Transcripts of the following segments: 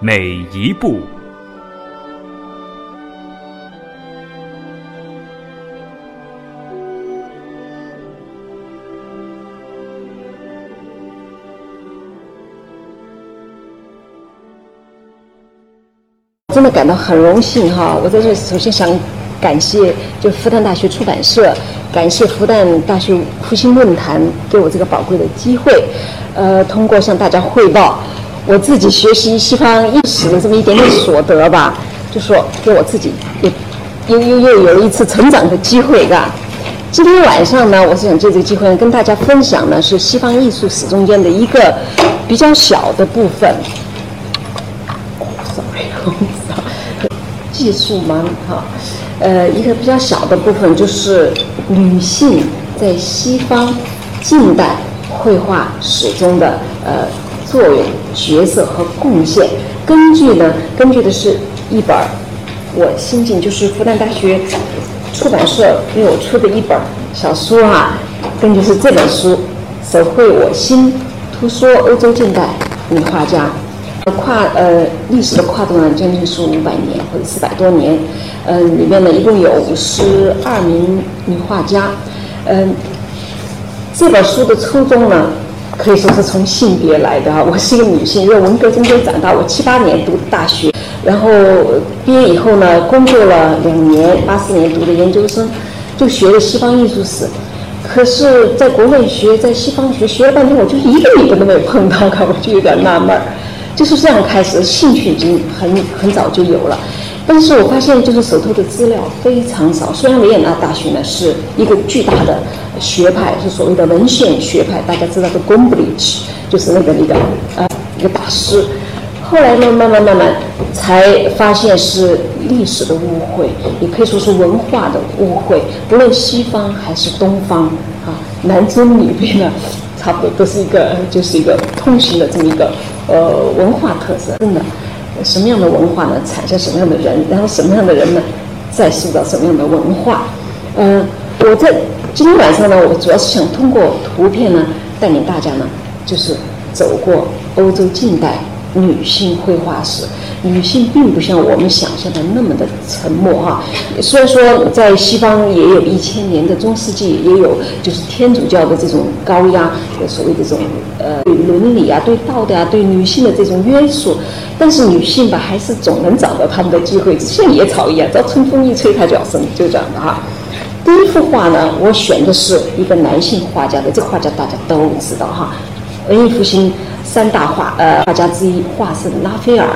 每一步。真的感到很荣幸哈！我在这首先想感谢就复旦大学出版社，感谢复旦大学复兴论坛给我这个宝贵的机会，呃，通过向大家汇报我自己学习西方艺术的这么一点点所得吧，就说给我自己又又又又有了一次成长的机会，吧？今天晚上呢，我是想借这个机会跟大家分享呢，是西方艺术史中间的一个比较小的部分。技术盲哈，呃，一个比较小的部分就是女性在西方近代绘画史中的呃作用、角色和贡献。根据呢，根据的是一本我新近就是复旦大学出版社为我出的一本小书哈，根据是这本书《手绘我心：图说欧洲近代女画家》。跨呃历史的跨度呢，将近是五百年或者四百多年，嗯，里面呢一共有五十二名女画家，嗯，这本书的初衷呢，可以说是从性别来的哈。我是一个女性，因为文革中间长大，我七八年读大学，然后毕业以后呢，工作了两年，八四年读的研究生，就学了西方艺术史，可是在国内学，在西方学，学了半天，我就一个女的都没有碰到，我就有点纳闷儿。就是这样开始，兴趣已经很很早就有了，但是我发现就是手头的资料非常少。虽然维也纳大学呢是一个巨大的学派，是所谓的文献学派，大家知道的 Gombrich 就是那个那个呃一个大师。后来呢，慢慢慢慢才发现是历史的误会，也可以说是文化的误会。不论西方还是东方啊，男尊女卑呢，差不多都是一个就是一个通行的这么一个。呃，文化特色真的，什么样的文化呢，产生什么样的人，然后什么样的人呢，再塑造什么样的文化。嗯，我在今天晚上呢，我主要是想通过图片呢，带领大家呢，就是走过欧洲近代。女性绘画史，女性并不像我们想象的那么的沉默哈。虽然说在西方也有一千年的中世纪，也有就是天主教的这种高压，所谓这种呃对伦理啊、对道德啊、对女性的这种约束，但是女性吧，还是总能找到她们的机会，像野草一样，只要春风一吹，它就要生，就这样的哈。第一幅画呢，我选的是一个男性画家的，这个画家大家都知道哈，文艺复兴。三大画呃画家之一，画圣拉斐尔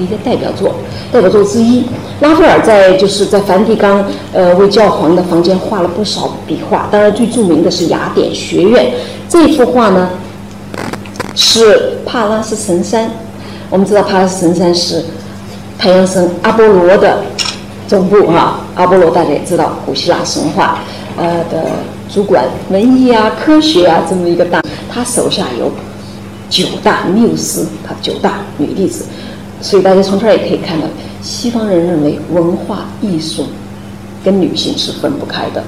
一个代表作，代表作之一。拉斐尔在就是在梵蒂冈呃为教皇的房间画了不少笔画，当然最著名的是雅典学院这幅画呢，是帕拉斯神山。我们知道帕拉斯神山是太阳神阿波罗的总部哈，阿波罗大家也知道，古希腊神话呃的主管文艺啊、科学啊这么一个大，他手下有。九大缪斯，他九大女弟子，所以大家从这儿也可以看到，西方人认为文化艺术跟女性是分不开的。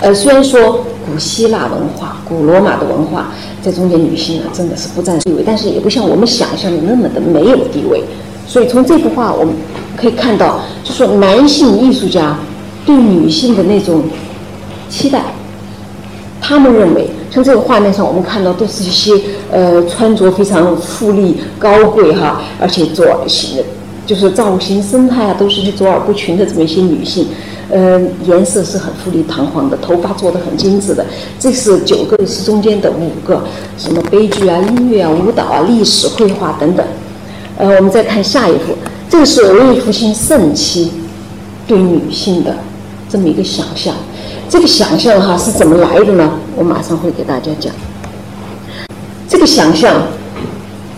呃，虽然说古希腊文化、古罗马的文化在中间女性呢真的是不占地位，但是也不像我们想象的那么的没有地位。所以从这幅画我们可以看到，就说男性艺术家对女性的那种期待，他们认为。像这个画面上，我们看到都是一些呃穿着非常富丽高贵哈，而且左型的，就是造型生态啊，都是一些卓尔不群的这么一些女性，呃，颜色是很富丽堂皇的，头发做的很精致的。这是九个是中间的五个，什么悲剧啊、音乐啊、舞蹈啊、历史绘画等等。呃，我们再看下一幅，这个是文艺复兴盛期对女性的这么一个想象。这个想象哈是怎么来的呢？我马上会给大家讲。这个想象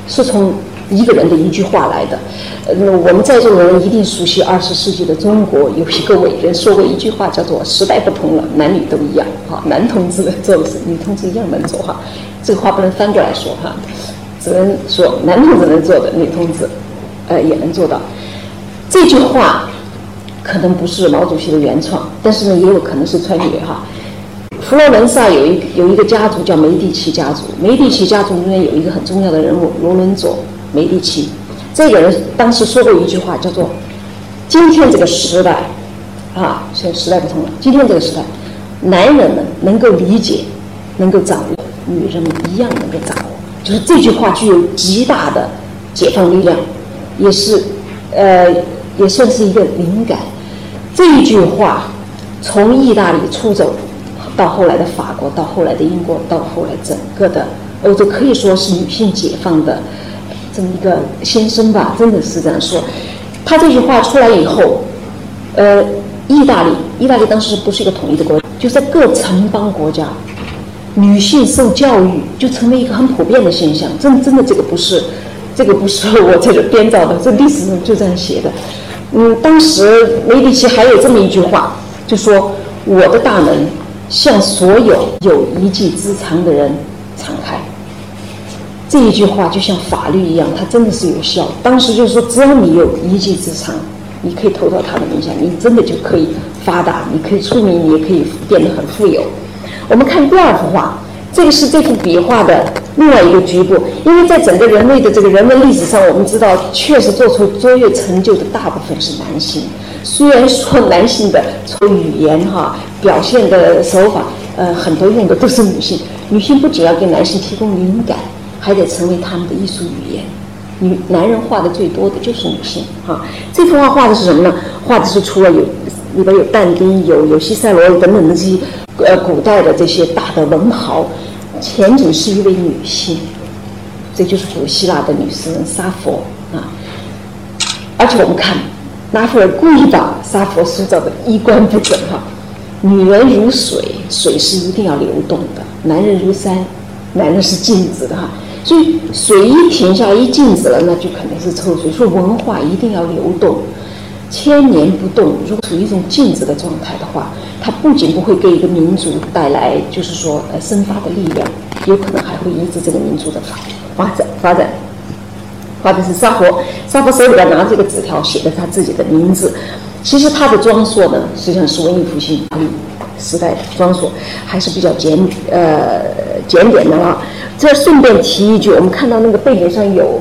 是从一个人的一句话来的。呃，我们在座的人一定熟悉二十世纪的中国，有一个伟人说过一句话，叫做“时代不同了，男女都一样”。哈，男同志能做的事，女同志一样能做。哈，这个话不能翻过来说哈，只能说男同志能做的，女同志，呃，也能做到。这句话可能不是毛主席的原创，但是呢，也有可能是穿越哈。佛罗伦萨有一有一个家族叫梅第奇家族，梅第奇家族中间有一个很重要的人物罗伦佐梅第奇。这个人当时说过一句话，叫做：“今天这个时代，啊，现在时代不同了。今天这个时代，男人们能够理解，能够掌握，女人们一样能够掌握。就是这句话具有极大的解放力量，也是，呃，也算是一个灵感。这一句话从意大利出走，到后来的法国，到后来的英国，到后来整个的欧洲，可以说是女性解放的。”这么一个先生吧，真的是这样说。他这句话出来以后，呃，意大利，意大利当时不是一个统一的国，就在各城邦国家，女性受教育就成为一个很普遍的现象。真真的，这个不是，这个不是我这个编造的，这历史上就这样写的。嗯，当时梅迪奇还有这么一句话，就说：“我的大门向所有有一技之长的人敞开。”这一句话就像法律一样，它真的是有效。当时就是说，只要你有一技之长，你可以投到他的名下，你真的就可以发达，你可以出名，你也可以变得很富有。我们看第二幅画，这个是这幅笔画的另外一个局部。因为在整个人类的这个人文历史上，我们知道，确实做出卓越成就的大部分是男性。虽然说男性的从语言哈表现的手法，呃，很多用的都是女性。女性不仅要给男性提供灵感。还得成为他们的艺术语言。女男人画的最多的就是女性哈。这幅画画的是什么呢？画的是除了有里边有但丁、有有西塞罗等等的这些呃古代的这些大的文豪，前景是一位女性，这就是古希腊的女诗人沙佛啊。而且我们看，拉斐尔故意把沙佛塑造的衣冠不整哈。女人如水，水是一定要流动的；男人如山，男人是静止的哈。所以水一停下，一静止了，那就肯定是臭水。所以文化一定要流动，千年不动。如果处于一种静止的状态的话，它不仅不会给一个民族带来，就是说呃生发的力量，有可能还会抑制这个民族的发发展发展。发的是沙佛，沙佛手里边拿着个纸条，写的他自己的名字。其实他的装束呢，实际上是文艺复兴时代装束，还是比较简呃简点的了。这顺便提一句，我们看到那个背景上有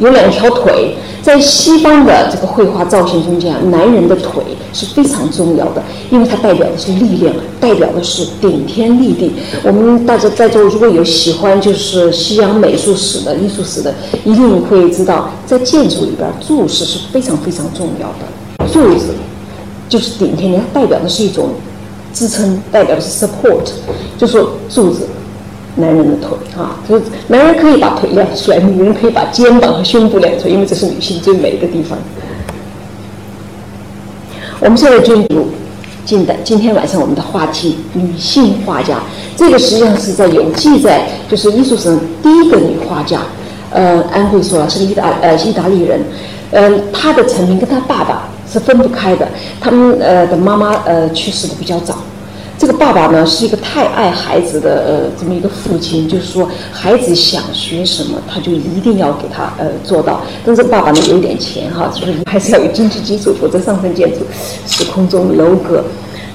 有两条腿，在西方的这个绘画造型中间，男人的腿是非常重要的，因为它代表的是力量，代表的是顶天立地。我们大家在座如果有喜欢就是西洋美术史的艺术史的，一定会知道，在建筑里边柱式是非常非常重要的。柱子就是顶天立地，代表的是一种支撑，代表的是 support，就是柱子。男人的腿啊，就是男人可以把腿亮出来，女人可以把肩膀和胸部亮出来，因为这是女性最美的地方。我们现在进入近代，今天晚上我们的话题女性画家，这个实际上是在有记载，就是艺术史上第一个女画家，呃，安徽说了是个意大呃意大利人，嗯，她的成名跟她爸爸是分不开的，他们呃的妈妈呃去世的比较早。这个爸爸呢是一个太爱孩子的呃这么一个父亲，就是说孩子想学什么，他就一定要给他呃做到。但是爸爸呢有一点钱哈，就是还是要有经济基础，否则上层建筑是空中楼阁。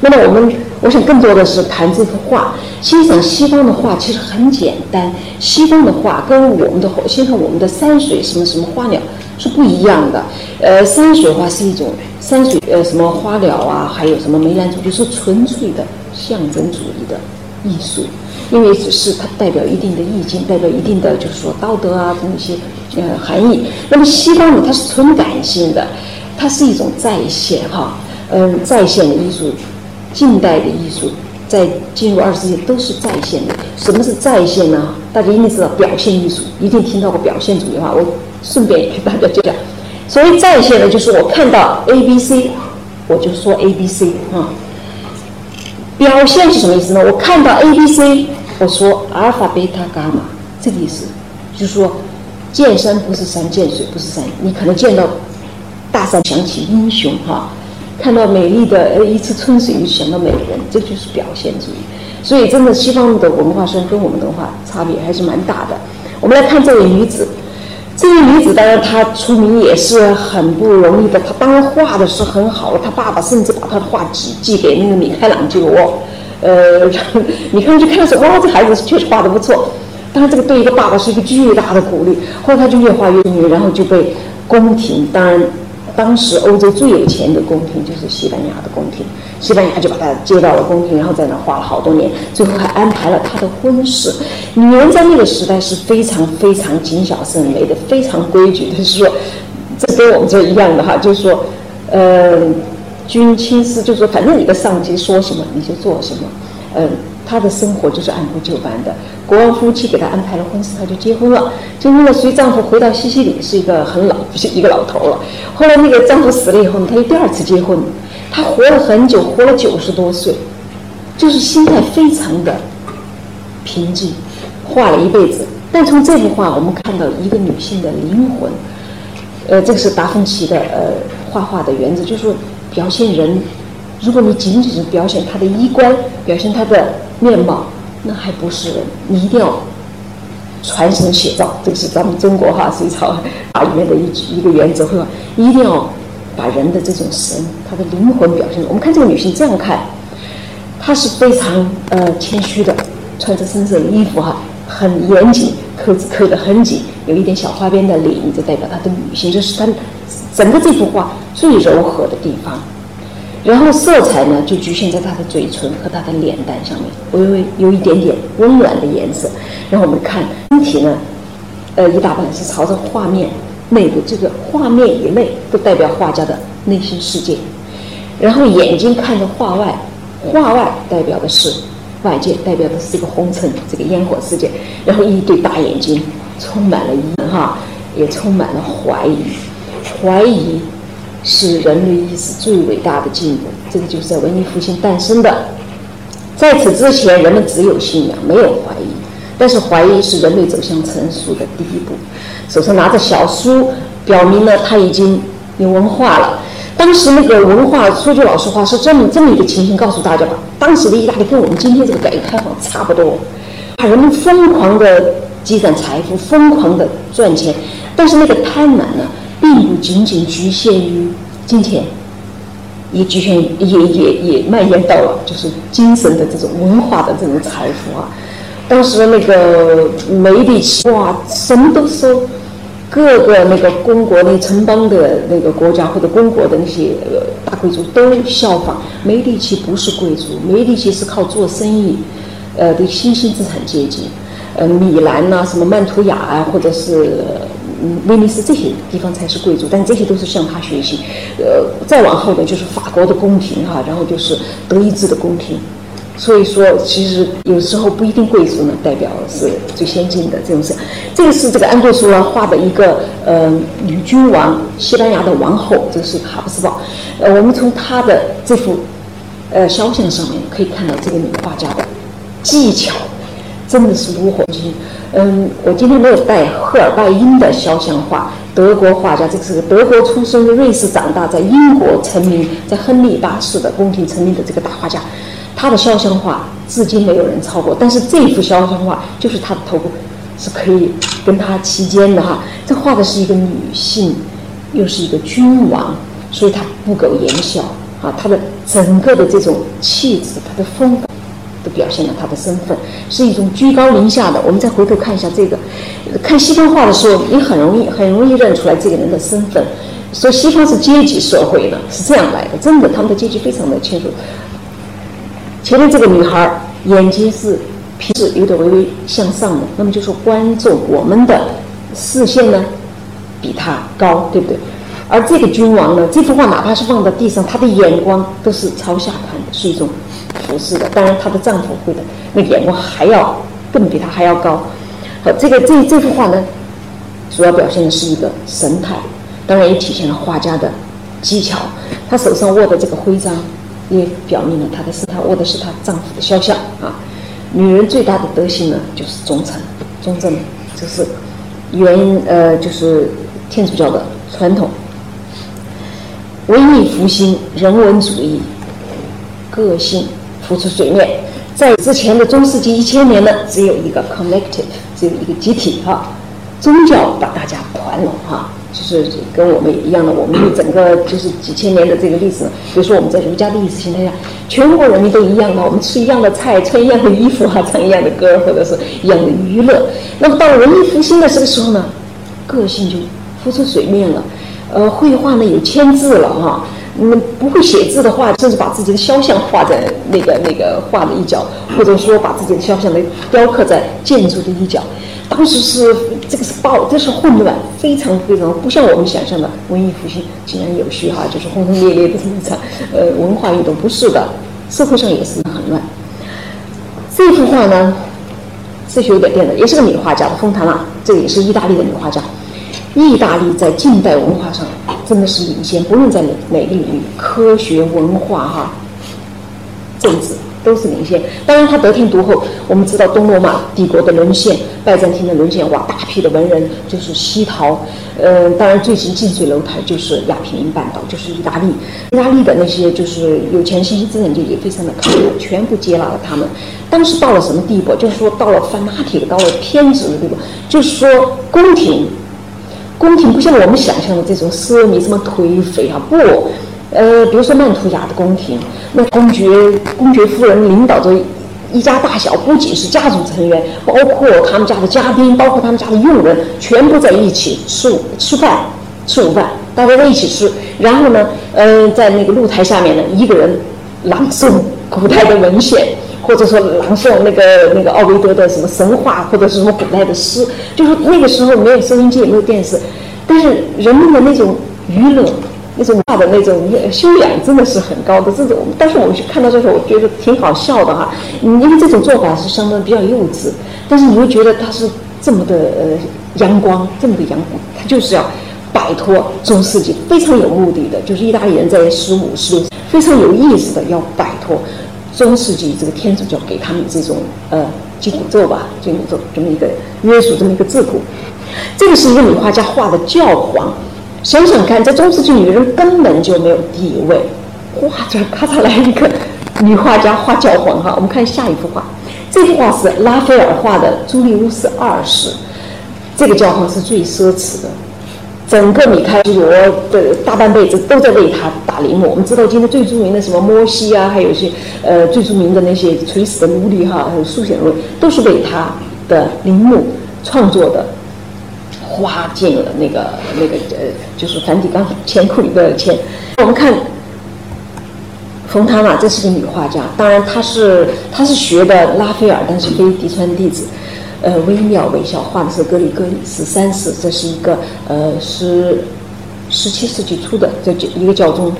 那么我们我想更多的是谈这幅画，欣赏西方的画其实很简单。西方的画跟我们的欣赏我们的山水什么什么花鸟是不一样的。呃，山水画是一种山水呃什么花鸟啊，还有什么梅兰竹，菊是纯粹的象征主义的艺术，因为只是它代表一定的意境，代表一定的就是说道德啊这么一些呃含义。那么西方呢，它是纯感性的，它是一种再现哈，嗯，再现的艺术。近代的艺术在进入二十世纪都是在线的。什么是在线呢？大家一定知道表现艺术，一定听到过表现主义哈。我顺便给大家讲讲，所谓在线呢，就是我看到 A B C，我就说 A B C 啊。表现是什么意思呢？我看到 A B C，我说阿尔法、贝塔、伽马，这个意思，就是说见山不是山，见水不是山。你可能见到大山想起英雄哈，看到美丽的呃一池春水就想到美人，这就是表现主义。所以，真的西方的文化上跟我们的文化差别还是蛮大的。我们来看这位女子，这位女子当然她出名也是很不容易的。她当然画的是很好，她爸爸甚至把她的画寄寄给那个米开朗基罗。呃，米开朗基罗看说，哇，这孩子确实画的不错。当然，这个对一个爸爸是一个巨大的鼓励。后来她就越画越美，然后就被宫廷，当然。当时欧洲最有钱的宫廷就是西班牙的宫廷，西班牙就把他接到了宫廷，然后在那花了好多年，最后还安排了他的婚事。女人在那个时代是非常非常谨小慎微的，非常规矩的。是说，这跟我们这一样的哈，就是说，呃，君亲师，就是说，反正你的上级说什么你就做什么，嗯。她的生活就是按部就班的，国王夫妻给她安排了婚事，她就结婚了。结婚了，随丈夫回到西西里，是一个很老，是一个老头了。后来那个丈夫死了以后呢，她又第二次结婚。她活了很久，活了九十多岁，就是心态非常的平静，画了一辈子。但从这幅画，我们看到一个女性的灵魂。呃，这个是达芬奇的呃画画的原则，就是说表现人。如果你仅仅是表现他的衣冠，表现他的。面貌，那还不是人。你一定要传神写照，这个是咱们中国哈隋朝啊里面的一一个原则，会一定要把人的这种神，他的灵魂表现。我们看这个女性这样看，她是非常呃谦虚的，穿着深色的衣服哈，很严谨，扣子扣得很紧，有一点小花边的领，就代表她的女性，这是她整个这幅画最柔和的地方。然后色彩呢，就局限在她的嘴唇和她的脸蛋上面，微微有一点点温暖的颜色。然后我们看身体呢，呃，一大半是朝着画面内部，这个画面以内都代表画家的内心世界。然后眼睛看着画外，画外代表的是外界，代表的是这个红尘、这个烟火世界。然后一对大眼睛，充满了疑哈，也充满了怀疑，怀疑。是人类意识最伟大的进步，这个就是在文艺复兴诞生的。在此之前，人们只有信仰，没有怀疑。但是怀疑是人类走向成熟的第一步。手上拿着小书，表明了他已经有文化了。当时那个文化，说句老实话，是这么这么一个情形，告诉大家吧。当时的意大利跟我们今天这个改革开放差不多，啊，人们疯狂的积攒财富，疯狂的赚钱，但是那个贪婪呢？并不仅仅局限于金钱，也局限也也也蔓延到了就是精神的这种文化的这种财富啊。当时那个梅里奇哇，什么都收，各个那个公国那城邦的那个国家或者公国的那些大贵族都效仿。梅里奇不是贵族，梅里奇是靠做生意，呃的新兴资产阶级，呃米兰呐，什么曼图雅啊，或者是。嗯，威尼斯这些地方才是贵族，但这些都是向他学习。呃，再往后呢，就是法国的宫廷哈，然后就是德意志的宫廷。所以说，其实有时候不一定贵族呢，代表是最先进的这种事。这个是这个安贵苏拉画的一个呃女君王，西班牙的王后，这是哈布斯堡。呃，我们从她的这幅呃肖像上面可以看到这个女画家的技巧。真的是炉火纯青。嗯，我今天没有带赫尔拜因的肖像画，德国画家，这个是德国出生、瑞士长大，在英国成名，在亨利八世的宫廷成名的这个大画家，他的肖像画至今没有人超过。但是这幅肖像画就是他的头部是可以跟他齐肩的哈。这画的是一个女性，又是一个君王，所以他不苟言笑啊，他的整个的这种气质，他的风格。都表现了他的身份是一种居高临下的。我们再回头看一下这个，看西方画的时候，你很容易很容易认出来这个人的身份。说西方是阶级社会的，是这样来的，真的，他们的阶级非常的清楚。前面这个女孩眼睛是皮是有点微微向上的，那么就说观众我们的视线呢比她高，对不对？而这个君王呢，这幅画哪怕是放在地上，他的眼光都是朝下看的，是一种。服饰的，当然她的丈夫会的那眼光还要更比她还要高。好，这个这这幅画呢，主要表现的是一个神态，当然也体现了画家的技巧。她手上握的这个徽章，也表明了她的是她握的是她丈夫的肖像啊。女人最大的德行呢，就是忠诚、忠正，就是原呃就是天主教的传统，文艺复兴、人文主义、个性浮出水面。在之前的中世纪一千年呢，只有一个 collective，只有一个集体哈，宗教把大家团拢哈。就是跟我们一样的，我们整个就是几千年的这个历史。比如说我们在儒家的意识形态下，全国人民都一样的，我们吃一样的菜，穿一样的衣服哈，唱一样的歌，或者是一样的娱乐。那么到了文艺复兴的这个时候呢，个性就浮出水面了。呃，绘画呢有签字了哈，嗯，不会写字的话，甚至把自己的肖像画在那个那个画的一角，或者说把自己的肖像的雕刻在建筑的一角。当时是这个是暴，这是混乱，非常非常不像我们想象的文艺复兴井然有序哈，就是轰轰烈烈的这么一场呃文化运动，不是的，社会上也是很乱。这幅画呢，是有点变的，也是个女画家的丰塔纳，这个也是意大利的女画家。意大利在近代文化上真的是领先，不论在哪哪个领域，科学、文化哈，政治。都是领先，当然他得天独厚。我们知道东罗马帝国的沦陷，拜占庭的沦陷，哇，大批的文人就是西逃。呃，当然最近近水楼台就是亚平宁半岛，就是意大利。意大利的那些就是有钱信息资产阶级非常的慷慨，全部接纳了他们。当时到了什么地步？就是说到了 fanatic，到了偏执的地步。就是说宫廷，宫廷不像我们想象的这种奢靡，什么颓废啊，不。呃，比如说曼图雅的宫廷，那公爵、公爵夫人领导着一家大小，不仅是家族成员，包括他们家的家丁，包括他们家的佣人，全部在一起吃吃饭，吃午饭，大家在一起吃。然后呢，嗯，在那个露台下面呢，一个人朗诵古代的文献，或者说朗诵那个那个奥维德的什么神话，或者是什么古代的诗。就是那个时候没有收音机，也没有电视，但是人们的那种娱乐。那种大的那种修养真的是很高的，这种，但是我去看到这时候，我觉得挺好笑的哈。因为这种做法是相当比较幼稚，但是你会觉得他是这么的呃阳光，这么的阳光，他就是要摆脱中世纪，非常有目的的，就是意大利人在十五、十六非常有意思的要摆脱中世纪这个天主教给他们这种呃紧箍咒吧，紧箍咒这么一个约束，这么一个桎梏。这个是一个女画家画的教皇。想想看，在中世纪，女人根本就没有地位。哇，这咔嚓来一个女画家画教皇哈！我们看下一幅画，这幅画是拉斐尔画的朱利乌斯二世。这个教皇是最奢侈的，整个米开罗的大半辈子都在为他打陵墓。我们知道今天最著名的什么摩西啊，还有一些呃最著名的那些垂死的奴隶哈，还有书写论，都是为他的陵墓创作的。花进了那个那个呃，就是梵蒂冈钱库里的钱。我们看冯塔玛，这是个女画家，当然她是她是学的拉斐尔，但是非嫡传弟子。呃，微妙惟肖，画的是格里戈里十三世，这是一个呃十十七世纪初的这一个教宗，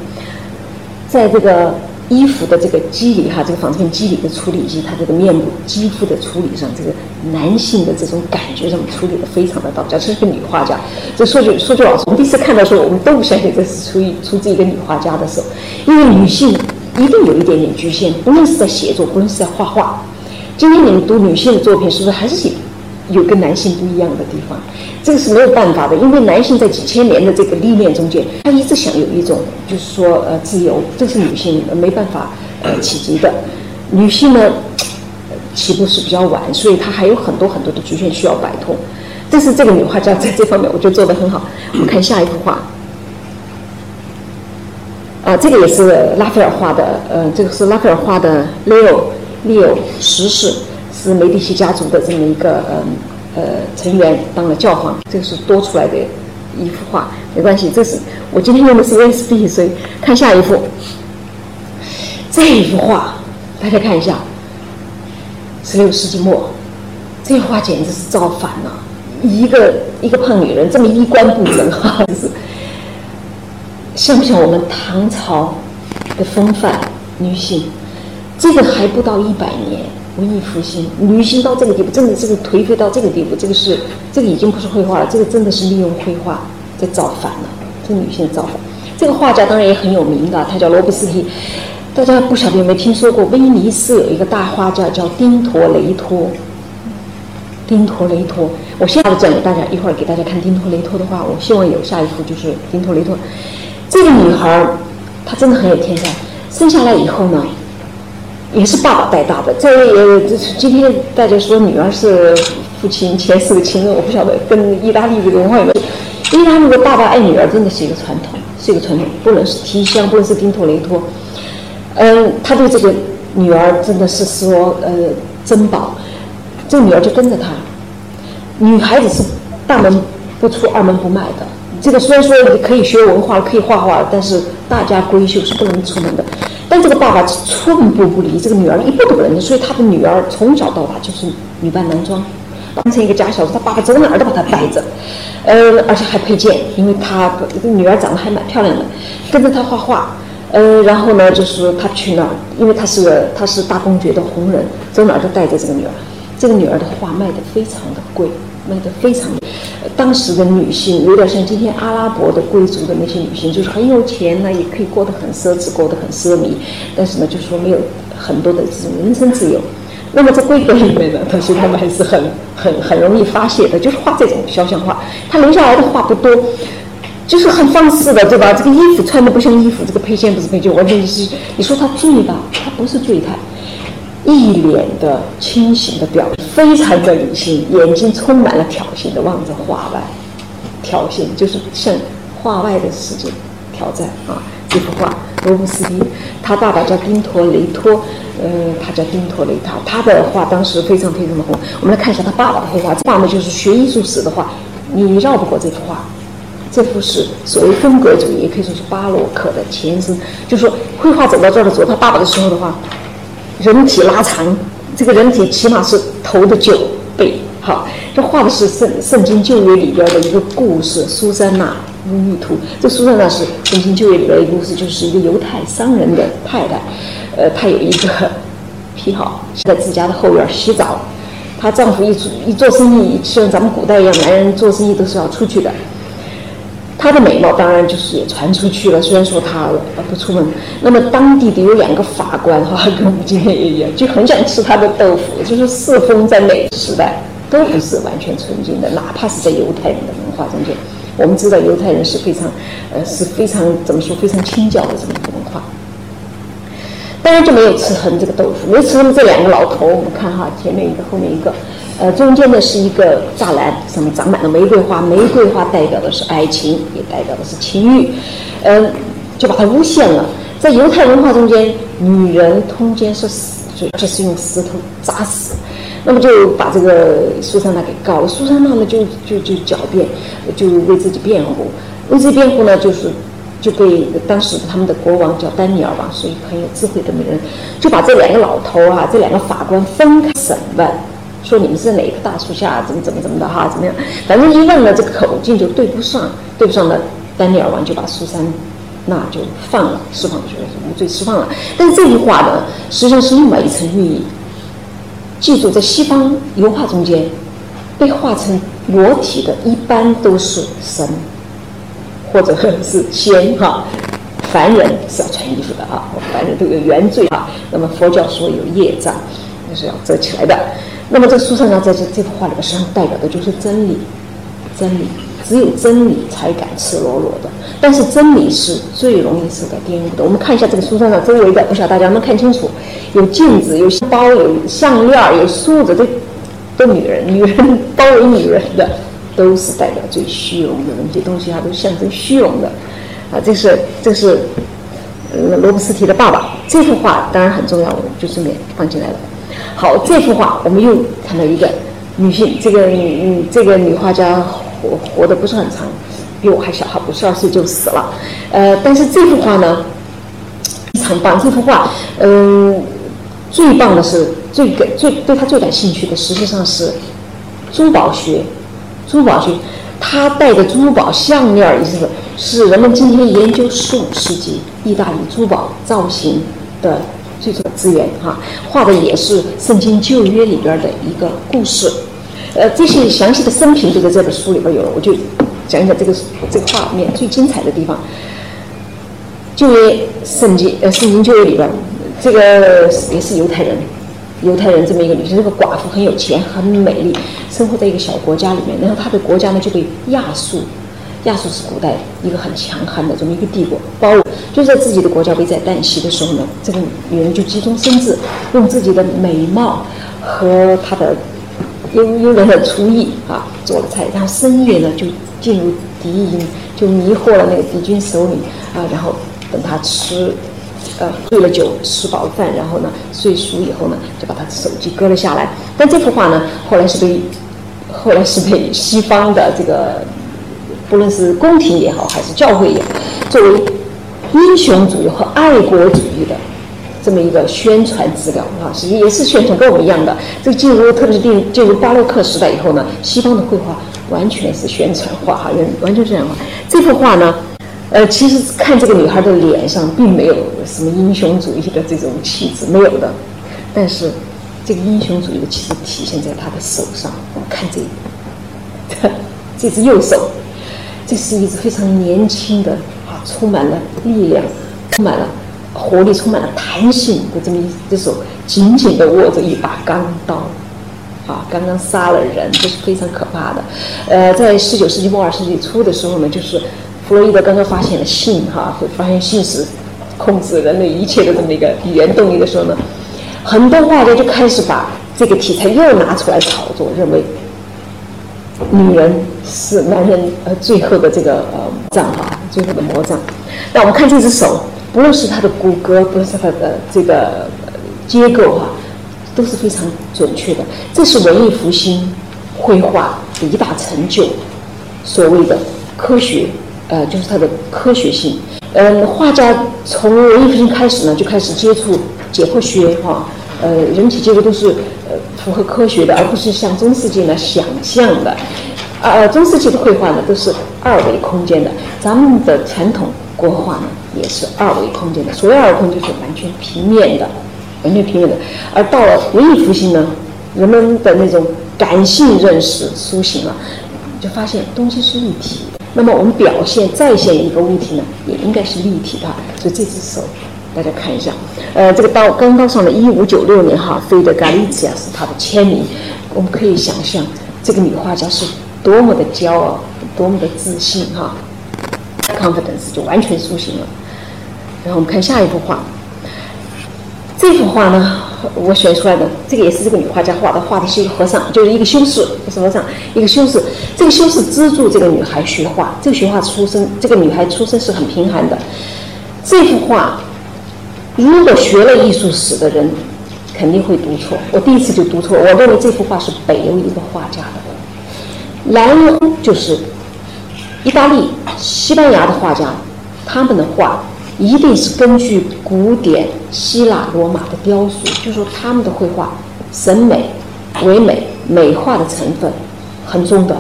在这个。衣服的这个肌理哈，这个纺织肌理的处理，以及他这个面部肌肤的处理上，这个男性的这种感觉上处理的非常的到家。这是个女画家。这说句说句老实，我们第一次看到时候，我们都不相信这是出于出自一个女画家的手，因为女性一定有一点点局限，不论是在写作，不论是在画画。今天你们读女性的作品，是不是还是？有跟男性不一样的地方，这个是没有办法的，因为男性在几千年的这个历练中间，他一直想有一种就是说呃自由，这是女性没办法呃企及的。女性呢起步是比较晚，所以她还有很多很多的局限需要摆脱。但是这个女画家在这方面我觉得做得很好。我们看下一幅画，啊，这个也是拉斐尔画的，呃，这个是拉斐尔画的 Leo 六十世。是梅迪奇家族的这么一个嗯呃成员当了教皇，这个是多出来的一幅画，没关系，这是我今天用的是 VSD，所以看下一幅。这一幅画大家看一下，十六世纪末，这画简直是造反了，一个一个胖女人这么衣冠不整哈，就是像不像我们唐朝的风范女性？这个还不到一百年。文艺复兴，女性到这个地步，真的这个颓废到这个地步，这个是这个已经不是绘画了，这个真的是利用绘画在造反了。这女性造反，这个画家当然也很有名的，他叫罗布斯提。大家不晓得有没有听说过，威尼斯有一个大画家叫丁托雷托。丁托雷托。我现在讲给大家，一会儿给大家看丁托雷托的话，我希望有下一幅就是丁托雷托。这个女孩，她真的很有天才。生下来以后呢，也是爸爸带大的。在呃，今天大家说女儿是父亲前世的情人，我不晓得跟意大利这个文化有没有。意大利的爸爸爱女儿真的是一个传统，是一个传统，不能是提香，不能是丁托雷托。嗯，他对这个女儿真的是说呃珍宝，这个女儿就跟着他。女孩子是大门不出二门不迈的。这个虽然说可以学文化，可以画画，但是大家闺秀是不能出门的。但这个爸爸寸步不离，这个女儿一步都不能离。所以他的女儿从小到大就是女扮男装，当成一个假小子，他爸爸走哪儿都把她带着，呃，而且还配件，因为他女儿长得还蛮漂亮的，跟着他画画，呃，然后呢，就是他去哪儿，因为他是个他是大公爵的红人，走哪儿都带着这个女儿。这个女儿的画卖的非常的贵。卖的非常，当时的女性有点像今天阿拉伯的贵族的那些女性，就是很有钱呢，也可以过得很奢侈，过得很奢靡，但是呢，就是说没有很多的这种人身自由。那么在贵格里面呢，他说他们还是很很很容易发泄的，就是画这种肖像画。他留下来的画不多，就是很放肆的，对吧？这个衣服穿的不像衣服，这个配件不是配件，完全是你说他醉吧，他不是醉态。一脸的清醒的表情，非常的理性，眼睛充满了挑衅的望着画外，挑衅就是向画外的世界挑战啊！这幅画，罗布斯丁，他爸爸叫丁托雷托，呃，他叫丁托雷塔，他的画当时非常非常的红。我们来看一下他爸爸的绘画，画呢就是学艺术史的画，你绕不过这幅画。这幅是所谓风格主义，也可以说是巴洛克的前身。就是说，绘画走到这儿的时候，他爸爸的时候的话。人体拉长，这个人体起码是头的九倍。好，这画的是圣圣经旧约里边的一个故事，苏珊娜巫女图。这苏珊娜是圣经旧约里边一个故事，就是一个犹太商人的太太。呃，她有一个 癖好，在自家的后院洗澡。她丈夫一出一做生意，像咱们古代一样，男人 做生意都是要出去的。她的美貌当然就是也传出去了，虽然说她不出门。那么当地的有两个法官哈，跟我们今天也一样，就很想吃她的豆腐。就是世风在每个时代都不是完全纯净的，哪怕是在犹太人的文化中间，我们知道犹太人是非常呃是非常怎么说非常清教的这么一个文化。当然就没有吃成这个豆腐，没吃成这两个老头。我们看哈，前面一个，后面一个。呃，中间呢是一个栅栏，上面长满了玫瑰花，玫瑰花代表的是爱情，也代表的是情欲，嗯，就把它诬陷了。在犹太文化中间，女人通奸是死罪，而且是用石头砸死。那么就把这个苏珊娜给告了。苏珊娜呢就就就狡辩，就为自己辩护。为自己辩护呢，就是就被当时他们的国王叫丹尼尔吧，所以很有智慧的女人，就把这两个老头啊，这两个法官分开审问。说你们是哪一棵大树下，怎么怎么怎么的哈，怎么样？反正一问呢，这个口径就对不上，对不上呢，丹尼尔王就把苏珊娜就放了，释放出来，无罪释放了。但是这句话呢，实际上是另外一层寓意。记住，在西方油画中间，被画成裸体的一般都是神，或者是仙哈，凡人是要穿衣服的啊，凡人都有原罪啊。那么佛教说有业障，那是要遮起来的。那么这书上呢，在这这幅画里边，实际上代表的就是真理，真理，只有真理才敢赤裸裸的。但是真理是最容易受到玷污的。我们看一下这个书上的周围的，不晓得大家能不能看清楚？有镜子，有包，有项链，有梳子，这都女人，女人包围女人的，都是代表最虚荣的那些东西啊，都象征虚荣的。啊，这是这是呃罗布斯提的爸爸。这幅画当然很重要，我就顺便放进来了。好，这幅画我们又看到一个女性，这个女这个女画家活活的不是很长，比我还小，哈，五十二岁就死了。呃，但是这幅画呢非常棒，这幅画，嗯，最棒的是最感最对他最感兴趣的，实际上是珠宝学，珠宝学，他戴的珠宝项链，意思是是人们今天研究十五世纪意大利珠宝造型的。最初的资源哈，画的也是圣经旧约里边的一个故事，呃，这些详细的生平就在这本书里边有了，我就讲一讲这个这个画面最精彩的地方。旧约圣经呃圣经旧约里边，这个也是犹太人，犹太人这么一个女性，这个寡妇很有钱，很美丽，生活在一个小国家里面。然后她的国家呢就被亚述，亚述是古代一个很强悍的这么一个帝国包围。就在自己的国家危在旦夕的时候呢，这个女人就急中生智，用自己的美貌和她的优优人的厨艺啊做了菜，然后深夜呢就进入敌营，就迷惑了那个敌军首领啊，然后等他吃。呃，醉了酒，吃饱饭，然后呢，睡熟以后呢，就把他的手机割了下来。但这幅画呢，后来是被，后来是被西方的这个，不论是宫廷也好，还是教会也好，作为英雄主义和爱国主义的这么一个宣传资料啊，实际也是宣传，跟我们一样的。这个进入，特别是进进入巴洛克时代以后呢，西方的绘画完全是宣传画哈，完完全这样。这幅画呢。呃，其实看这个女孩的脸上，并没有什么英雄主义的这种气质，没有的。但是，这个英雄主义的气质体现在她的手上。我们看这，这只右手，这是一只非常年轻的，充满了力量、充满了活力、充满了弹性的这么一只手，紧紧地握着一把钢刀，啊，刚刚杀了人，这是非常可怕的。呃，在十九世纪末二十世纪初的时候呢，就是。弗洛伊德刚刚发现了性，哈，发现性是控制人类一切的这么一个语言动力的时候呢，很多画家就开始把这个题材又拿出来炒作，认为女人是男人呃最后的这个呃障哈，最后的魔杖。那我们看这只手，不论是它的骨骼，不论是它的这个结构哈，都是非常准确的。这是文艺复兴绘画的一大成就，所谓的科学。呃，就是它的科学性。嗯，画家从文艺复兴开始呢，就开始接触解剖学，哈，呃，人体结构都是符合科学的，而不是像中世纪呢想象的。呃，中世纪的绘画呢都是二维空间的，咱们的传统国画呢也是二维空间的。所谓二维空间就是完全平面的，完全平面的。而到了文艺复兴呢，人们的那种感性认识苏醒了，就发现东西是立体的。那么我们表现再现一个物体呢，也应该是立体的。所以这只手，大家看一下，呃，这个刀钢刀上的一五九六年哈，菲德加利茨亚是他的签名。我们可以想象，这个女画家是多么的骄傲，多么的自信哈，confidence 就完全苏醒了。然后我们看下一幅画，这幅画呢？我选出来的这个也是这个女画家画的，画的是一个和尚，就是一个修士，不是和尚，一个修士。这个修士资助这个女孩学画，这个学画出身，这个女孩出身是很贫寒的。这幅画，如果学了艺术史的人肯定会读错。我第一次就读错，我认为这幅画是北欧一个画家的，莱欧就是意大利、西班牙的画家，他们的画。一定是根据古典希腊罗马的雕塑，就说他们的绘画审美唯美，美化的成分很重的。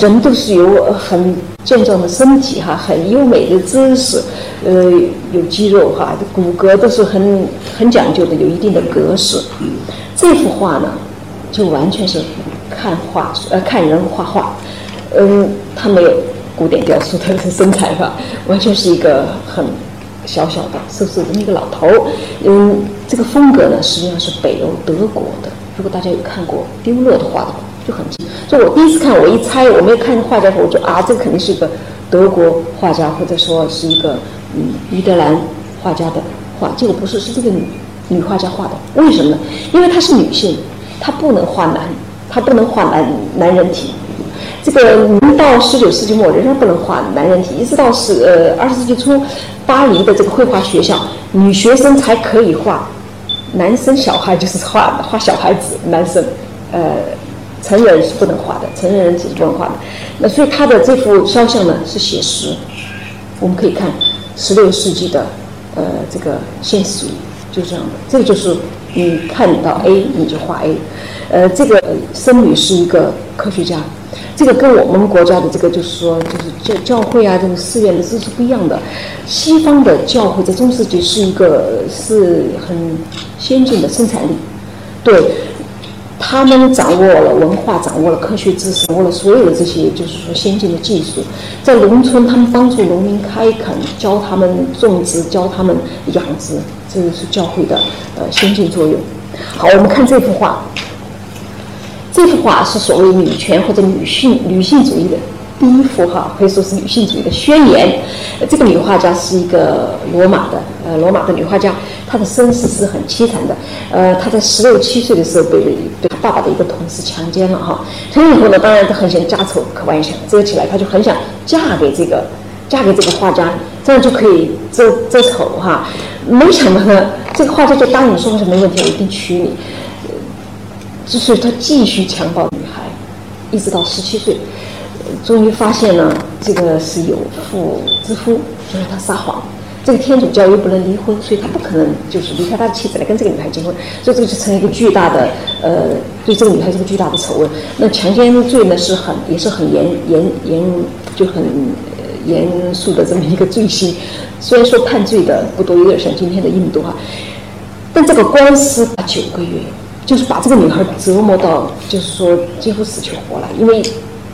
人都是有很健壮的身体哈，很优美的姿势，呃，有肌肉哈，骨骼都是很很讲究的，有一定的格式。这幅画呢，就完全是看画呃看人画画，嗯，他没有古典雕塑的身材哈，完全是一个很。小小的、瘦瘦的那个老头，嗯，这个风格呢，实际上是北欧德国的。如果大家有看过丢勒的画的话，就很近。所以我第一次看，我一猜，我没有看画家，我就啊，这肯定是一个德国画家，或者说是一个嗯，伊德兰画家的画。结果不是，是这个女女画家画的。为什么呢？因为她是女性，她不能画男，她不能画男男人体。这个到十九世纪末仍然不能画男人体，一直到是呃二十世纪初，巴黎的这个绘画学校，女学生才可以画男生小孩，就是画画小孩子男生，呃，成人是不能画的，成人是不能画的。那所以他的这幅肖像呢是写实，我们可以看十六世纪的呃这个现实就是这样的，这个就是你看到 A 你就画 A，呃，这个僧侣是一个科学家。这个跟我们国家的这个就是说，就是教教会啊，这个寺院的这是不一样的。西方的教会在中世纪是一个是很先进的生产力，对，他们掌握了文化，掌握了科学知识，掌握了所有的这些就是说先进的技术。在农村，他们帮助农民开垦，教他们种植，教他们养殖，这个是教会的呃先进作用。好，我们看这幅画。这幅画是所谓女权或者女性女性主义的第一幅哈，可以说是女性主义的宣言。这个女画家是一个罗马的呃罗马的女画家，他的身世是很凄惨的。呃，他在十六七岁的时候被被他爸爸的一个同事强奸了哈。从以后呢，当然他很想家丑可外想遮起来，他就很想嫁给这个嫁给这个画家，这样就可以遮遮丑哈。没想到呢，这个画家就答应说是没问题，我一定娶你。就是他继续强暴女孩，一直到十七岁，终于发现呢，这个是有妇之夫，就是他撒谎。这个天主教又不能离婚，所以他不可能就是离开他的妻子来跟这个女孩结婚，所以这个就成了一个巨大的呃，对这个女孩是个巨大的丑闻。那强奸罪呢是很也是很严严严就很严肃的这么一个罪行。虽然说判罪的不多，有点像今天的印度哈，但这个官司打九个月。就是把这个女孩折磨到，就是说几乎死去活来，因为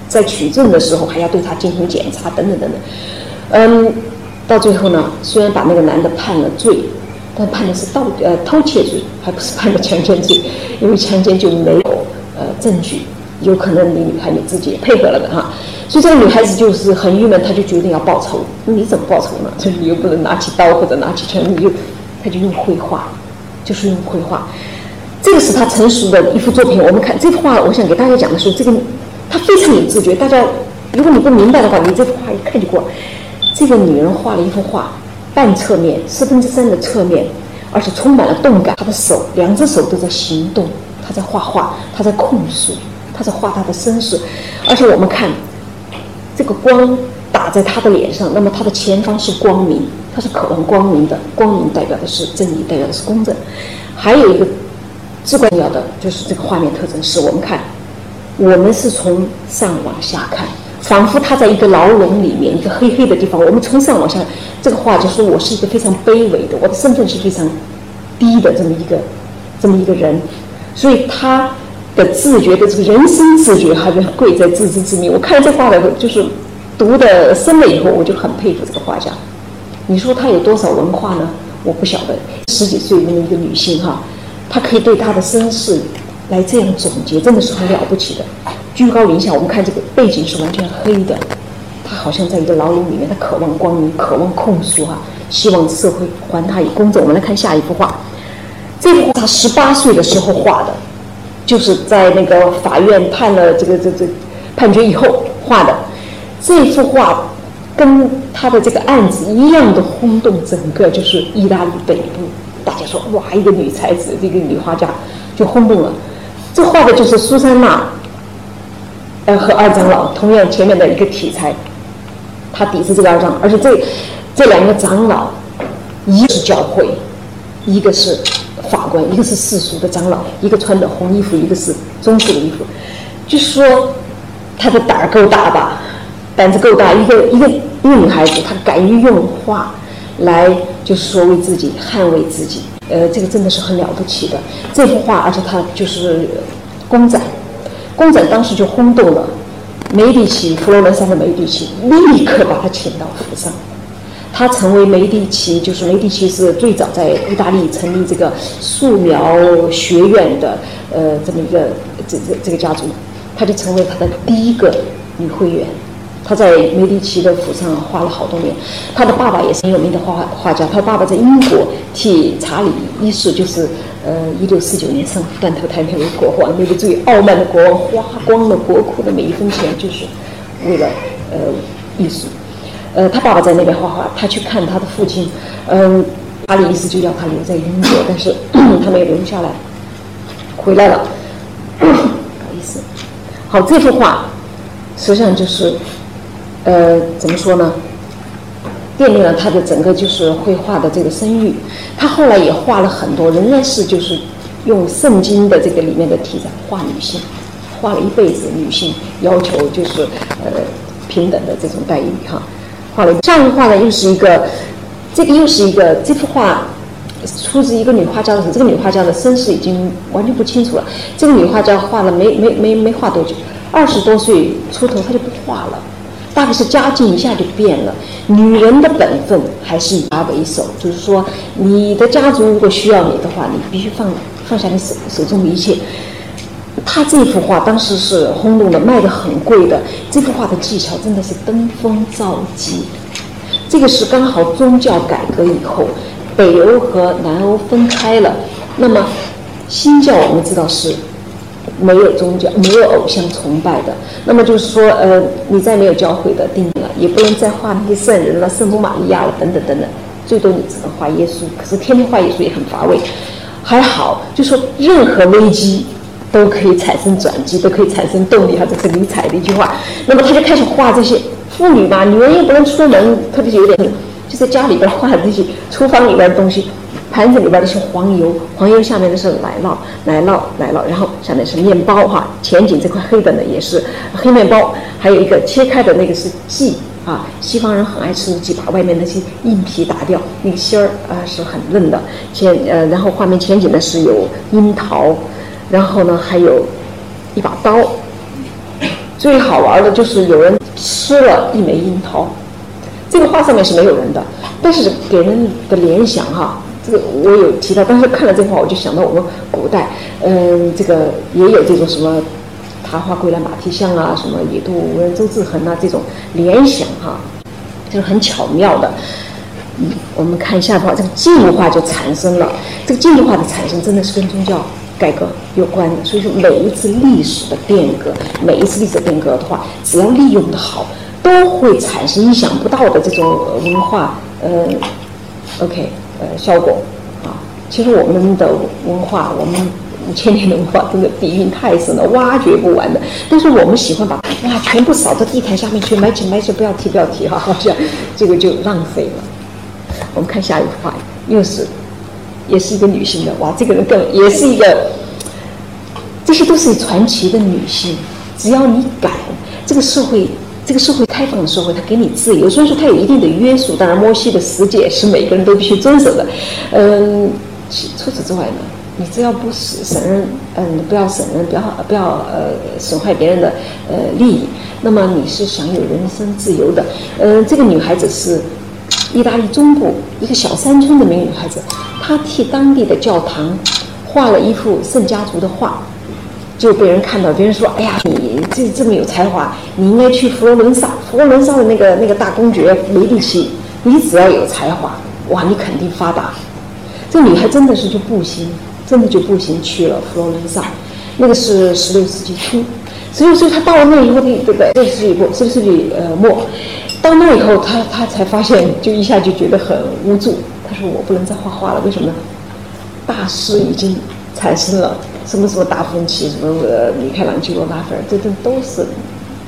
在取证的时候还要对她进行检查，等等等等。嗯，到最后呢，虽然把那个男的判了罪，但判的是盗呃偷窃罪，还不是判的强奸罪，因为强奸就没有呃证据，有可能你女孩你自己也配合了的哈。所以这个女孩子就是很郁闷，她就决定要报仇。你怎么报仇呢？就你又不能拿起刀或者拿起枪，你就她就用绘画，就是用绘画。这个是她成熟的一幅作品。我们看这幅画，我想给大家讲的是，这个她非常有自觉。大家，如果你不明白的话，你这幅画一看就过。这个女人画了一幅画，半侧面，四分之三的侧面，而且充满了动感。她的手，两只手都在行动，她在画画，她在控诉，她在画她的身世。而且我们看，这个光打在她的脸上，那么她的前方是光明，她是渴望光明的。光明代表的是正义，代表的是公正。还有一个。至关重要的就是这个画面特征，是我们看，我们是从上往下看，仿佛他在一个牢笼里面，一个黑黑的地方。我们从上往下，这个画就说我是一个非常卑微的，我的身份是非常低的这么一个这么一个人，所以他的自觉的这个人生自觉还是贵在自知之明。我看这画的，就是读的深了以后，我就很佩服这个画家。你说他有多少文化呢？我不晓得，十几岁那么一个女性哈。她可以对她的身世来这样总结，真的是很了不起的。居高临下，我们看这个背景是完全黑的，他好像在一个牢笼里面，他渴望光明，渴望控诉哈，希望社会还他以公正。我们来看下一幅画，这幅画他十八岁的时候画的，就是在那个法院判了这个这这判决以后画的。这幅画跟他的这个案子一样的轰动整个就是意大利北部。大家说哇，一个女才子，这个女画家就轰动了。这画的就是苏珊娜，呃，和二长老同样前面的一个题材，他抵制这个二长老，而且这这两个长老，一是教会，一个是法官，一个是世俗的长老，一个穿的红衣服，一个是棕色的衣服，就是说他的胆儿够大吧，胆子够大，一个一个一个女孩子，她敢于用画。来，就是说为自己捍卫自己，呃，这个真的是很了不起的这幅画，而且它就是公仔，公展当时就轰动了梅第奇，佛罗伦萨的梅第奇立刻把他请到府上，他成为梅第奇，就是梅第奇是最早在意大利成立这个素描学院的，呃，这么一个这这这个家族，他就成为他的第一个女会员。他在梅迪奇的府上画了好多年，他的爸爸也是很有名的画画家。他爸爸在英国替查理一世，就是呃一六四九年上断头台那位国王，那个最傲慢的国王，花光了国库的每一分钱，就是为了呃艺术。呃，他爸爸在那边画画，他去看他的父亲，嗯，他的意思就要他留在英国，但是他没有留下来，回来了。不好意思，好，这幅画实际上就是。呃，怎么说呢？奠定了他的整个就是绘画的这个声誉。他后来也画了很多，仍然是就是用圣经的这个里面的题材画女性，画了一辈子女性，要求就是呃平等的这种待遇哈。画了下一幅画呢，又是一个，这个又是一个这幅画出自一个女画家的，这个女画家的身世已经完全不清楚了。这个女画家画了没没没没画多久，二十多岁出头，她就不画了。大概是家境一下就变了，女人的本分还是以家为首，就是说，你的家族如果需要你的话，你必须放放下你手手中的一切。他这幅画当时是轰动的，卖的很贵的。这幅画的技巧真的是登峰造极。这个是刚好宗教改革以后，北欧和南欧分开了。那么新教我们知道是没有宗教、没有偶像崇拜的。那么就是说，呃，你再没有教会的定了，也不能再画那些圣人了、圣母玛利亚了等等等等。最多你只能画耶稣，可是天天画耶稣也很乏味。还好，就说任何危机。都可以产生转机，都可以产生动力哈，这是尼采的一句话。那么他就开始画这些妇女嘛，女人又不能出门，特别是有点就在家里边画这些厨房里边的东西，盘子里边的是黄油，黄油下面的是奶酪，奶酪奶酪，然后下面是面包哈。前景这块黑的呢也是黑面包，还有一个切开的那个是荠啊，西方人很爱吃荠，把外面那些硬皮打掉，那个芯儿啊是很嫩的。前呃，然后画面前景呢是有樱桃。然后呢，还有一把刀。最好玩的就是有人吃了一枚樱桃。这个画上面是没有人的，但是给人的联想哈，这个我有提到。当时看了这画，我就想到我们古代，嗯，这个也有这种什么“桃花归来马蹄香”啊，什么“野渡无人舟自横”啊，这种联想哈，就是很巧妙的。嗯，我们看下一画，这个静物画就产生了。这个静物画的产生真的是跟宗教。改革有关的，所以说每一次历史的变革，每一次历史变革的话，只要利用的好，都会产生意想不到的这种文化，呃，OK，呃，效果啊。其实我们的文化，我们五千年的文化，真的底蕴太深了，挖掘不完的。但是我们喜欢把哇全部扫到地毯下面去，埋起埋起，不要提不要提哈，好像这个就浪费了。我们看下一幅画，又是。也是一个女性的哇，这个人更也是一个，这些都是传奇的女性。只要你敢，这个社会，这个社会开放的社会，它给你自由，虽然说它有一定的约束。当然，摩西的十诫是每个人都必须遵守的。嗯，除此之外呢，你只要不损人，嗯，不要损人，不要不要呃损害别人的呃利益，那么你是享有人身自由的。嗯，这个女孩子是意大利中部一个小山村的名女孩子。她替当地的教堂画了一幅圣家族的画，就被人看到。别人说：“哎呀，你这这么有才华，你应该去佛罗伦萨。佛罗伦萨的那个那个大公爵梅第奇，你只要有才华，哇，你肯定发达。”这女孩真的是就步行，真的就步行去了佛罗伦萨。那个是十六世纪初，所以所以她到了那以后，对不对？十六世纪末，十六世纪呃末，到那以后，她她才发现，就一下就觉得很无助。他说：“我不能再画画了，为什么呢？大师已经产生了，什么什么达芬奇，什么呃米开朗基罗、拉斐尔，这这都是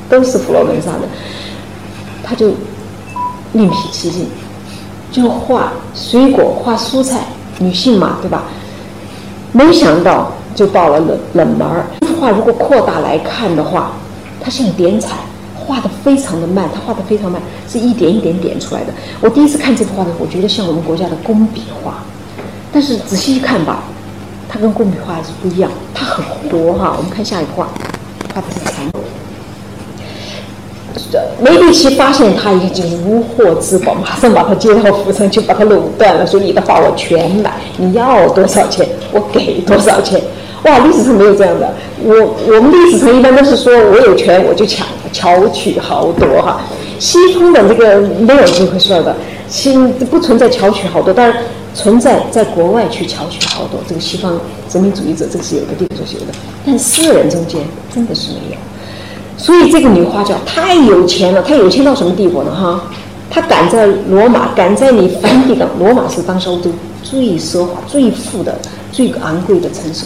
都是佛罗伦萨的。他就另辟蹊径，就画水果、画蔬菜，女性嘛，对吧？没想到就到了冷冷门儿。这幅画如果扩大来看的话，它像点彩。”画的非常的慢，他画的非常慢，是一点一点点出来的。我第一次看这幅画的时候，我觉得像我们国家的工笔画，但是仔细一看吧，它跟工笔画还是不一样，它很活哈。我们看下一幅画，画的是蚕。梅第奇发现他已经无获至宝，马上把他接到府上去，把他垄断了，说你的画我全买，你要。多少钱，我给多少钱。哇，历史上没有这样的。我我们历史上一般都是说我有权我就抢，巧取豪夺哈。西方的这个没有这回事的，西不存在巧取豪夺，但是存在在国外去巧取豪夺。这个西方殖民主义者这个是有的，地方是有的，但私人中间真的是没有。所以这个女画家太有钱了，她有钱到什么地步呢？哈，她敢在罗马，敢在你梵蒂冈，罗马是当时欧洲最奢华、最富的、最昂贵的城市。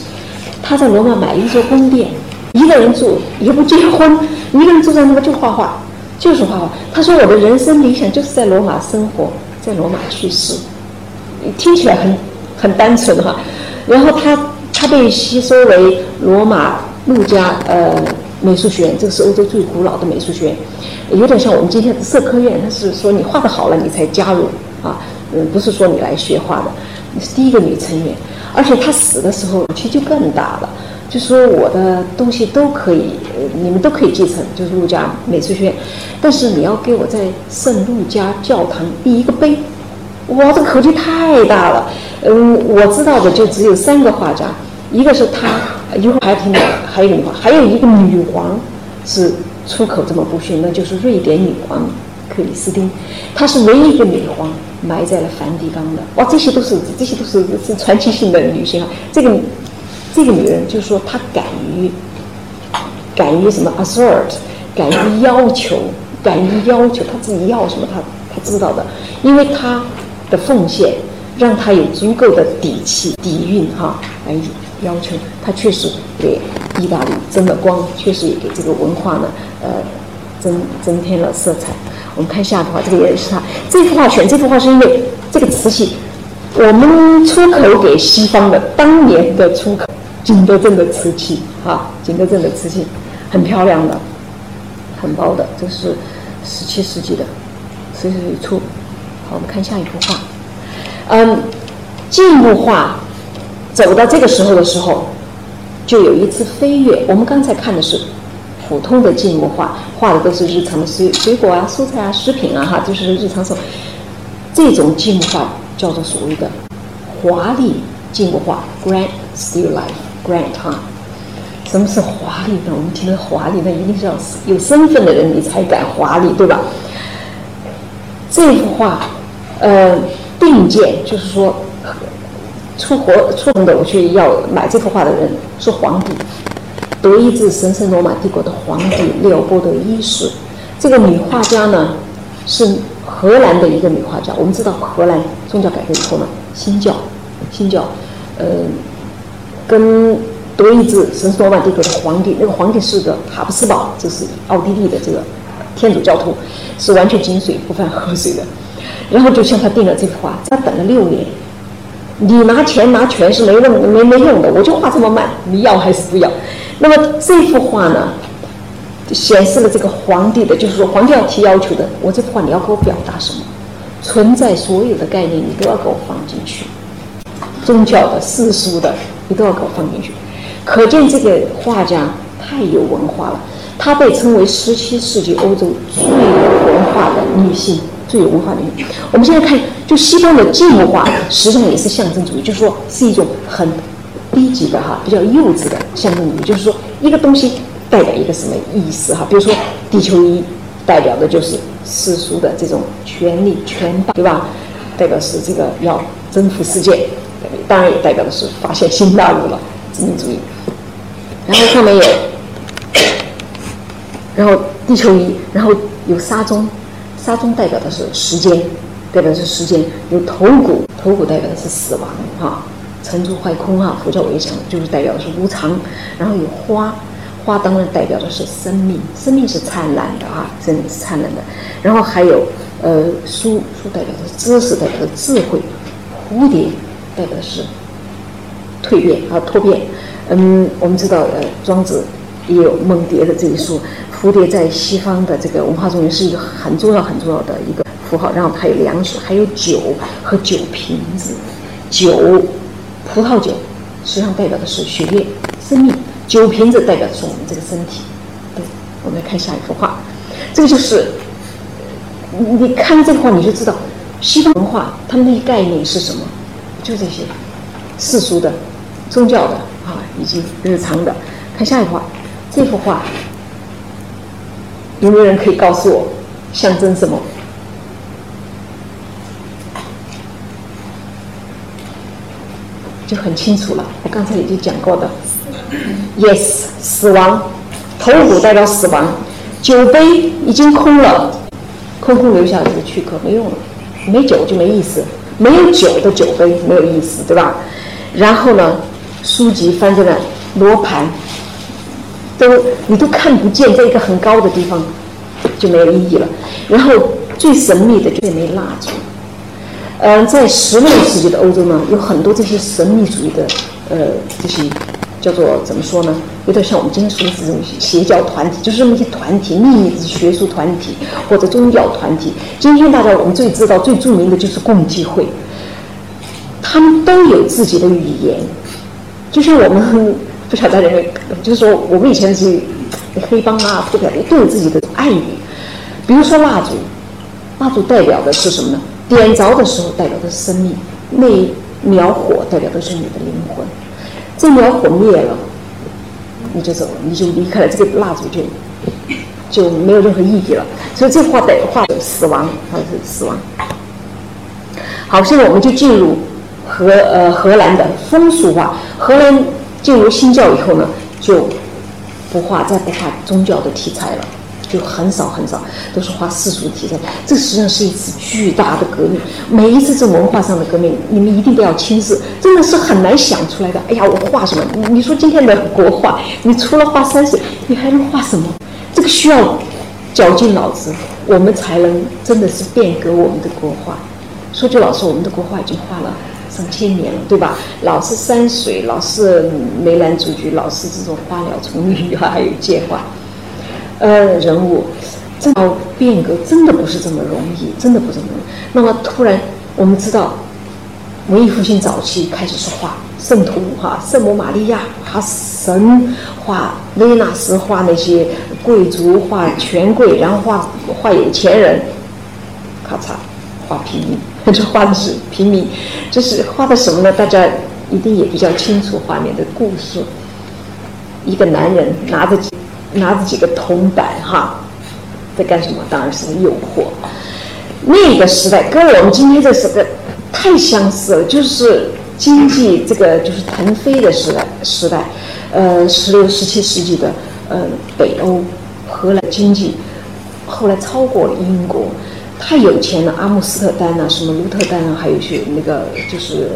她在罗马买了一座宫殿，一个人住也不结婚，一个人住在那个就画画，就是画画。她说我的人生理想就是在罗马生活，在罗马去世，听起来很很单纯哈。然后他他被吸收为罗马陆家呃美术学院，这个是欧洲最古老的美术学院，有点像我们今天的社科院。他是说你画的好了你才加入啊，嗯，不是说你来学画的，你是第一个女成员。而且他死的时候其实就更大了，就说我的东西都可以，你们都可以继承，就是陆家美术学院，但是你要给我在圣陆家教堂立一个碑，哇，这个口气太大了。嗯，我知道的就只有三个画家，一个是她，一会儿还听到，还有一个女皇，还有一个女皇是出口这么不逊，那就是瑞典女皇克里斯汀，她是唯一一个女皇埋在了梵蒂冈的。哇，这些都是这些都是是传奇性的女性啊！这个这个女人就是说她敢于敢于什么 assert，敢于要求，敢于要求她自己要什么，她她知道的，因为她的奉献让他有足够的底气底蕴哈来。要求，他确实给意大利增了光，确实也给这个文化呢，呃，增增添了色彩。我们看下一幅画，这个也是他这幅画选这幅画是因为这个瓷器，我们出口给西方的当年的出口景德镇的瓷器，哈，景德镇的瓷器很漂亮的，很薄的，这是十七世纪的，十七世纪初。我们看下一幅画，嗯，静物画。走到这个时候的时候，就有一次飞跃。我们刚才看的是普通的静物画，画的都是日常的水水果啊、蔬菜啊、食品啊，哈，就是日常所。这种静物画叫做所谓的华丽静物画 （Grand Still Life），Grand 哈。什么是华丽呢？我们听到华丽，那一定是要有身份的人你才敢华丽，对吧？这幅画，呃，并肩就是说。出国出国的，我去要买这幅画的人是皇帝，德意志神圣罗马帝国的皇帝利奥波德一世。这个女画家呢是荷兰的一个女画家。我们知道荷兰宗教改革以后呢，新教，新教，呃，跟德意志神圣罗马帝国的皇帝，那个皇帝是个哈布斯堡，就是奥地利的这个天主教徒，是完全井水不犯河水的。然后就向他订了这幅画，他等了六年。你拿钱拿权是没用没没用的，我就画这么慢，你要还是不要？那么这幅画呢，显示了这个皇帝的，就是说皇帝要提要求的，我这幅画你要给我表达什么？存在所有的概念你都要给我放进去，宗教的、世俗的你都要给我放进去。可见这个画家太有文化了，她被称为十七世纪欧洲最有文化的女性。最有文化的人，我们现在看，就西方的进化，实际上也是象征主义，就是说是一种很低级的哈，比较幼稚的象征主义，就是说一个东西代表一个什么意思哈？比如说地球仪代表的就是世俗的这种权力权霸，对吧？代表是这个要征服世界，当然也代表的是发现新大陆了，殖民主义。然后上面有，然后地球仪，然后有沙钟。沙钟代表的是时间，代表的是时间；有头骨，头骨代表的是死亡，哈，沉住坏空啊。佛教我也讲，就是代表的是无常。然后有花，花当然代表的是生命，生命是灿烂的啊，生命是灿烂的。然后还有呃书，书代表的是知识，代表的智慧。蝴蝶代表的是蜕变啊，蜕变。嗯，我们知道呃，庄子也有梦蝶的这一说。蝴蝶在西方的这个文化中也是一个很重要、很重要的一个符号。然后还有粮食，还有酒和酒瓶子。酒，葡萄酒，实际上代表的是血液、生命；酒瓶子代表的是我们这个身体。对，我们来看下一幅画。这个就是，你看这幅画你就知道，西方文化他们那些概念是什么？就这些，世俗的、宗教的啊，以及日常的。看下一幅画，这幅画。有没有人可以告诉我，象征什么？就很清楚了。我刚才已经讲过的，yes，死亡，头骨代表死亡，酒杯已经空了，空空留下来的躯壳没用了，没酒就没意思，没有酒的酒杯没有意思，对吧？然后呢，书籍翻在了罗盘。都你都看不见，在一个很高的地方就没有意义了。然后最神秘的就这枚蜡烛。嗯，在十六世纪的欧洲呢，有很多这些神秘主义的呃这些叫做怎么说呢？有点像我们今天说的这种邪教团体，就是这么一些团体，秘密的学术团体或者宗教团体。今天大家我们最知道、最著名的就是共济会，他们都有自己的语言，就像我们。不晓得人们，就是说，我们以前是黑帮啊，不晓得都有自己的暗语。比如说蜡烛，蜡烛代表的是什么呢？点着的时候代表的是生命，那苗火代表的是你的灵魂。这苗火灭了，你就走了，你就离开了，这个蜡烛就就没有任何意义了。所以这话的话死亡，它是死亡。好，现在我们就进入荷呃荷兰的风俗画。荷兰进入新教以后呢，就不画再不画宗教的题材了。就很少很少，都是画世俗题材。这实际上是一次巨大的革命。每一次这文化上的革命，你们一定都要亲自，真的是很难想出来的。哎呀，我画什么？你说今天的国画，你除了画山水，你还能画什么？这个需要绞尽脑汁，我们才能真的是变革我们的国画。说句老实，我们的国画已经画了上千年了，对吧？老是山水，老是梅兰竹菊，老是这种花鸟虫鱼啊，还有界画。呃，人物，这要变革，真的不是这么容易，真的不这么容易。那么突然，我们知道，文艺复兴早期开始是画圣徒，哈，圣母玛利亚，画神，画维纳斯，画那些贵族，画权贵，然后画画有钱人，咔嚓，画平民，这画的是平民，这是画的什么呢？大家一定也比较清楚画面的故事。一个男人拿着。拿着几个铜板，哈，在干什么？当然是诱惑。那个时代跟我们今天这时代太相似了，就是经济这个就是腾飞的时代时代。呃，十六、十七世纪的呃北欧、荷兰经济后来超过了英国，太有钱了。阿姆斯特丹啊，什么鹿特丹啊，还有一些那个就是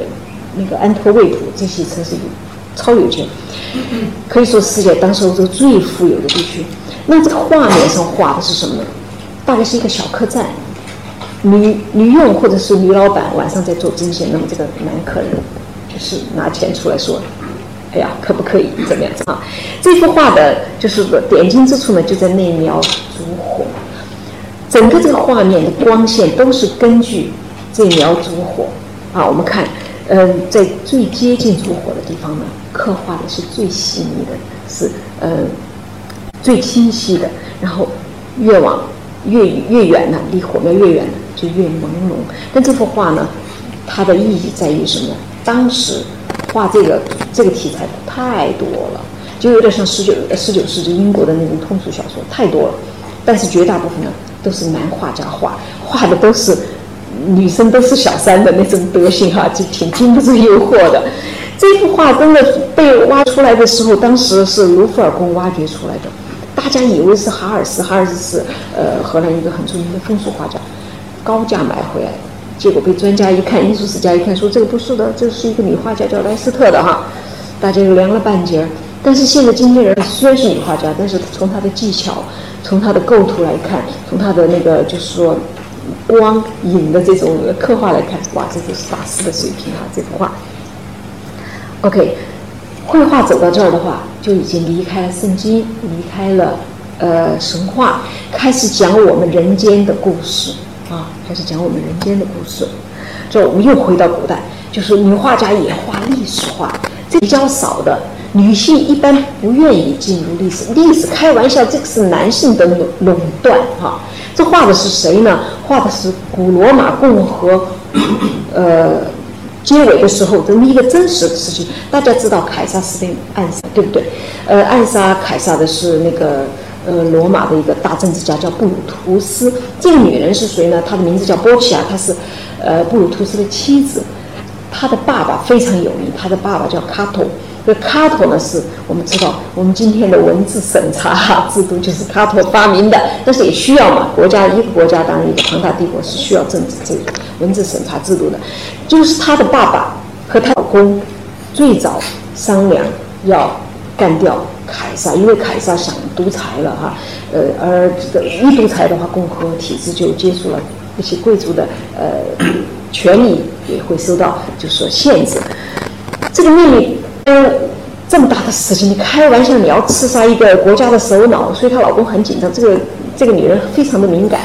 那个安特卫普这些城市。超有钱，可以说世界当时欧洲最富有的地区。那这个画面上画的是什么呢？大概是一个小客栈，女女佣或者是女老板晚上在做针线，那么这个男客人就是拿钱出来说：“哎呀，可不可以怎么样子？”啊，这幅画的就是点睛之处呢，就在那苗烛火。整个这个画面的光线都是根据这苗烛火啊，我们看。嗯，在最接近烛火的地方呢，刻画的是最细腻的，是呃最清晰的。然后越往越越远呢，离火苗越远呢，就越朦胧。但这幅画呢，它的意义在于什么？当时画这个这个题材太多了，就有点像十九十九世纪英国的那种通俗小说，太多了。但是绝大部分呢，都是男画家画，画的都是。女生都是小三的那种德行哈，就挺经不住诱惑的。这幅画真的被挖出来的时候，当时是卢浮尔宫挖掘出来的，大家以为是哈尔斯，哈尔斯是呃荷兰一个很著名的风俗画家，高价买回来，结果被专家一看，艺术史家一看，说这个不是的，这是一个女画家叫莱斯特的哈，大家就凉了半截。但是现在今天人虽然是女画家，但是从她的技巧，从她的构图来看，从她的那个就是说。光影的这种刻画来看，哇，这就是大师的水平啊！这幅画。OK，绘画走到这儿的话，就已经离开了圣经，离开了呃神话，开始讲我们人间的故事啊，开始讲我们人间的故事。这我们又回到古代，就是女画家也画历史画，这比较少的。女性一般不愿意进入历史，历史开玩笑，这个是男性的垄垄断哈。这画的是谁呢？画的是古罗马共和，呃，结尾的时候这么一个真实的事情。大家知道凯撒是被暗杀，对不对？呃，暗杀凯撒的是那个呃罗马的一个大政治家，叫布鲁图斯。这个女人是谁呢？她的名字叫波奇亚，她是呃布鲁图斯的妻子。她的爸爸非常有名，她的爸爸叫卡托。这卡托呢，是我们知道，我们今天的文字审查制度就是卡托发明的，但是也需要嘛。国家一个国家当然一个庞大帝国是需要政治这个文字审查制度的。就是他的爸爸和他老公最早商量要干掉凯撒，因为凯撒想独裁了哈。呃，而这个一独裁的话，共和体制就结束了，那些贵族的呃权利也会受到就是说限制。这个秘密。嗯，这么大的事情，你开玩笑，你要刺杀一个国家的首脑，所以她老公很紧张。这个这个女人非常的敏感，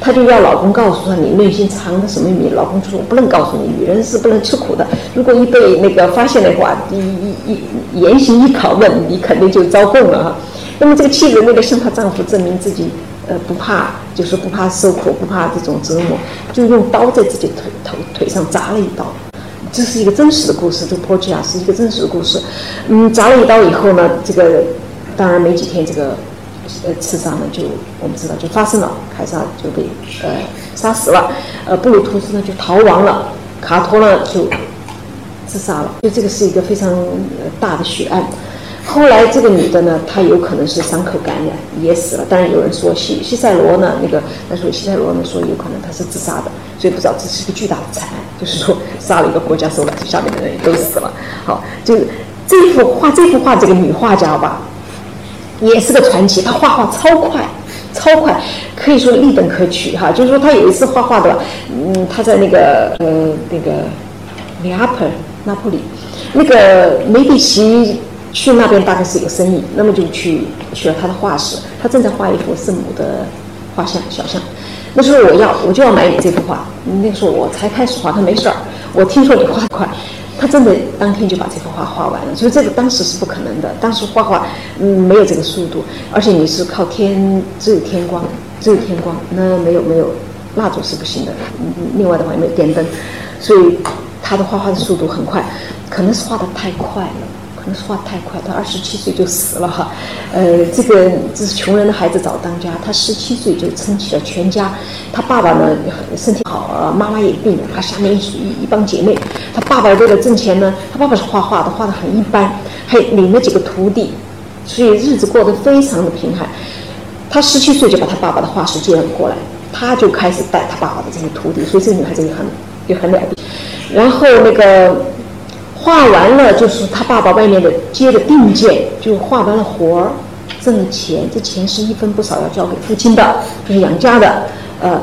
她就要老公告诉她你内心藏的什么秘密。老公就说：“我不能告诉你，女人是不能吃苦的。如果一被那个发现的话，一一一严刑一拷问，你肯定就遭供了哈。”那么这个妻子为了向她丈夫证明自己呃不怕，就是不怕受苦，不怕这种折磨，就用刀在自己腿头腿上扎了一刀。这是一个真实的故事，这个 Portia 是一个真实的故事。嗯，砸了一刀以后呢，这个当然没几天，这个呃刺杀呢就我们知道就发生了，凯撒就被呃杀死了，呃布鲁图斯呢就逃亡了，卡托呢就自杀了，就这个是一个非常大的血案。后来这个女的呢，她有可能是伤口感染，也死了。当然有人说西西塞罗呢，那个那时候西塞罗呢说有可能她是自杀的，所以不知道这是一个巨大的惨案，就是说杀了一个国家首脑，下面的人都死了。好，就是这幅画，这幅画这个女画家吧，也是个传奇。她画画超快，超快，可以说立等可取哈。就是说她有一次画画的，嗯，她在那个呃那个里阿普拿破里，那个梅第奇。去那边大概是有生意，那么就去去了他的画室，他正在画一幅圣母的画像小像。那时候我要我就要买你这幅画，那个时候我才开始画，他没事儿。我听说你画快，他真的当天就把这幅画画完了。所以这个当时是不可能的，当时画画嗯没有这个速度，而且你是靠天，只有天光，只有天光，那没有没有蜡烛是不行的。另外的话也没有电灯，所以他的画画的速度很快，可能是画的太快了。可能是画太快，他二十七岁就死了哈，呃，这个这是穷人的孩子早当家，他十七岁就撑起了全家。他爸爸呢身体好，妈妈也病了，他下面一一帮姐妹。他爸爸为了挣钱呢，他爸爸是画画的，画的很一般，还领了几个徒弟，所以日子过得非常的贫寒。他十七岁就把他爸爸的画室接了过来，他就开始带他爸爸的这些徒弟，所以这个女孩子也很也很了不起。然后那个。画完了，就是他爸爸外面的接的定件，就画完了活儿，挣了钱，这钱是一分不少要交给父亲的，就是养家的。呃，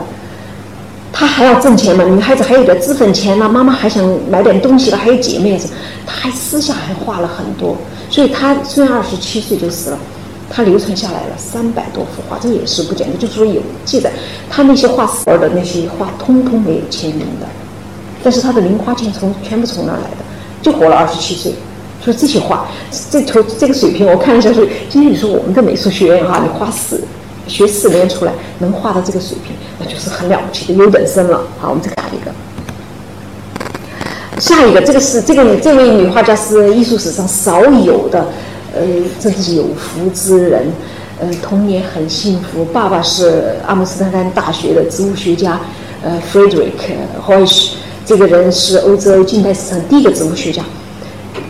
他还要挣钱嘛，女孩子还有点脂粉钱呢，妈妈还想买点东西了，还有姐妹什么，他还私下还画了很多。所以他虽然二十七岁就死了，他流传下来了三百多幅画，这也是不简单。就是说有记载，他那些画死儿的那些画，通通没有签名的，但是他的零花钱从全部从哪来的？就活了二十七岁，说这些画，这从这个水平，我看一下说，今天你说我们的美术学院哈，你画四学四年出来能画到这个水平，那就是很了不起的优等生了。好，我们再打一个，下一个，这个是这个这位女画家是艺术史上少有的，呃，真是有福之人，呃，童年很幸福，爸爸是阿姆斯特丹大学的植物学家，呃，Frederick Hoish。这个人是欧洲近代史上第一个植物学家，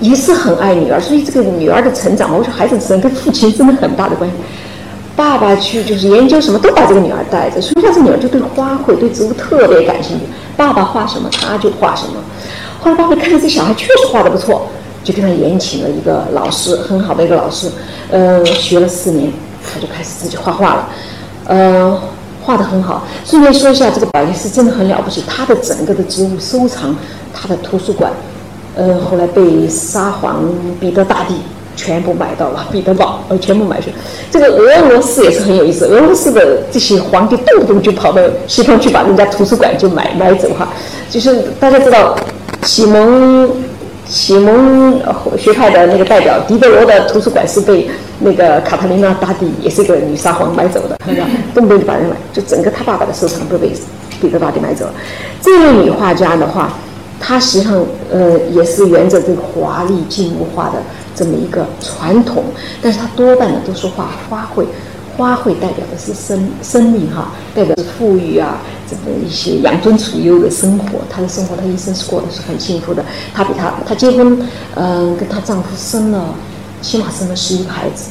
也是很爱女儿，所以这个女儿的成长，我说孩子成长跟父亲真的很大的关系。爸爸去就是研究什么都把这个女儿带着，所以这女儿就对花卉、对植物特别感兴趣。爸爸画什么，她就画什么。后来爸爸看到这小孩确实画的不错，就给他延请了一个老师，很好的一个老师，呃，学了四年，他就开始自己画画了，呃。画的很好。顺便说一下，这个宝丽斯真的很了不起。他的整个的植物收藏，他的图书馆，呃，后来被沙皇彼得大帝全部买到了，彼得堡呃全部买去。这个俄罗斯也是很有意思，俄罗斯的这些皇帝动不动就跑到西方去把人家图书馆就买买走哈。就是大家知道，启蒙。启蒙学派的那个代表狄德罗的图书馆是被那个卡特琳娜大帝，也是一个女沙皇买走的，动不动就把人买，就整个他爸爸的收藏都被彼得大帝买走了。这位女画家的话，她实际上呃也是沿着这个华丽静物画的这么一个传统，但是她多半呢都是画花卉。花卉代表的是生生命哈，代表是富裕啊，这个一些养尊处优的生活。她的生活，她一生是过的是很幸福的。她比她，她结婚，嗯，跟她丈夫生了，起码生了十一个孩子，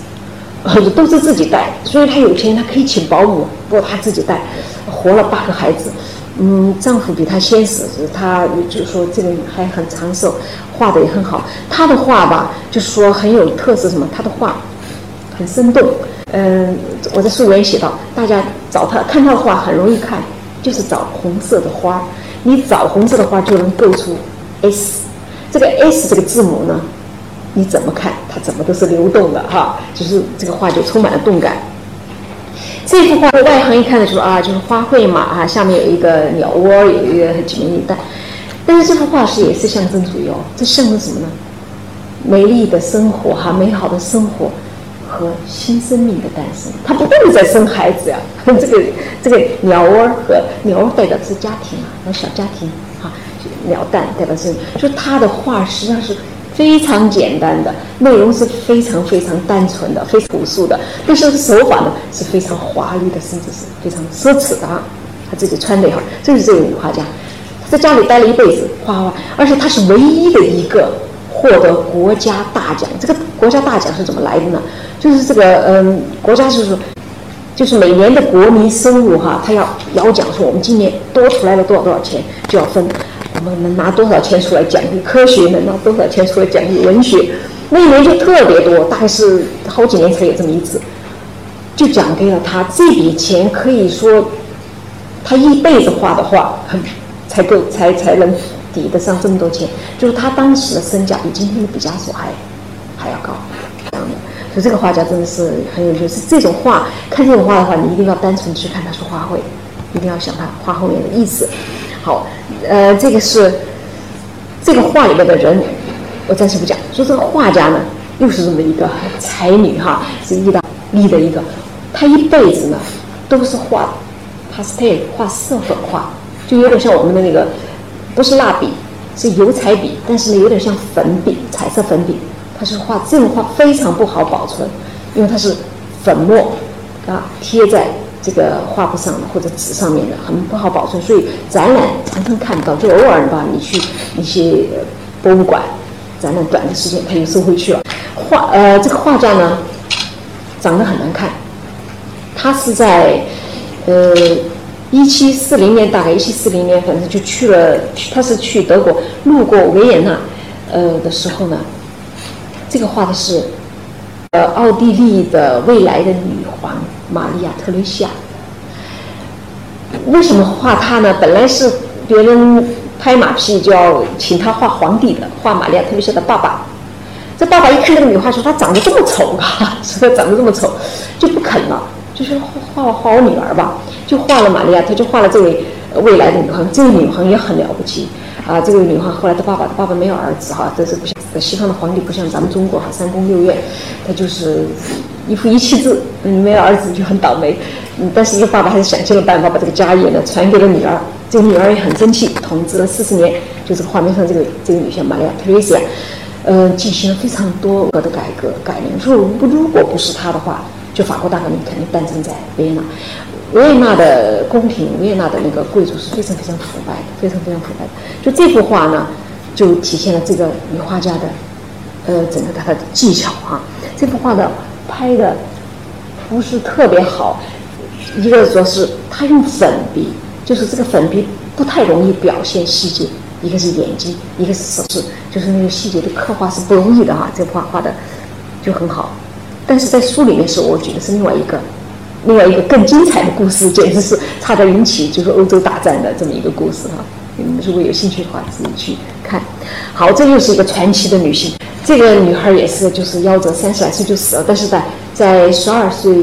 都是自己带。所以她有钱，她可以请保姆，不过她自己带，活了八个孩子。嗯，丈夫比她先死，她就说这个还很长寿，画的也很好。她的画吧，就是说很有特色，什么？她的画很生动。嗯，我在书里面写到，大家找她看她的画很容易看，就是找红色的花。你找红色的花就能构出 S，这个 S 这个字母呢，你怎么看它怎么都是流动的哈，就是这个画就充满了动感。这幅画的外行一看的时候啊，就是花卉嘛啊，下面有一个鸟窝，有一个几枚蛋。但是这幅画是也是象征主义哦，这象征什么呢？美丽的生活哈，美好的生活。和新生命的诞生，他不断的在生孩子呀。这个这个鸟窝和鸟窝代表是家庭啊，和小家庭啊。鸟蛋代表是，就他的画实际上是非常简单的，内容是非常非常单纯的，非朴素的，但是手法呢是非常华丽的，甚至是非常奢侈的啊。他自己穿的也好，就是这个女画家，她在家里待了一辈子画画，而且她是唯一的一个获得国家大奖。这个国家大奖是怎么来的呢？就是这个嗯，国家就是，就是每年的国民收入哈，他要要奖说我们今年多出来了多少多少钱，就要分，我们能拿多少钱出来奖励科学，能拿多少钱出来奖励文学，那一年就特别多，大概是好几年才有这么一次，就奖给了他这笔钱，可以说。他一辈子画的画，才够才才能抵得上这么多钱。就是他当时的身价比今天的毕加索还还要高，这样的。所以这个画家真的是很有趣。是这种画，看这种画的话，你一定要单纯去看他是花卉，一定要想他画后面的意思。好，呃，这个是这个画里面的人，我暂时不讲。说这个画家呢，又是这么一个才女哈，是意大利的一个，她一辈子呢都是画。pastel 画色粉画，就有点像我们的那个，不是蜡笔，是油彩笔，但是呢有点像粉笔，彩色粉笔。它是画这种画非常不好保存，因为它是粉末啊贴在这个画布上的或者纸上面的，很不好保存，所以展览常常看不到，就偶尔吧，你去一些博物馆展览短的时间，它就收回去了。画呃这个画家呢长得很难看，他是在。呃，一七四零年，大概一七四零年，反正就去了。他是去德国，路过维也纳，呃的时候呢，这个画的是，呃，奥地利的未来的女皇玛利亚特蕾西亚。为什么画她呢？本来是别人拍马屁就要请他画皇帝的，画玛利亚特蕾西亚的爸爸。这爸爸一看这个女画，说她长得这么丑啊，说她长得这么丑，就不肯了。就是画画画我女儿吧，就画了玛利亚，他就画了这位未来的女皇。这位女皇也很了不起啊！这位女皇后来她爸爸，她爸爸没有儿子哈，这是不像西方的皇帝，不像咱们中国哈，三宫六院，他就是一夫一妻制，没有儿子就很倒霉。嗯，但是这个爸爸还是想尽了办法把这个家业呢传给了女儿。这个女儿也很争气，统治了四十年。就这个画面上这个这个女性玛利亚特蕾西亚，呃，进行了非常多的改革改良。说不如果不是她的话。就法国大革命肯定诞生在维也纳，维也纳的宫廷，维也纳的那个贵族是非常非常腐败的，非常非常腐败的。就这幅画呢，就体现了这个女画家的，呃，整个她的技巧啊。这幅画的拍的不是特别好，一个主要是她用粉笔，就是这个粉笔不太容易表现细节，一个是眼睛，一个是手势，就是那个细节的刻画是不容易的哈。这幅画画的就很好。但是在书里面是我举的是另外一个，另外一个更精彩的故事，简直是差点引起就是欧洲大战的这么一个故事哈。你们如果有兴趣的话，自己去看。好，这又是一个传奇的女性，这个女孩也是就是夭折，三十来岁就死了，但是在在十二岁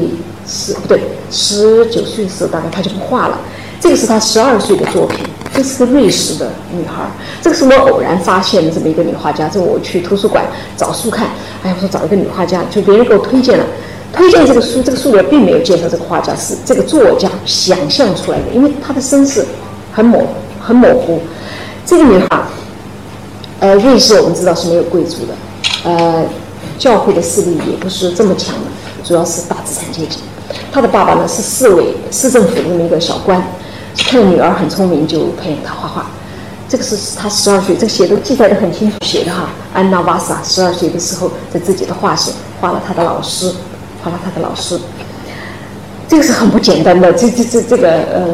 十不对十九岁的时候，大概她就不画了。这个是她十二岁的作品。这是瑞士的女孩，这个是我偶然发现的这么一个女画家。这我去图书馆找书看，哎，我说找一个女画家，就别人给我推荐了，推荐这个书，这个书里并没有介绍这个画家，是这个作家想象出来的，因为她的身世很模很模糊。这个女孩，呃，瑞士我们知道是没有贵族的，呃，教会的势力也不是这么强的，主要是大资产阶级。她的爸爸呢是市委市政府的那么一个小官。看女儿很聪明，就培养她画画。这个是她十二岁，这个写都记载的很清楚，写的哈。安娜瓦萨十二岁的时候，在自己的画室画了他的老师，画了他的老师。这个是很不简单的，这这这这个呃，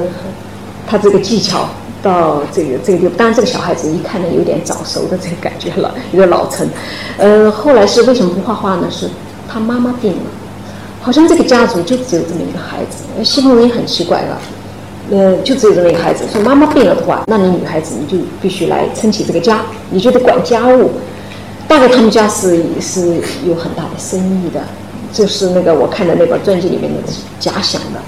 他这个技巧到这个这个地方。当然，这个小孩子一看呢，有点早熟的这个感觉了，有点老成。呃，后来是为什么不画画呢？是他妈妈病了，好像这个家族就只有这么一个孩子。西方人也很奇怪了。呃，就只有这么一个孩子。说妈妈病了的话，那你女孩子你就必须来撑起这个家，你就得管家务。大概他们家是是有很大的生意的，就是那个我看的那本传记里面的假想的。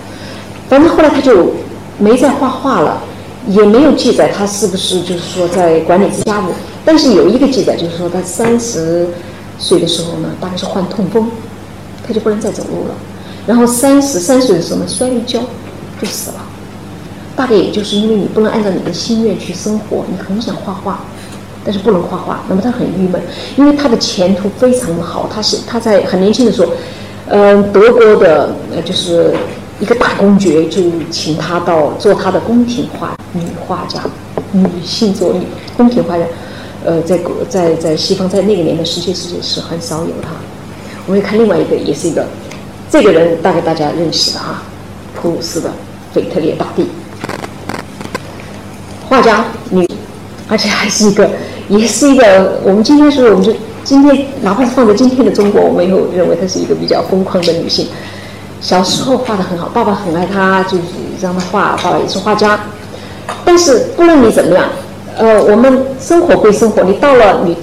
反正后来他就没再画画了，也没有记载他是不是就是说在管理家务。但是有一个记载，就是说他三十岁的时候呢，大概是患痛风，他就不能再走路了。然后三十三岁的时候呢，摔了一跤就死了。大概也就是因为你不能按照你的心愿去生活，你很想画画，但是不能画画，那么他很郁闷，因为他的前途非常的好，他是他在很年轻的时候，嗯，德国的呃就是一个大公爵就请他到做他的宫廷画女画家，女性做女宫廷画家，呃，在国在在西方在那个年代十七世纪是很少有他。我们看另外一个，也是一个这个人大概大家认识的哈，普鲁士的腓特烈大帝。画家女，而且还是一个，也是一个。我们今天是，我们就今天，哪怕是放在今天的中国，我们也认为她是一个比较疯狂的女性。小时候画的很好，爸爸很爱她，就是让她画。爸爸也是画家。但是不论你怎么样，呃，我们生活归生活，你到了女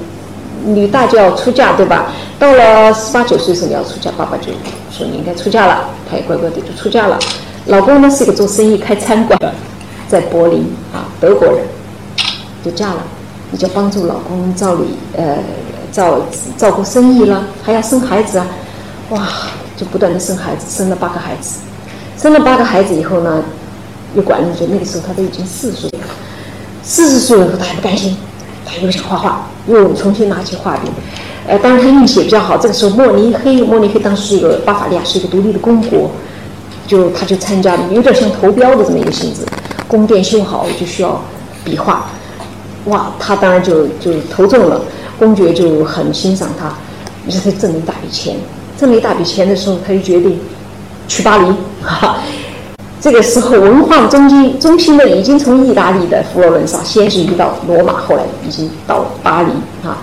女大就要出嫁，对吧？到了十八九岁时候你要出嫁，爸爸就说你应该出嫁了，她也乖乖的就出嫁了。老公呢是一个做生意开餐馆的。在柏林啊，德国人就嫁了，你就帮助老公照理呃照照顾生意了，还要生孩子啊，哇，就不断的生孩子，生了八个孩子，生了八个孩子以后呢，又管了就那个时候他都已经四十岁了，四十岁了以后他还不甘心，他又想画画，又重新拿起画笔，呃，当然他运气也比较好，这个时候慕尼黑，慕尼黑当时是一个巴伐利亚是一个独立的公国，就他就参加了，有点像投标的这么一个性质。宫殿修好就需要笔画，哇，他当然就就投中了，公爵就很欣赏他，于是他挣了一大笔钱，挣了一大笔钱的时候，他就决定去巴黎。哈，这个时候文化中心中心呢，已经从意大利的佛罗伦萨，先是移到罗马，后来已经到巴黎。啊，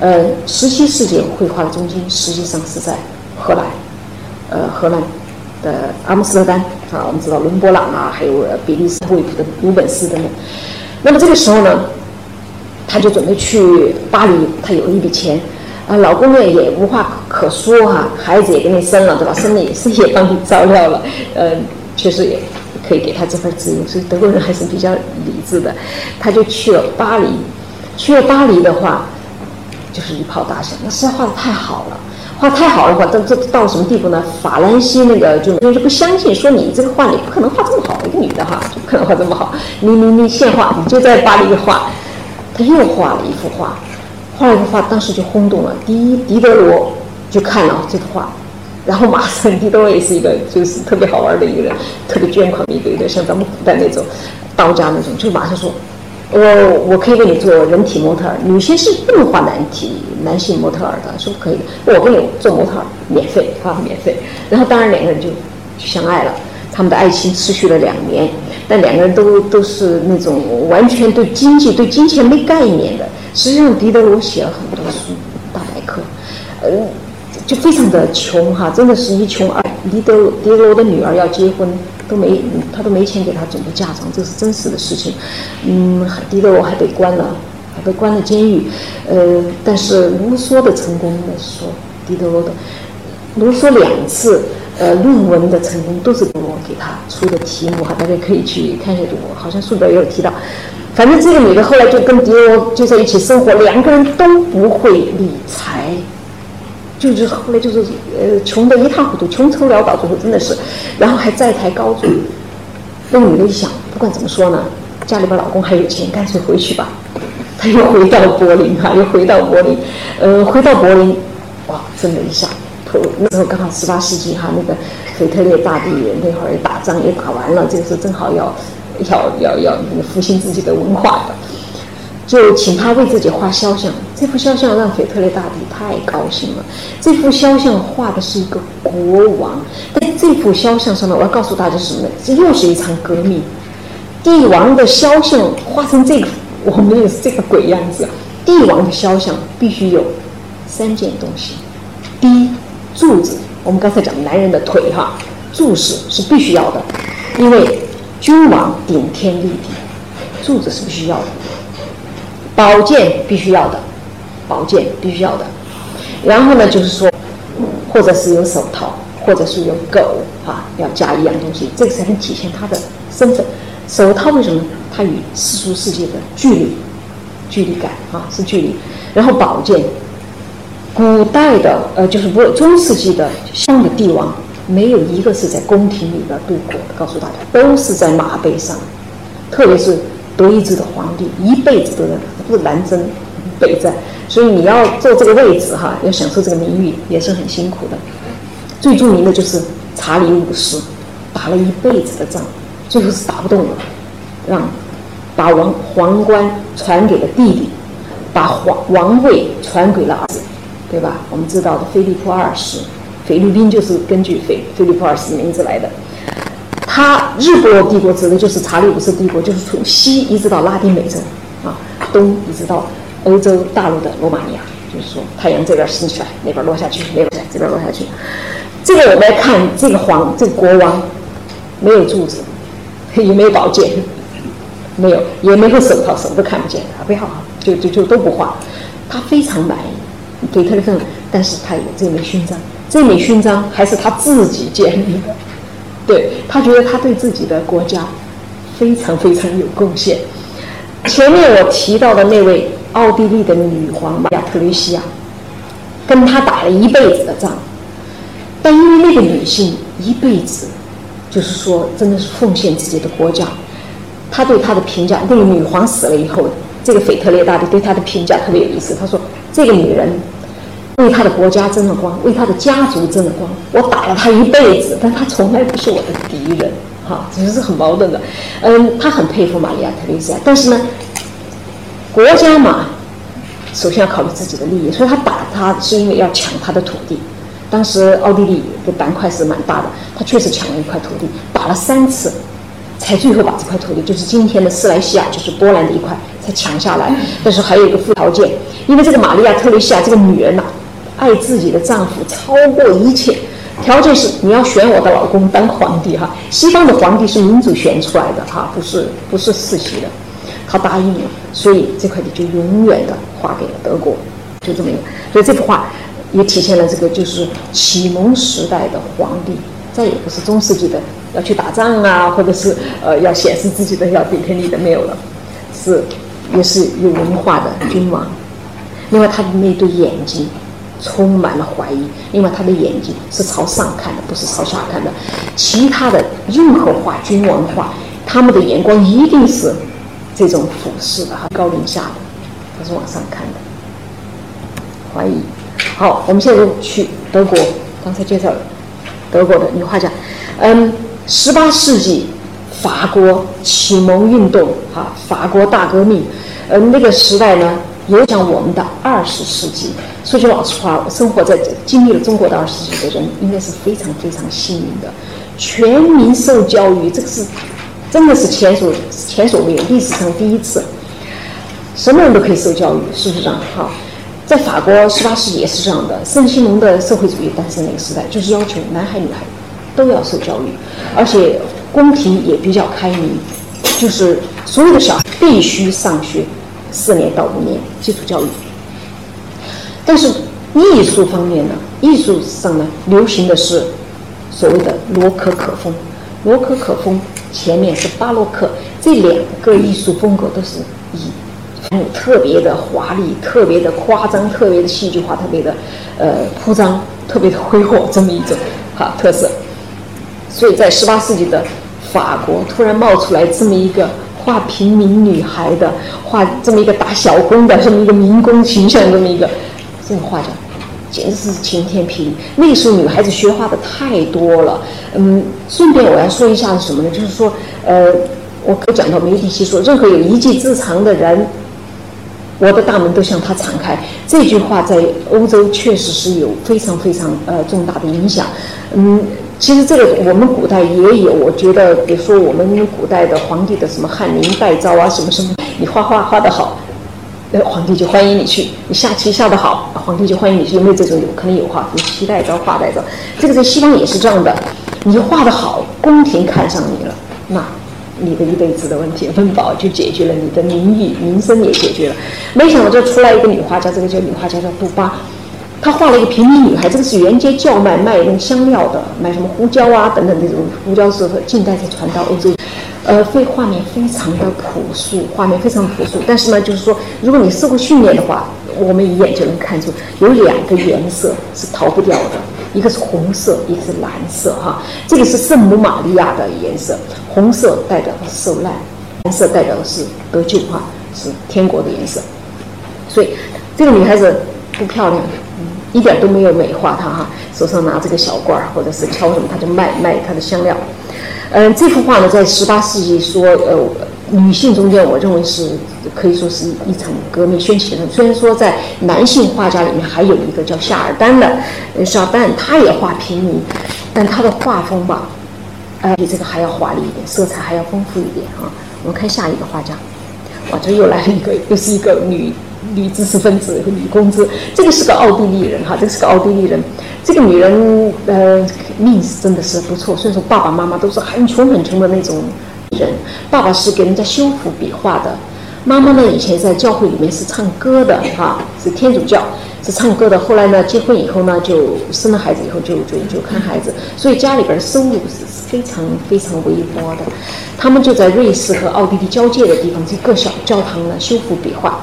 呃，十七世纪绘画的中心实际上是在荷兰，呃，荷兰。呃，阿姆斯特丹啊，我们知道伦勃朗啊，还有比利时惠普的鲁本斯等等。那么这个时候呢，他就准备去巴黎，他有一笔钱，啊，老公呢也无话可说哈，孩子也给你生了，对吧？生了也 是也帮你照料了，呃，确实也可以给他这份自由，所以德国人还是比较理智的，他就去了巴黎。去了巴黎的话，就是一炮打响，那实在画的太好了。画太好的话，这这到什么地步呢？法兰西那个就就是不相信，说你这个画你不可能画这么好，一个女的哈，就不可能画这么好。你你你现画，你就在巴黎画。他又画了一幅画，画了一幅画，当时就轰动了。第一，狄德罗就看了这幅画，然后马上狄德罗也是一个就是特别好玩的一个人，特别捐款一个，有点像咱们古代那种道家那种，就马上说。我我可以给你做人体模特儿，女性是不能画男体男性模特儿的，是不可以的。我给你做模特儿，免费啊，免费。然后当然两个人就相爱了，他们的爱情持续了两年，但两个人都都是那种完全对经济、对金钱没概念的。实际上，狄德罗写了很多书，大百科，呃，就非常的穷哈，真的是一穷二。狄德狄德罗的女儿要结婚。都没，他都没钱给他准备嫁妆，这是真实的事情。嗯，狄德罗还被关了，还被关了监狱。呃，但是卢梭的成功呢？说狄德罗的卢梭两次呃论文的成功都是狄德罗给他出的题目哈，大家可以去看一下，我好像书本也有提到。反正这个女的后来就跟狄德罗就在一起生活，两个人都不会理财。就是后来就是呃穷得一塌糊涂，穷愁潦倒，最后真的是，然后还债台高筑。那女的一想，不管怎么说呢，家里边老公还有钱，干脆回去吧。她又回到柏林哈，又回到柏林，呃，回到柏林，哇，真的一下，头那时候刚好十八世纪哈，那个腓特烈大帝那会儿打仗也打完了，这个时候正好要要要要复兴自己的文化的。就请他为自己画肖像，这幅肖像让腓特烈大帝太高兴了。这幅肖像画的是一个国王，在这幅肖像上面，我要告诉大家什么呢？这又是一场革命。帝王的肖像画成这个，我们也是这个鬼样子。帝王的肖像必须有三件东西：第一，柱子。我们刚才讲男人的腿哈，柱子是必须要的，因为君王顶天立地，柱子是必须要的。宝剑必须要的，宝剑必须要的。然后呢，就是说，或者是有手套，或者是有狗啊，要加一样东西，这个才能体现他的身份。手套为什么？它与世俗世界的距离、距离感啊，是距离。然后宝剑，古代的呃，就是不中世纪的像的帝王，没有一个是在宫廷里边度过的。告诉大家，都是在马背上特别是德意志的皇帝，一辈子都在，不南征北战，所以你要坐这个位置哈，要享受这个名誉也是很辛苦的。最著名的就是查理五世，打了一辈子的仗，最后是打不动了，让把王皇冠传给了弟弟，把皇王位传给了儿子，对吧？我们知道的菲利普二世，菲律宾就是根据菲菲利普二世名字来的。他日国帝国指的就是查理五世帝国，就是从西一直到拉丁美洲，啊，东一直到欧洲大陆的罗马尼亚，就是说太阳这边升起来，那边落下去，那边这边落下去。这个我们来看这个皇，这个国王没有柱子，也没有宝剑，没有，也没有手套，手都看不见啊！不要，就就就都不画。他非常满意，给他的份，但是他有这枚勋章，这枚勋章还是他自己建立的。对他觉得他对自己的国家非常非常有贡献。前面我提到的那位奥地利的女皇玛雅特蕾西亚，跟他打了一辈子的仗，但因为那个女性一辈子就是说真的是奉献自己的国家，他对她的评价，那个女皇死了以后，这个腓特烈大帝对她的评价特别有意思，他说这个女人。为他的国家争了光，为他的家族争了光。我打了他一辈子，但他从来不是我的敌人，哈，其实是很矛盾的。嗯，他很佩服玛利亚·特蕾西亚，但是呢，国家嘛，首先要考虑自己的利益，所以他打他是因为要抢他的土地。当时奥地利的板块是蛮大的，他确实抢了一块土地，打了三次，才最后把这块土地，就是今天的斯莱西亚，就是波兰的一块，才抢下来。但是还有一个附条件，因为这个玛利亚·特蕾西亚这个女人呐。爱自己的丈夫超过一切，条件是你要选我的老公当皇帝哈。西方的皇帝是民主选出来的哈，不是不是世袭的。他答应了，所以这块地就永远的划给了德国，就这么一个。所以这幅画也体现了这个就是启蒙时代的皇帝，再也不是中世纪的要去打仗啊，或者是呃要显示自己的要顶天立地没有了，是也是有文化的君王。另外他的那对眼睛。充满了怀疑，因为他的眼睛是朝上看的，不是朝下看的。其他的任何画，君王画，他们的眼光一定是这种俯视的哈，高临下的，他是往上看的。怀疑。好，我们现在去德国，刚才介绍了德国的女画家。嗯，十八世纪法国启蒙运动，哈，法国大革命，嗯，那个时代呢？影响我们的二十世纪，说句老实话，生活在经历了中国的二十世纪的人，应该是非常非常幸运的。全民受教育，这个是真的是前所前所未有，历史上第一次，什么人都可以受教育，是不是这样？哈，在法国十八世纪也是这样的，圣西蒙的社会主义诞生那个时代，就是要求男孩女孩都要受教育，而且宫廷也比较开明，就是所有的小孩必须上学。四年到五年基础教育，但是艺术方面呢，艺术上呢，流行的是所谓的罗可可风。罗可可风前面是巴洛克，这两个艺术风格都是以特别的华丽、特别的夸张、特别的戏剧化、特别的呃铺张、特别的挥霍这么一种哈特色。所以在十八世纪的法国，突然冒出来这么一个。画平民女孩的，画这么一个打小工的，这么一个民工形象，这么一个这个画家，简直是晴天霹雳。那时候女孩子学画的太多了。嗯，顺便我要说一下是什么呢？就是说，呃，我可讲到梅迪奇说，任何有一技之长的人，我的大门都向他敞开。这句话在欧洲确实是有非常非常呃重大的影响。嗯。其实这个我们古代也有，我觉得，比如说我们古代的皇帝的什么翰林待诏啊，什么什么，你画画画得好，那皇帝就欢迎你去；你下棋下得好，皇帝就欢迎你去。有没有这种？有可能有哈，有棋待诏，画待诏。这个在西方也是这样的，你画得好，宫廷看上你了，那你的一辈子的问题 温饱就解决了，你的名誉名声也解决了。没想到就出来一个女画家，这个叫女画家叫杜巴。他画了一个平民女孩，这个是沿街叫卖卖那种香料的，卖什么胡椒啊等等这种胡椒是近代才传到欧洲，呃，非画面非常的朴素，画面非常朴素。但是呢，就是说，如果你受过训练的话，我们一眼就能看出有两个颜色是逃不掉的，一个是红色，一个是蓝色哈。这个是圣母玛利亚的颜色，红色代表的是受难，颜色代表的是得救哈，是天国的颜色。所以这个女孩子不漂亮，一点都没有美化她哈，手上拿这个小罐儿或者是敲什么，她就卖卖她的香料。嗯，这幅画呢，在十八世纪说呃女性中间，我认为是可以说是一场革命掀起的。虽然说在男性画家里面还有一个叫夏尔丹的，夏尔丹他也画平民，但他的画风吧，呃，比这个还要华丽一点，色彩还要丰富一点啊。我们看下一个画家，哇，这又来了一个，又是一个女。女知识分子和女公子，这个是个奥地利人哈，这个是个奥地利人。这个女人呃命真的是不错，虽然说爸爸妈妈都是很穷很穷的那种人，爸爸是给人家修复笔画的，妈妈呢以前在教会里面是唱歌的哈，是天主教是唱歌的。后来呢结婚以后呢就生了孩子以后就就就看孩子，所以家里边收入是非常非常微薄的。他们就在瑞士和奥地利交界的地方这个小教堂呢修复笔画。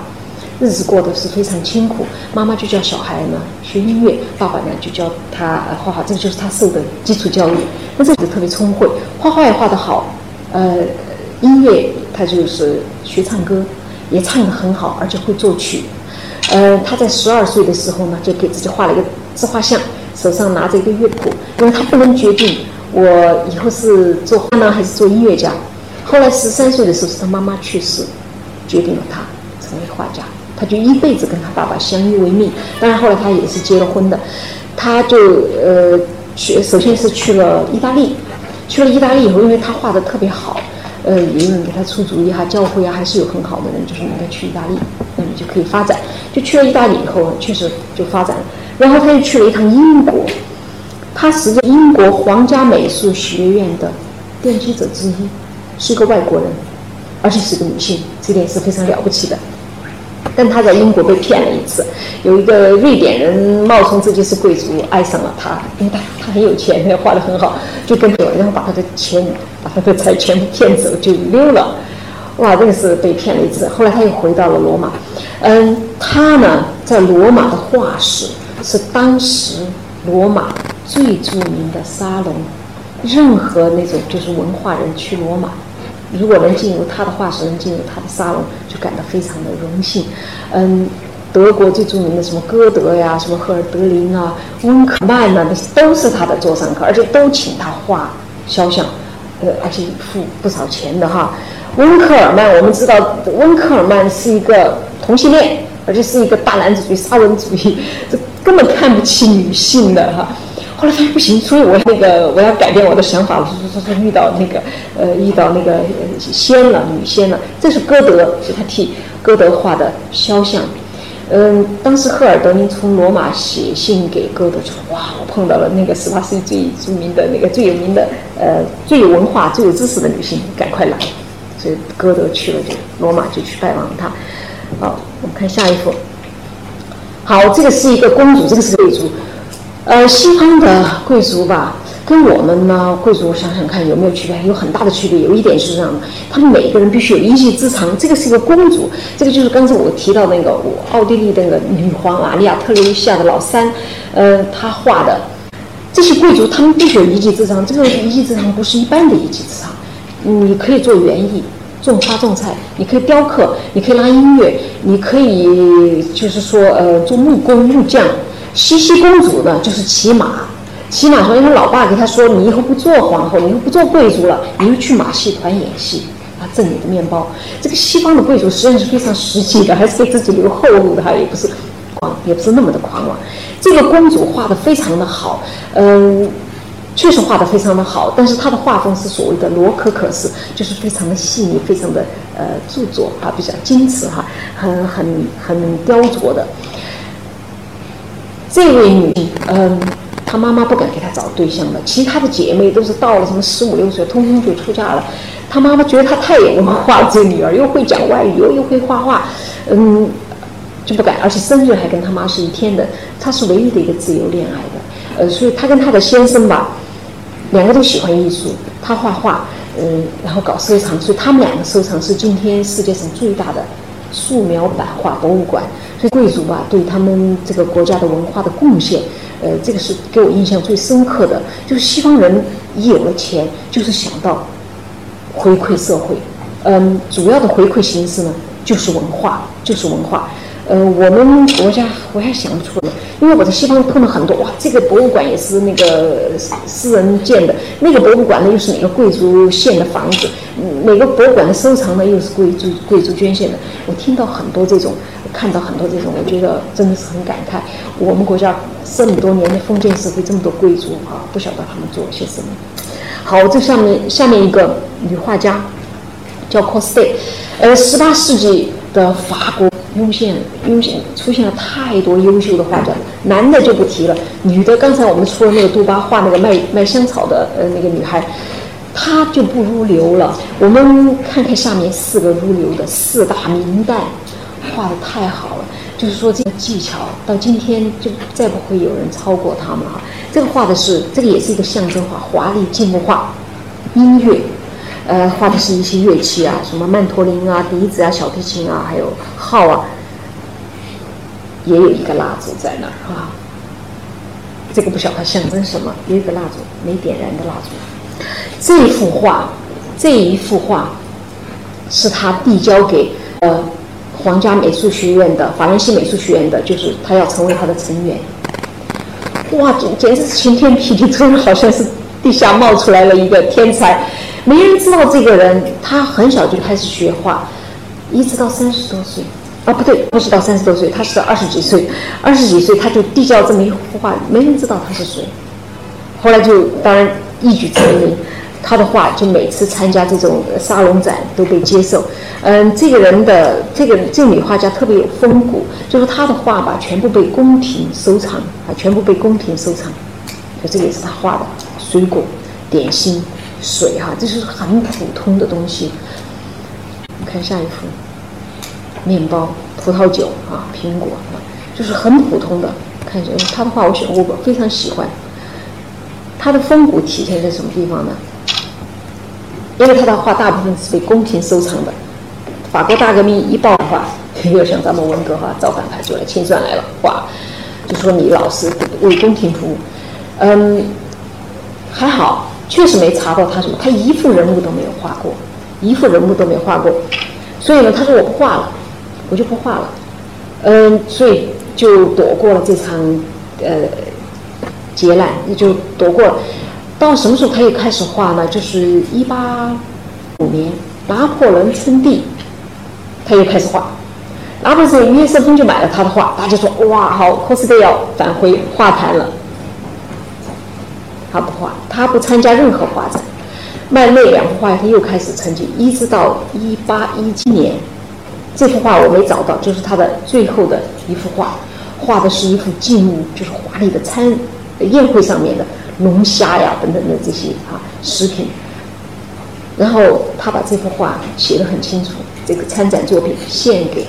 日子过得是非常清苦，妈妈就教小孩呢学音乐，爸爸呢就教他画画，这就是他受的基础教育。那这子特别聪慧，画画也画得好，呃，音乐他就是学唱歌，也唱得很好，而且会作曲。呃，他在十二岁的时候呢，就给自己画了一个自画像，手上拿着一个乐谱，因为他不能决定我以后是做画呢还是做音乐家。后来十三岁的时候，是他妈妈去世，决定了他成为画家。他就一辈子跟他爸爸相依为命，当然后来他也是结了婚的，他就呃去，首先是去了意大利，去了意大利以后，因为他画的特别好，呃，有人给他出主意哈，教会啊还是有很好的人，就是应该去意大利，那你就可以发展。就去了意大利以后，确实就发展了，然后他又去了一趟英国，他实际英国皇家美术学院的奠基者之一，是一个外国人，而且是一个女性，这点是非常了不起的。但他在英国被骗了一次，有一个瑞典人冒充自己是贵族，爱上了他，因为他他很有钱，画的很好，就跟着然后把他的钱、把他的财全部骗走，就溜了。哇，这个是被骗了一次。后来他又回到了罗马，嗯，他呢在罗马的画室是当时罗马最著名的沙龙，任何那种就是文化人去罗马。如果能进入他的画室，能进入他的沙龙，就感到非常的荣幸。嗯，德国最著名的什么歌德呀，什么赫尔德林啊，温克曼呐，那都是他的座上客，而且都请他画肖像，呃，而且付不少钱的哈。温克尔曼，我们知道温克尔曼是一个同性恋，而且是一个大男子主义、沙文主义，这根本看不起女性的哈。后来发现不行，所以我那个我要改变我的想法。我说说说遇到那个呃遇到那个仙了，女仙了。这是歌德，是他替歌德画的肖像。嗯，当时赫尔德林从罗马写信给歌德，说哇，我碰到了那个十八世纪最著名的那个最有名的呃最有文化、最有知识的女性，赶快来。所以歌德去了就罗马就去拜望她。好，我们看下一幅。好，这个是一个公主，这个是贵族。呃，西方的贵族吧，跟我们呢贵族想想看有没有区别？有很大的区别。有一点是这样的，他们每个人必须有一技之长。这个是一个公主，这个就是刚才我提到那个奥地利的那个女皇玛利亚特蕾西亚的老三，呃，她画的这些贵族，他们必须有一技之长。这个一技之长不是一般的一技之长，你可以做园艺、种花种菜，你可以雕刻，你可以拉音乐，你可以就是说呃做木工木匠。西西公主呢，就是骑马，骑马说，因为老爸给她说，你以后不做皇后，你以后不做贵族了，你就去马戏团演戏，啊，挣你的面包。这个西方的贵族实际上是非常实际的，还是给自己留后路的，哈，也不是狂，也不是那么的狂妄。这个公主画的非常的好，嗯，确实画的非常的好，但是她的画风是所谓的罗可可式，就是非常的细腻，非常的呃著作啊，比较矜持哈，很很很雕琢的。这位女性，嗯，她妈妈不敢给她找对象了，其他的姐妹都是到了什么十五六岁，通通就出嫁了。她妈妈觉得她太有文化，这女儿又会讲外语，又又会画画，嗯，就不敢，而且生日还跟她妈是一天的。她是唯一的一个自由恋爱的，呃，所以她跟她的先生吧，两个都喜欢艺术，她画画，嗯，然后搞收藏，所以他们两个收藏是今天世界上最大的素描版画博物馆。所以贵族吧，对他们这个国家的文化的贡献，呃，这个是给我印象最深刻的。就是西方人一有了钱，就是想到回馈社会，嗯，主要的回馈形式呢，就是文化，就是文化。呃，我们国家我还想不出来，因为我在西方碰了很多，哇，这个博物馆也是那个私人建的，那个博物馆呢又是哪个贵族建的房子，哪个博物馆的收藏呢又是贵族贵族捐献的。我听到很多这种，看到很多这种，我觉得真的是很感慨。我们国家这么多年的封建社会，这么多贵族啊，不晓得他们做了些什么。好，这下面下面一个女画家叫 Coste，呃，十八世纪的法国。涌现，涌现，出现了太多优秀的画家，男的就不提了，女的，刚才我们说那个杜巴画那个卖卖香草的呃那个女孩，她就不入流了。我们看看下面四个入流的四大名旦，画的太好了，就是说这个技巧到今天就再不会有人超过他们了。这个画的是，这个也是一个象征画，华丽静物画，音乐。呃，画的是一些乐器啊，什么曼陀林啊、笛子啊、小提琴啊，还有号啊，也有一个蜡烛在那儿啊。这个不晓得象征什么，有一个蜡烛，没点燃的蜡烛。这幅画，这一幅画是他递交给呃皇家美术学院的法兰西美术学院的，就是他要成为他的成员。哇，简简直是晴天霹雳，真的好像是地下冒出来了一个天才。没人知道这个人，他很小就开始学画，一直到三十多岁，啊，不对，不是到三十多岁，他是二十几岁，二十几岁他就递交这么一幅画，没人知道他是谁。后来就当然一举成名，他的画就每次参加这种沙龙展都被接受。嗯，这个人的这个这个女画家特别有风骨，就是他的画吧，全部被宫廷收藏啊，全部被宫廷收藏。就这个也是他画的水果点心。水哈，这是很普通的东西。你看下一幅，面包、葡萄酒啊，苹果啊，就是很普通的。看一下他的画，我喜我非常喜欢。他的风骨体现在什么地方呢？因为他的画大部分是被宫廷收藏的。法国大革命一爆发，又像咱们文革哈，造反派就来清算来了，哇，就说你老是为宫廷服务。嗯，还好。确实没查到他什么，他一幅人物都没有画过，一幅人物都没画过，所以呢，他说我不画了，我就不画了，嗯，所以就躲过了这场呃劫难，也就躲过了。到什么时候他又开始画呢？就是一八五年拿破仑称帝，他又开始画。拿破仑约瑟芬就买了他的画，大家说哇，好，科斯蒂要返回画坛了。他不画，他不参加任何画展。卖那两幅画，他又开始成绩，一直到一八一七年，这幅画我没找到，就是他的最后的一幅画，画的是一幅静物，就是华丽的餐宴会上面的龙虾呀等等的这些啊食品。然后他把这幅画写得很清楚，这个参展作品献给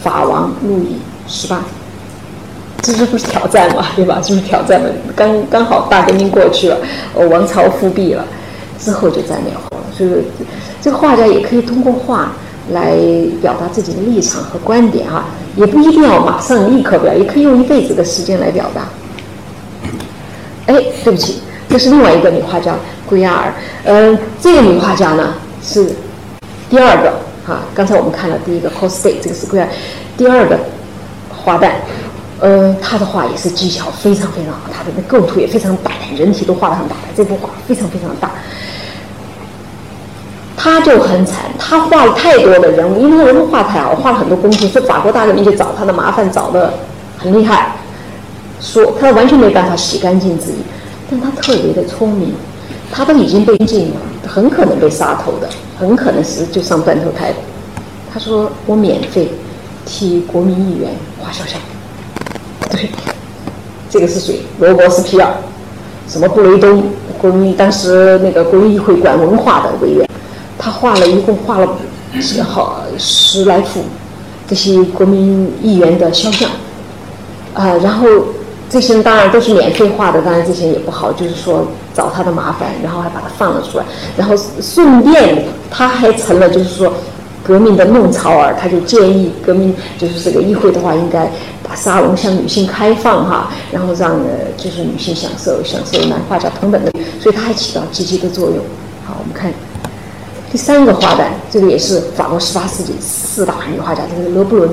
法王路易十八。这是不是挑战嘛，对吧？就是挑战嘛。刚刚好大革命过去了，呃，王朝复辟了，之后就再没有了。所以，这个画家也可以通过画来表达自己的立场和观点啊，也不一定要马上立刻表，也可以用一辈子的时间来表达。哎，对不起，这是另外一个女画家圭亚尔。嗯，这个女画家呢是第二个哈。刚才我们看了第一个 Coste，这个是圭亚尔，第二个花旦。呃，他的画也是技巧非常非常好，他的那构图也非常大胆，人体都画的很大胆，这幅画非常非常大。他就很惨，他画了太多的人物，因为他人物画太好，画了很多宫廷，说法国大革命就找他的麻烦找的很厉害，说他完全没办法洗干净自己，但他特别的聪明，他都已经被禁了，很可能被杀头的，很可能是就上断头台的。他说我免费替国民议员画肖像。对，这个是谁？罗伯斯皮尔，什么布雷东？国民当时那个国民议会管文化的委员，他画了一共画了十好十来幅这些国民议员的肖像，啊，然后这些当然都是免费画的，当然这些也不好，就是说找他的麻烦，然后还把他放了出来，然后顺便他还成了就是说革命的弄潮儿，他就建议革命就是这个议会的话应该。沙龙向女性开放哈，然后让呃就是女性享受享受男画家同等的，所以它还起到积极的作用。好，我们看第三个画旦，这个也是法国十八世纪四大女画家，这个罗布伦，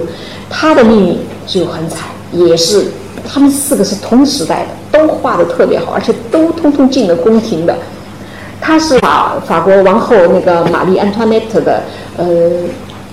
她的命运就很惨，也是他们四个是同时代的，都画的特别好，而且都通通进了宫廷的。她是法法国王后那个玛丽安托内特的呃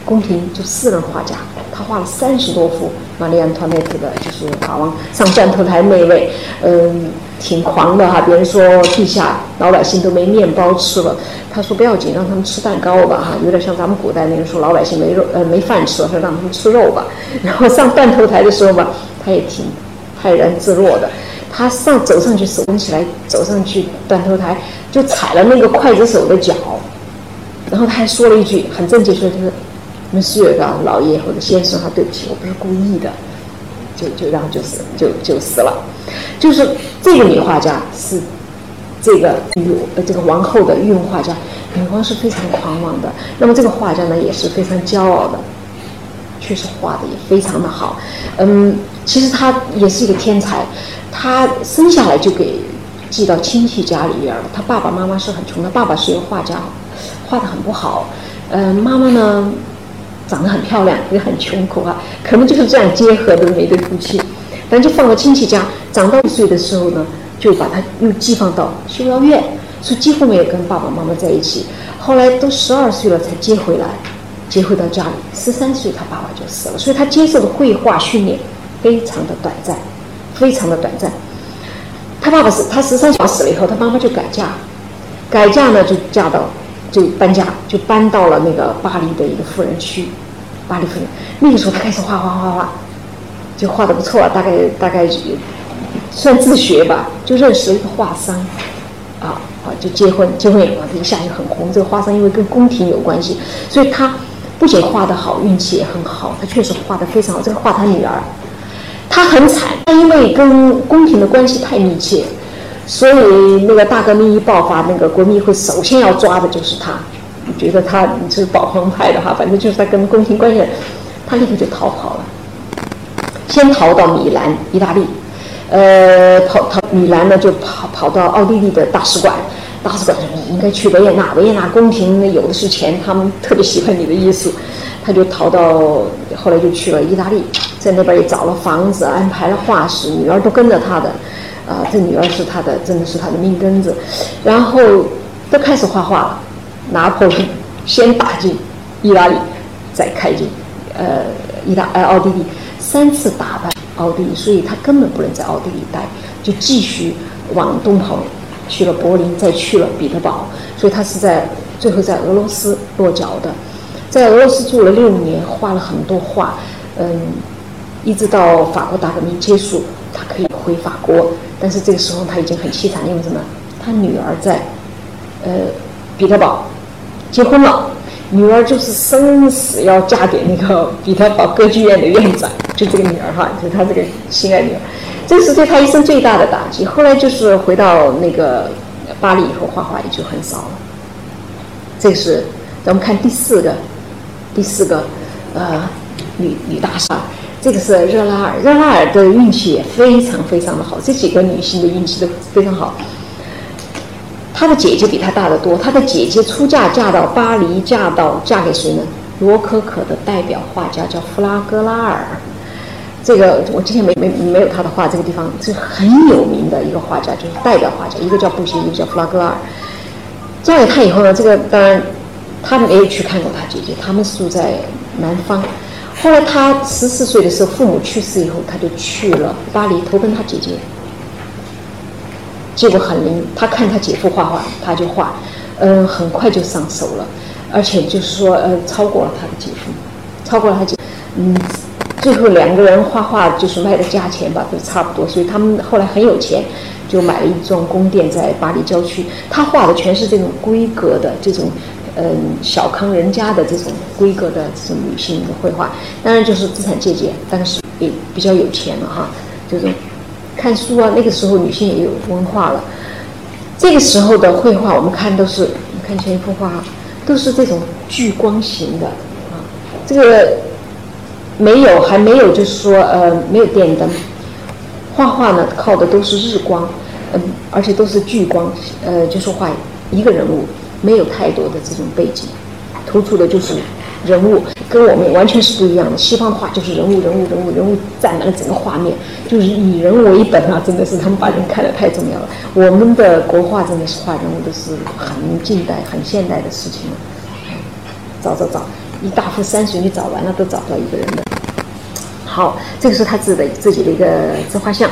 宫廷就私人画家，他画了三十多幅玛丽安托内特的，就是法王上断头台那位，嗯。挺狂的哈，别人说地下老百姓都没面包吃了，他说不要紧，让他们吃蛋糕吧哈，有点像咱们古代那个说老百姓没肉呃没饭吃，说让他们吃肉吧。然后上断头台的时候吧，他也挺泰然自若的，他上走上去手捧起来走上去断头台就踩了那个刽子手的脚，然后他还说了一句很正经说就是，Monsieur 啊老爷或者先生哈，对不起，我不是故意的。就就然后就死就就死了，就是这个女画家是这个女这个王后的御用画家，女皇是非常狂妄的。那么这个画家呢也是非常骄傲的，确实画的也非常的好。嗯，其实他也是一个天才，他生下来就给寄到亲戚家里边了。他爸爸妈妈是很穷的，爸爸是一个画家，画的很不好。嗯，妈妈呢？长得很漂亮，也很穷苦啊，可能就是这样结合的那对夫妻。但就放到亲戚家，长到一岁的时候呢，就把他又寄放到修道院，所以几乎没有跟爸爸妈妈在一起。后来都十二岁了才接回来，接回到家里。十三岁他爸爸就死了，所以他接受的绘画训练非常的短暂，非常的短暂。他爸爸是他十三岁死了以后，他妈妈就改嫁，改嫁呢就嫁到。就搬家，就搬到了那个巴黎的一个富人区，巴黎富人。那个时候他开始画画画画，就画的不错，大概大概算自学吧。就认识了一个画商，啊啊，就结婚，结婚以后他一下就很红。这个画商因为跟宫廷有关系，所以他不仅画的好，运气也很好。他确实画的非常好。这个画他女儿，他很惨，他因为跟宫廷的关系太密切。所以那个大革命一爆发，那个国民议会首先要抓的就是他。觉得他你是保皇派的哈？反正就是他跟宫廷关系，他立刻就逃跑了。先逃到米兰，意大利，呃，跑逃米兰呢就跑跑到奥地利的大使馆。大使馆说你应该去维也纳，维也纳宫廷有的是钱，他们特别喜欢你的艺术。他就逃到后来就去了意大利，在那边也找了房子，安排了画室，女儿都跟着他的。啊，这女儿是他的，真的是他的命根子，然后都开始画画了。拿破仑先打进意大利，再开进呃意大呃奥地利，三次打败奥地利，所以他根本不能在奥地利待，就继续往东跑，去了柏林，再去了彼得堡，所以他是在最后在俄罗斯落脚的，在俄罗斯住了六年，画了很多画，嗯，一直到法国大革命结束，他可以回法国。但是这个时候他已经很凄惨，因为什么？他女儿在，呃，彼得堡结婚了，女儿就是生死要嫁给那个彼得堡歌剧院的院长，就这个女儿哈，就是他这个心爱女儿，这是对他一生最大的打击。后来就是回到那个巴黎以后，画画也就很少了。这是咱们看第四个，第四个，呃，女女大厦。这个是热拉尔，热拉尔的运气也非常非常的好。这几个女性的运气都非常好。她的姐姐比她大得多。她的姐姐出嫁嫁到巴黎，嫁到嫁给谁呢？罗可可的代表画家叫弗拉戈拉尔。这个我之前没没没有他的画，这个地方是很有名的一个画家，就是代表画家。一个叫布歇，一个叫弗拉戈拉尔。嫁给他以后呢，这个当然他没有去看过他姐姐，他们住在南方。后来他十四岁的时候，父母去世以后，他就去了巴黎投奔他姐姐。结果很灵，他看他姐夫画画，他就画，嗯，很快就上手了，而且就是说，呃，超过了他的姐夫，超过了他姐，嗯，最后两个人画画就是卖的价钱吧，都差不多，所以他们后来很有钱，就买了一幢宫殿在巴黎郊区。他画的全是这种规格的这种。嗯，小康人家的这种规格的这种女性的绘画，当然就是资产阶级，但是也比较有钱了哈。就是看书啊，那个时候女性也有文化了。这个时候的绘画，我们看都是，你看前一幅画，都是这种聚光型的啊。这个没有，还没有，就是说呃，没有电灯，画画呢靠的都是日光，嗯，而且都是聚光，呃，就是画一个人物。没有太多的这种背景，突出的就是人物，跟我们完全是不一样的。西方画就是人物，人物，人物，人物占满了整个画面，就是以人为本啊，真的是他们把人看得太重要了。我们的国画真的是画人物都是很近代、很现代的事情了。找找找，一大幅山水你找完了都找不到一个人的。好，这个是他自己的自己的一个自画像。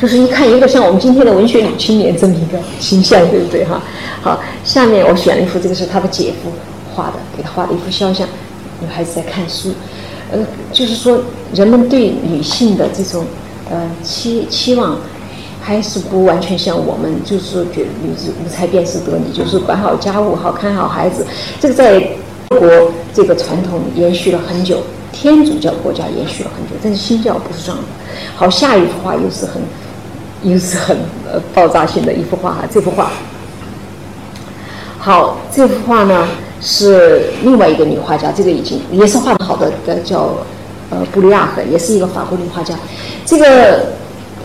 就是一看有点像我们今天的文学女青年这么一个形象，对不对哈？好，下面我选了一幅，这个是他的姐夫画的，给他画的一幅肖像，女孩子在看书。呃，就是说人们对女性的这种呃期期望，还是不完全像我们，就是说觉得女子无才便是德，你就是管好家务，好看好孩子。这个在中国这个传统延续了很久，天主教国家延续了很久，但是新教不是这样的。好，下一幅画又是很。又是很呃爆炸性的一幅画哈，这幅画。好，这幅画呢是另外一个女画家，这个已经也是画的好的，的叫呃布里亚赫，也是一个法国女画家。这个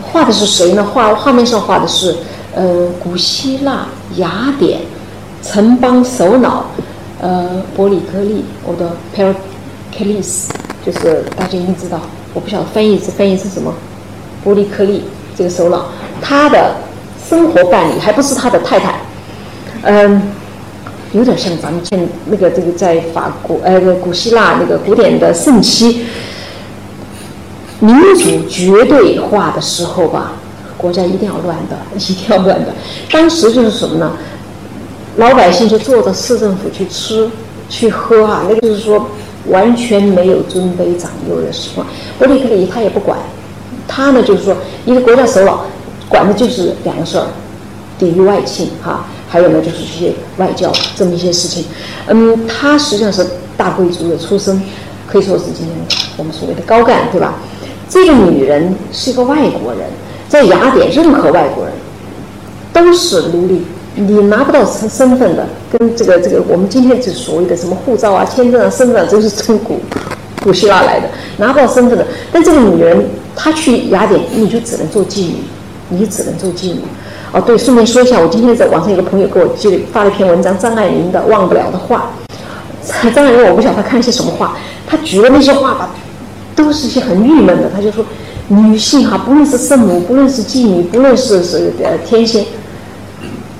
画的是谁呢？画画面上画的是呃古希腊雅典城邦首脑呃伯里克利，我的 Pericles，就是大家一定知道，我不晓得翻译是翻译是什么，伯里克利。这个首脑，他的生活伴侣还不是他的太太，嗯，有点像咱们现那个这个在法国呃古希腊那个古典的盛期，民主绝对化的时候吧，国家一定要乱的，一定要乱的。当时就是什么呢？老百姓就坐着市政府去吃去喝啊，那个就是说完全没有尊卑长幼的时光。伯里克利他也不管。他呢，就是说，一个国家首脑，管的就是两个事儿，抵御外侵哈，还有呢，就是这些外交这么一些事情。嗯，他实际上是大贵族的出身，可以说是今天我们所谓的高干，对吧？这个女人是一个外国人，在雅典，任何外国人都是奴隶，你拿不到身身份的，跟这个这个我们今天就所谓的什么护照啊、签证啊、身份证都是从古古希腊来的，拿不到身份的。但这个女人。她去雅典，你就只能做妓女，你只能做妓女。哦，对，顺便说一下，我今天在网上有个朋友给我寄发了一篇文章，张爱玲的《忘不了的话》。张爱玲，我不晓得她看一些什么话，她举的那些话吧，都是一些很郁闷的。她就说，女性哈，不论是圣母，不论是妓女，不论是是呃天仙，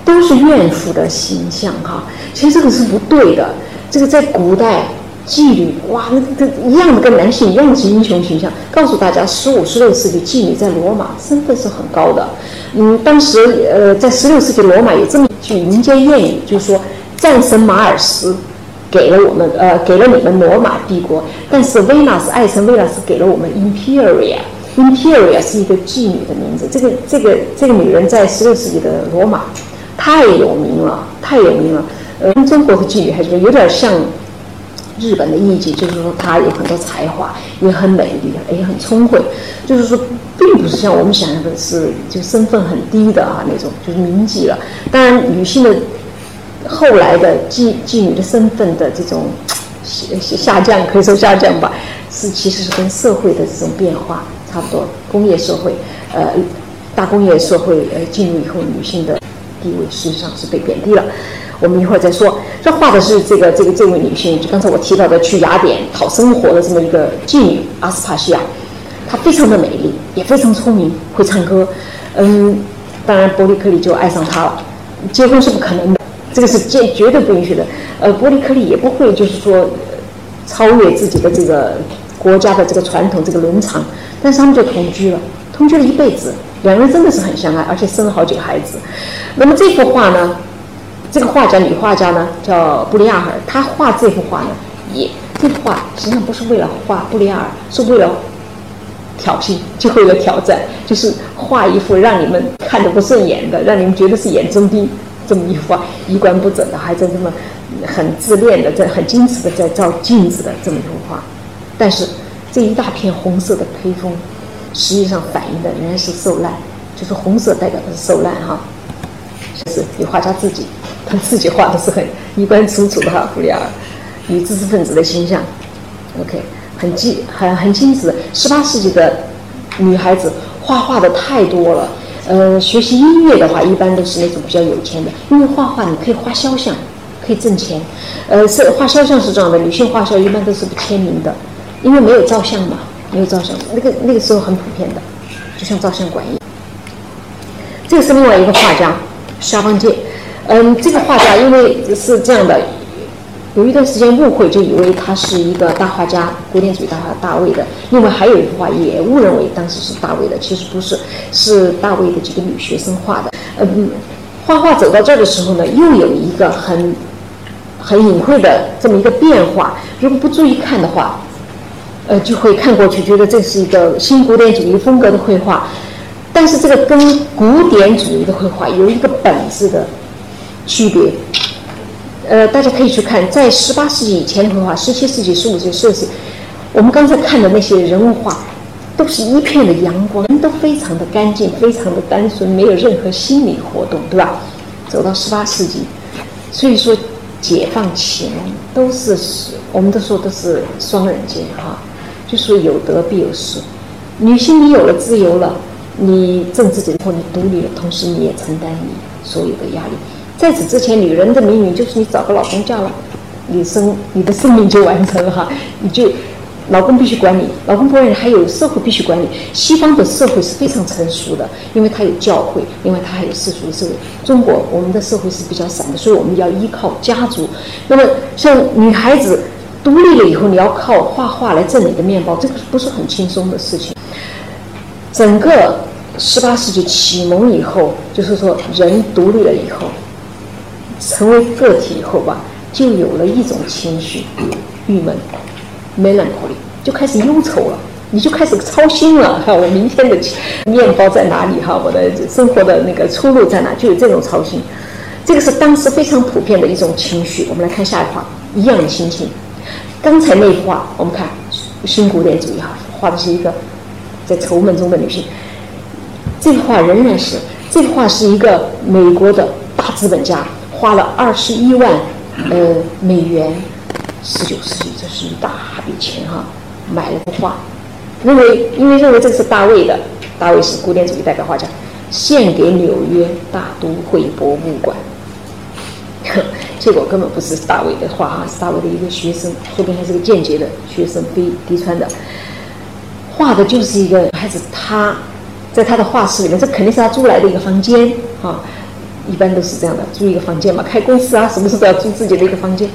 都是怨妇的形象哈。其实这个是不对的，这个在古代。妓女哇，那个一样的跟男性一样是英雄形象。告诉大家，十五、十六世纪妓女在罗马身份是很高的。嗯，当时呃，在十六世纪罗马有这么一句民间谚语，就是说战神马尔斯给了我们呃给了你们罗马帝国，但是维纳斯爱神维纳斯给了我们 Imperia，Imperia 是一个妓女的名字。这个这个这个女人在十六世纪的罗马太有名了，太有名了。呃，跟中国的妓女还是有点像。日本的艺妓就是说，她有很多才华，也很美丽，也很聪慧。就是说，并不是像我们想象的是，就身份很低的啊那种，就是名妓了。当然，女性的后来的妓妓女的身份的这种下下降，可以说下降吧，是其实是跟社会的这种变化差不多。工业社会，呃，大工业社会呃进入以后，女性的地位实际上是被贬低了。我们一会儿再说。这画的是这个这个这位女性，就刚才我提到的去雅典讨生活的这么一个妓女阿斯帕西亚。她非常的美丽，也非常聪明，会唱歌。嗯，当然伯利克利就爱上她了。结婚是不可能的，这个是绝绝对不允许的。呃，伯利克利也不会就是说超越自己的这个国家的这个传统这个伦常，但是他们就同居了，同居了一辈子，两个人真的是很相爱，而且生了好几个孩子。那么这幅画呢？这个画家女画家呢叫布里亚尔，她画这幅画呢，也这幅画实际上不是为了画布里亚尔，是为了挑衅，就为了挑战，就是画一幅让你们看着不顺眼的，让你们觉得是眼中钉这么一幅画，衣冠不整的，还在这么很自恋的，在很矜持的在照镜子的这么一幅画。但是这一大片红色的披风，实际上反映的仍然是受难，就是红色代表的是受难哈，是女画家自己。他自己画的是很衣冠楚楚的哈，布里尔女知识分子的形象，OK，很精很很精致。十八世纪的女孩子画画的太多了，呃，学习音乐的话，一般都是那种比较有钱的，因为画画你可以画肖像，可以挣钱。呃，是画肖像是这样的，女性画肖一般都是不签名的，因为没有照相嘛，没有照相，那个那个时候很普遍的，就像照相馆一样。这个是另外一个画家，肖邦介。嗯，这个画家因为是这样的，有一段时间误会，就以为他是一个大画家，古典主义大画大卫的。另外还有一幅画也误认为当时是大卫的，其实不是，是大卫的几个女学生画的。嗯，画画走到这儿的时候呢，又有一个很很隐晦的这么一个变化。如果不注意看的话，呃，就会看过去觉得这是一个新古典主义风格的绘画。但是这个跟古典主义的绘画有一个本质的。区别，呃，大家可以去看，在十八世纪以前的绘画，十七世纪、十五世纪、十六世纪，我们刚才看的那些人物画，都是一片的阳光，人都非常的干净，非常的单纯，没有任何心理活动，对吧？走到十八世纪，所以说解放前都是，我们都说都是双刃剑哈，就说有得必有失。女性你有了自由了，你政治解放，你独立了，同时你也承担你所有的压力。在此之前，女人的命运就是你找个老公嫁了，你生你的生命就完成了哈，你就老公必须管你，老公不管你，还有社会必须管你。西方的社会是非常成熟的，因为它有教会，因为它还有世俗的社会。中国我们的社会是比较散的，所以我们要依靠家族。那么像女孩子独立了以后，你要靠画画来挣你的面包，这个不是很轻松的事情。整个十八世纪启蒙以后，就是说人独立了以后。成为个体以后吧，就有了一种情绪，郁闷，melancholy，就开始忧愁了，你就开始操心了哈，我明天的面包在哪里哈，我的生活的那个出路在哪，就有这种操心。这个是当时非常普遍的一种情绪。我们来看下一画，一样的心情。刚才那幅画，我们看新古典主义哈，画的是一个在愁闷中的女性。这幅画仍然是，这幅画是一个美国的大资本家。花了二十一万，呃美元，十九世纪，这是一大笔钱哈，买了幅画，认为因为认为这是大卫的，大卫是古典主义代表画家，献给纽约大都会博物馆。结 果根本不是大卫的画哈，是大卫的一个学生，说不定还是个间接的学生，非嫡传的，画的就是一个孩子，他在他的画室里面，这肯定是他租来的一个房间啊。一般都是这样的，租一个房间嘛，开公司啊，什么时候都要租自己的一个房间。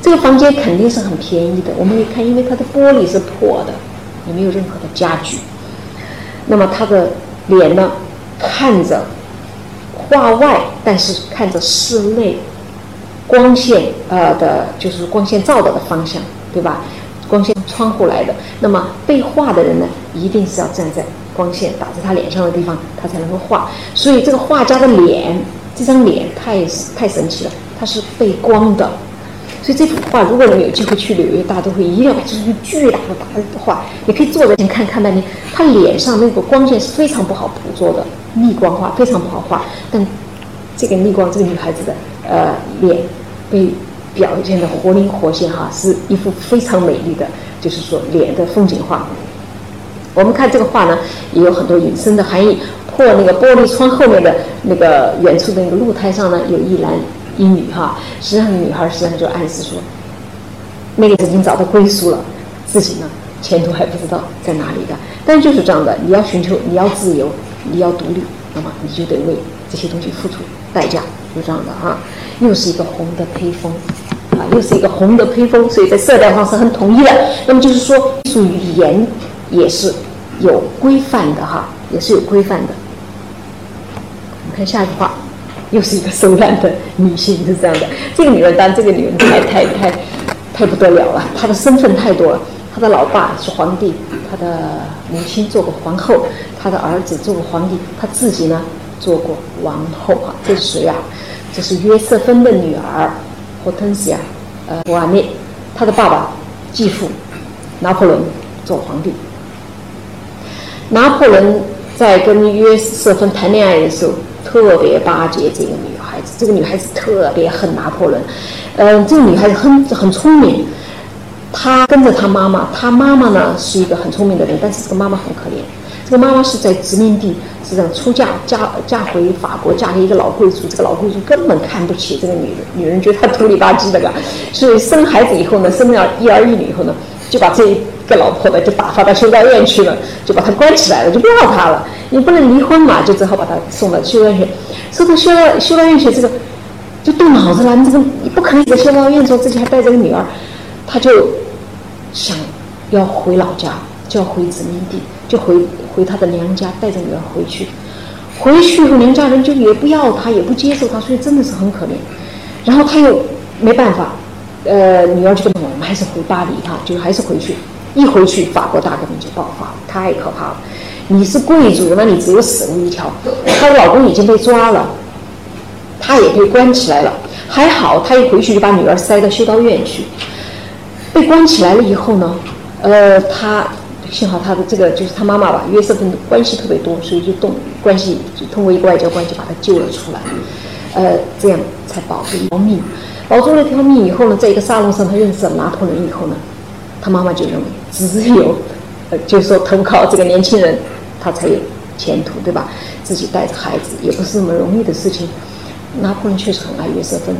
这个房间肯定是很便宜的。我们一看，因为它的玻璃是破的，也没有任何的家具。那么他的脸呢，看着画外，但是看着室内，光线呃的，就是光线照到的方向，对吧？光线窗户来的。那么被画的人呢，一定是要站在光线打在他脸上的地方，他才能够画。所以这个画家的脸。这张脸太太神奇了，它是背光的，所以这幅画如果能有机会去纽约大都会，一定要把这是巨大的大画，你可以坐在前看看半天。他脸上那个光线是非常不好捕捉的，逆光画非常不好画。但这个逆光，这个女孩子的呃脸被表现的活灵活现哈，是一幅非常美丽的，就是说脸的风景画。我们看这个画呢，也有很多隐身的含义。破那个玻璃窗后面的那个远处的那个露台上呢，有一男一女哈。实际上，女孩实际上就暗示说，那个已经找到归宿了，自己呢前途还不知道在哪里的。但就是这样的，你要寻求，你要自由，你要独立，那么你就得为这些东西付出代价，就这样的哈。又是一个红的披风，啊，又是一个红的披风，所以在色调上是很统一的。那么就是说，艺术语言也是有规范的哈，也是有规范的。我们看下一句话，又是一个收烂的女性，是这样的。这个女人，当这个女人太太太太不得了了，她的身份太多了。她的老爸是皇帝，她的母亲做过皇后，她的儿子做过皇帝，她自己呢做过王后啊。这是谁啊？这是约瑟芬的女儿霍滕西亚，呃，瓦涅。她的爸爸继父拿破仑做皇帝。拿破仑在跟约瑟芬谈恋爱的时候。特别巴结这个女孩子，这个女孩子特别恨拿破仑。嗯，这个女孩子很很聪明，她跟着她妈妈，她妈妈呢是一个很聪明的人，但是这个妈妈很可怜，这个妈妈是在殖民地，是这样出嫁嫁嫁回法国，嫁给一个老贵族。这个老贵族根本看不起这个女人，女人觉得她土里吧唧的。所以生孩子以后呢，生了一儿一女以后呢，就把这个老婆呢就打发到修道院去了，就把她关起来了，就不要她了。你不能离婚嘛，就只好把她送到修道院去。送到修道修道院去，这个就动脑子了。你这个你不可能在修道院中自己还带着个女儿，他就想要回老家。就要回殖民地，就回回他的娘家，带着女儿回去。回去以后，娘家人就也不要他，也不接受他，所以真的是很可怜。然后他又没办法，呃，女儿就跟我们还是回巴黎哈，就还是回去。一回去，法国大革命就爆发了，太可怕了。你是贵族，那你只有死路一条。她的老公已经被抓了，她也被关起来了。还好，她一回去就把女儿塞到修道院去。被关起来了以后呢，呃，她。幸好她的这个就是她妈妈吧，约瑟芬关系特别多，所以就动关系，就通过一个外交关系把她救了出来，呃，这样才保住一条命。保住了一条命以后呢，在一个沙龙上她认识了拿破仑以后呢，他妈妈就认为只有，呃，就是说投靠这个年轻人，他才有前途，对吧？自己带着孩子也不是那么容易的事情。拿破仑确实很爱约瑟芬。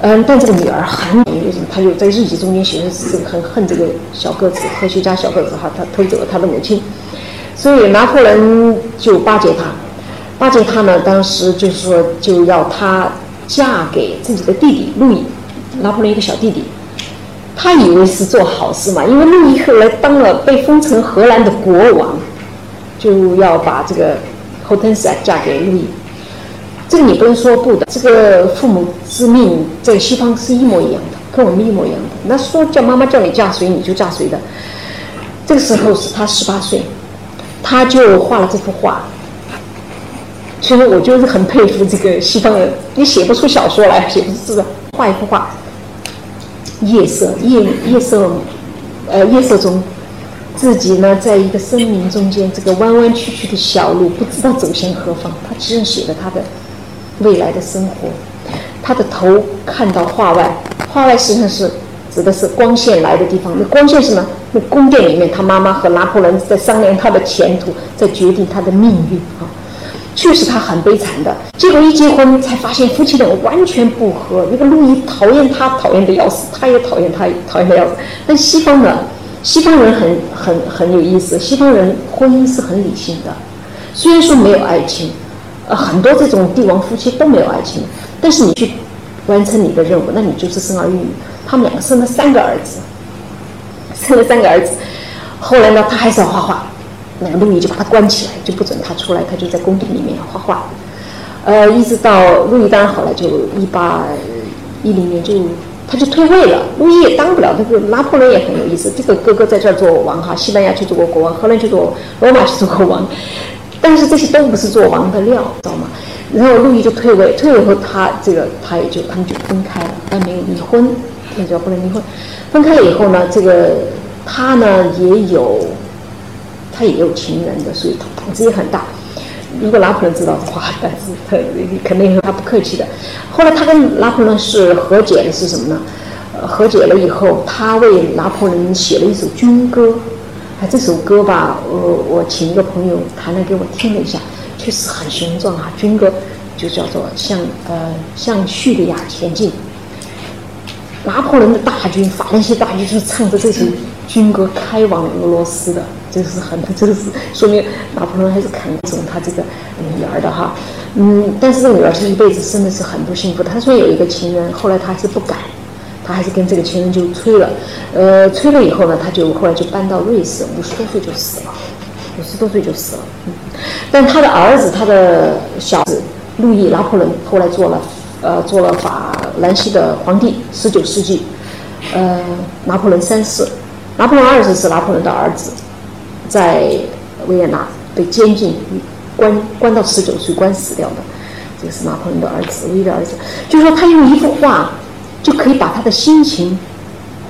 嗯，但这个女儿很为什么？她就在日记中间写的是这个很恨这个小个子科学家小个子哈，他偷走了他的母亲，所以拿破仑就巴结她，巴结她呢，当时就是说就要她嫁给自己的弟弟路易，拿破仑一个小弟弟，他以为是做好事嘛，因为路易后来当了被封成荷兰的国王，就要把这个后藤斯嫁给路易。这个你不能说不的，这个父母之命在西方是一模一样的，跟我们一模一样的。那说叫妈妈叫你嫁谁你就嫁谁的。这个时候是他十八岁，他就画了这幅画。其实我就是很佩服这个西方人，你写不出小说来，写不出字，画一幅画。夜色，夜夜色，呃，夜色中，自己呢，在一个森林中间，这个弯弯曲曲的小路，不知道走向何方。他其实写的他的。未来的生活，他的头看到画外，画外实际上是指的是光线来的地方。那光线是什么？那宫殿里面，他妈妈和拿破仑在商量他的前途，在决定他的命运啊。确实他很悲惨的。结果一结婚，才发现夫妻俩完全不合。那个路易讨厌他，讨厌的要死；他也讨厌他，讨厌的要死。但西方呢？西方人很很很有意思。西方人婚姻是很理性的，虽然说没有爱情。呃，很多这种帝王夫妻都没有爱情，但是你去完成你的任务，那你就是生儿育女。他们两个生了三个儿子，生了三个儿子。后来呢，他还是要画画，那个路易就把他关起来，就不准他出来，他就在宫殿里面画画。呃，一直到路易当然好了，就一八一零年就他就退位了，路易也当不了。这个拿破仑也很有意思，这个哥哥在这儿做王哈，西班牙去做过国王，荷兰去做罗马去做过王。但是这些都不是做王的料，知道吗？然后路易就退位，退位后他这个他也就他们就分开了，但没有离婚，那叫不能离婚。分开了以后呢，这个他呢也有，他也有情人的，所以他胆子也很大。如果拿破仑知道的话，胆子他肯定他不客气的。后来他跟拿破仑是和解的，是什么呢？和解了以后，他为拿破仑写了一首军歌。这首歌吧，我我请一个朋友弹来给我听了一下，确实很雄壮啊。军歌就叫做向呃向叙利亚前进。拿破仑的大军，法兰西大军是唱着这首军歌开往俄罗斯的，这是很这是说明拿破仑还是看重他这个女儿的哈。嗯，但是这个女儿是一辈子生的是很不幸福的。他说有一个情人，后来他还是不敢。他还是跟这个情人就吹了，呃，吹了以后呢，他就后来就搬到瑞士，五十多岁就死了，五十多岁就死了。嗯，但他的儿子，他的小子路易拿破仑后来做了，呃，做了法兰西的皇帝。十九世纪，呃，拿破仑三世，拿破仑二世是拿破仑的儿子，在维也纳被监禁，关关到十九岁关死掉的，这个是拿破仑的儿子，唯一的儿子。就是说，他用一幅画。就可以把他的心情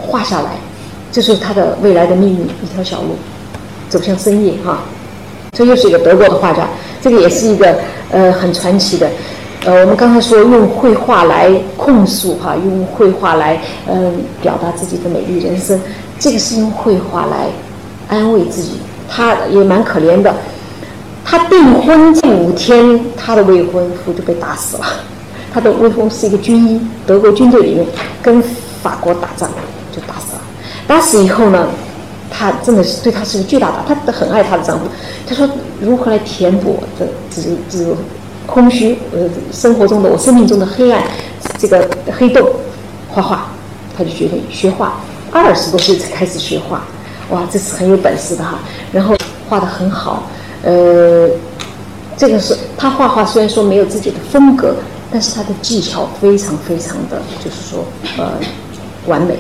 画下来，这是他的未来的命运，一条小路走向深夜哈。这又是一个德国的画家，这个也是一个呃很传奇的。呃，我们刚才说用绘画来控诉哈，用绘画来嗯表达自己的美丽人生，这个是用绘画来安慰自己。他也蛮可怜的，他订婚这五天，他的未婚夫就被打死了。他的未婚夫是一个军医，德国军队里面跟法国打仗就打死了。打死以后呢，他真的是对他是个巨大的，他很爱他的丈夫。他说如何来填补这这这空虚？呃，生活中的我生命中的黑暗，这个黑洞，画画，他就决定学画。二十多岁才开始学画，哇，这是很有本事的哈。然后画的很好，呃，这个是他画画虽然说没有自己的风格，但是他的技巧非常非常的就是说呃完美。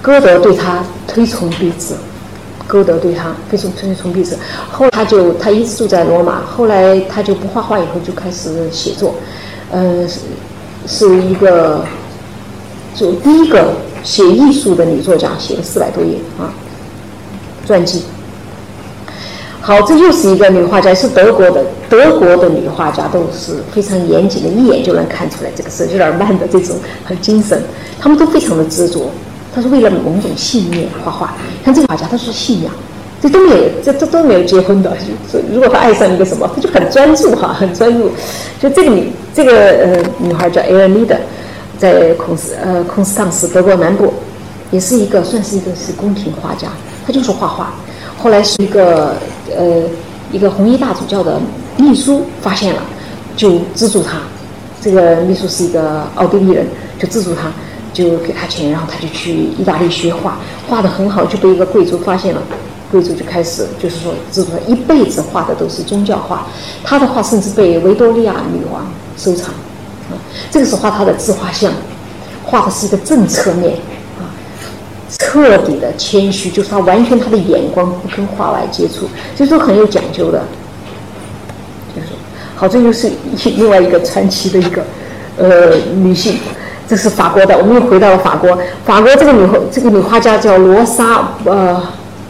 歌德对他推崇备至，歌德对他非常推崇备至。后他就他一直住在罗马，后来他就不画画，以后就开始写作，呃，是是一个就第一个。写艺术的女作家写了四百多页啊，传记。好，这又是一个女画家，是德国的，德国的女画家都是非常严谨的，一眼就能看出来这个是有点慢的这种很精神，他们都非常的执着，他是为了某种信念画画。像这个画家，他是信仰，这都没有，这这都没有结婚的，如果他爱上一个什么，他就很专注哈，很专注。就这个女，这个呃女孩叫艾尔妮的。在孔斯呃孔斯坦斯德国南部，也是一个算是一个是宫廷画家，他就是画画。后来是一个呃一个红衣大主教的秘书发现了，就资助他。这个秘书是一个奥地利人，就资助他，就给他钱，然后他就去意大利学画，画的很好，就被一个贵族发现了，贵族就开始就是说资助他一辈子画的都是宗教画，他的画甚至被维多利亚女王收藏。这个是画他的自画像，画的是一个正侧面，啊，彻底的谦虚，就是他完全他的眼光不跟画外接触，就是很有讲究的。就是好，这就是一另外一个传奇的一个呃女性，这是法国的。我们又回到了法国，法国这个女这个女画家叫罗莎呃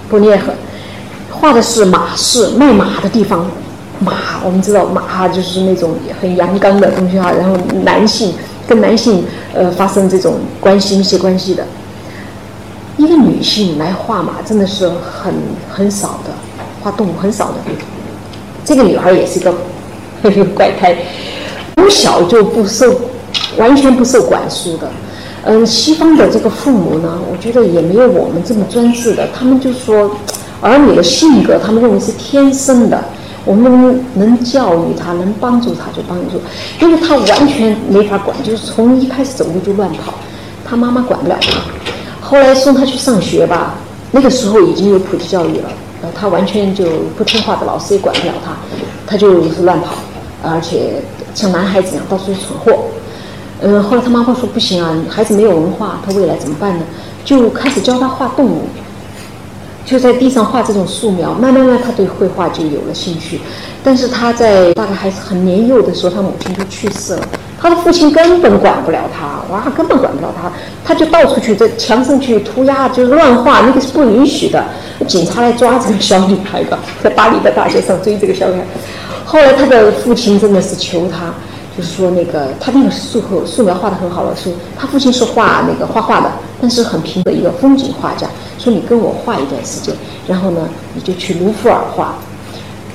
布涅赫，画的是马市卖马的地方。马，我们知道马哈就是那种很阳刚的东西哈，然后男性跟男性呃发生这种关系密切关系的，一个女性来画马真的是很很少的，画动物很少的。这个女孩也是一个一 个怪胎，从小就不受完全不受管束的。嗯，西方的这个父母呢，我觉得也没有我们这么专制的，他们就说儿女的性格，他们认为是天生的。我们能教育他，能帮助他就帮助，因为他完全没法管，就是从一开始走路就乱跑，他妈妈管不了他。后来送他去上学吧，那个时候已经有普及教育了，他完全就不听话的，老师也管不了他，他就是乱跑，而且像男孩子一样到处闯祸。嗯，后来他妈妈说不行啊，孩子没有文化，他未来怎么办呢？就开始教他画动物。就在地上画这种素描，慢慢慢他对绘画就有了兴趣。但是他在大概还是很年幼的时候，他母亲就去世了，他的父亲根本管不了他，哇，根本管不了他，他就到处去在墙上去涂鸦，就是乱画，那个是不允许的。警察来抓这个小女孩的，在巴黎的大街上追这个小女孩。后来他的父亲真的是求他，就是说那个他那个素素描画的很好了，是他父亲是画那个画画的，但是很平的一个风景画家。说你跟我画一段时间，然后呢，你就去卢浮尔画。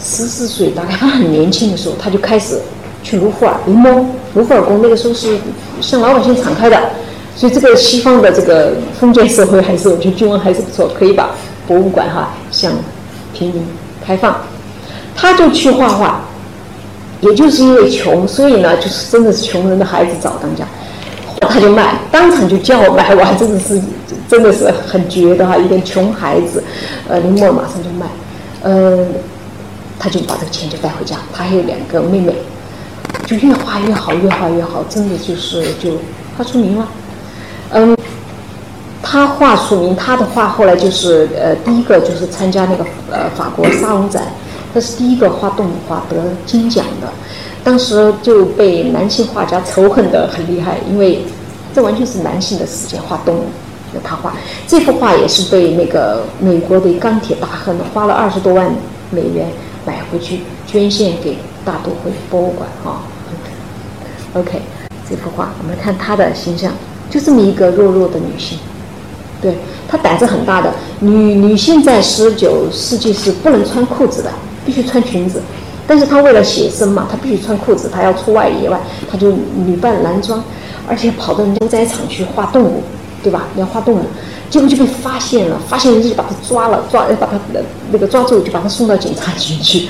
十四岁，大概他很年轻的时候，他就开始去卢浮尔临摹。卢浮尔宫那个时候是向老百姓敞开的，所以这个西方的这个封建社会还是我觉得君王还是不错，可以把博物馆哈向平民开放。他就去画画，也就是因为穷，所以呢，就是真的是穷人的孩子早当家。他就卖，当场就叫卖完，真的是真的是很绝的哈！一个穷孩子，呃，林默马上就卖，嗯，他就把这个钱就带回家。他还有两个妹妹，就越画越好，越画越好，真的就是就画出名了。嗯，他画出名，他的画后来就是呃，第一个就是参加那个呃法国沙龙展，他是第一个画动物画得金奖的。当时就被男性画家仇恨的很厉害，因为这完全是男性的世界，画动物，他画这幅画也是被那个美国的钢铁大亨花了二十多万美元买回去捐献给大都会博物馆啊。OK，这幅画我们看她的形象，就这么一个弱弱的女性，对她胆子很大的女女性在十九世纪是不能穿裤子的，必须穿裙子。但是他为了写生嘛，他必须穿裤子，他要出外野外，他就女扮男装，而且跑到屠宰场去画动物，对吧？要画动物，结果就被发现了，发现人就把他抓了，抓要把他那个抓住，就把他送到警察局去，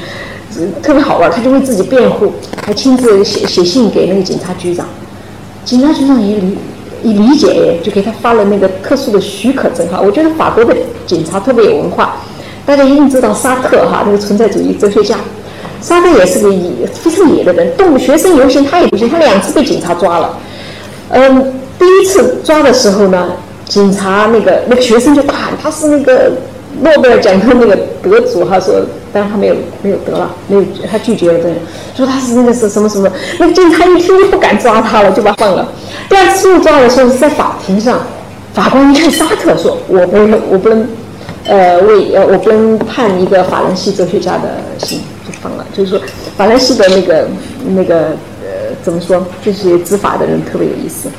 特别好玩，他就为自己辩护，还亲自写写信给那个警察局长，警察局长也理一理解，就给他发了那个特殊的许可证哈。我觉得法国的警察特别有文化，大家一定知道沙特哈那个存在主义哲学家。沙特也是个野非常野的人，动学生游行他也不行，他两次被警察抓了。嗯，第一次抓的时候呢，警察那个那个学生就大喊他是那个诺贝尔奖的那个得主哈，说，但是他没有没有得了，没有他拒绝了，对，说他是那个是什么什么，那个警察一听就不敢抓他了，就把他放了。第二次又抓的时候是在法庭上，法官一看沙特，说我不能我不能，呃为呃我不能判一个法兰西哲学家的刑。放了，就是说，法兰西的那个那个呃，怎么说？这些执法的人特别有意思。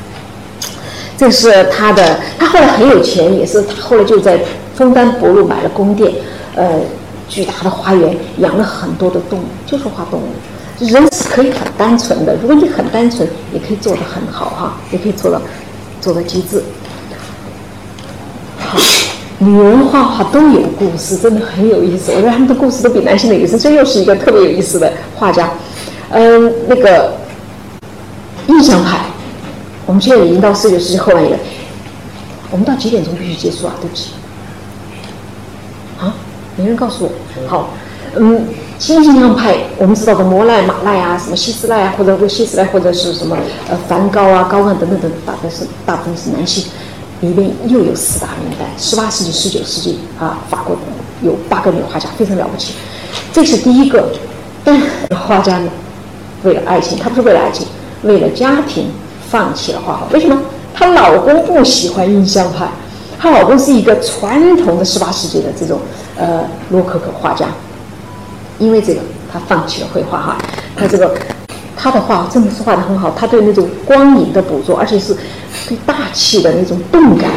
这是他的，他后来很有钱，也是他后来就在枫丹博路买了宫殿，呃，巨大的花园，养了很多的动物，就是画动物。人是可以很单纯的，如果你很单纯，也可以做得很好哈，也可以做到做到极致。好。女人画画都有故事，真的很有意思。我觉得他们的故事都比男性的有意思。这又是一个特别有意思的画家。嗯，那个印象派，我们现在已经到十九世纪后半叶。我们到几点钟必须结束啊？对不起。啊？没人告诉我。好，嗯，新印象派，我们知道的莫奈、马奈啊，什么希斯奈啊，或者希斯奈，或者是什么呃梵高啊、高更等等等，大概是大部分是男性。里边又有四大名旦，十八世纪、十九世纪啊，法国有八个女画家，非常了不起。这是第一个，但画家呢，为了爱情，她不是为了爱情，为了家庭，放弃了画画。为什么？她老公不喜欢印象派，她老公是一个传统的十八世纪的这种呃洛可可画家，因为这个，她放弃了绘画哈。她这个。他的画真的是画的很好，他对那种光影的捕捉，而且是对大气的那种动感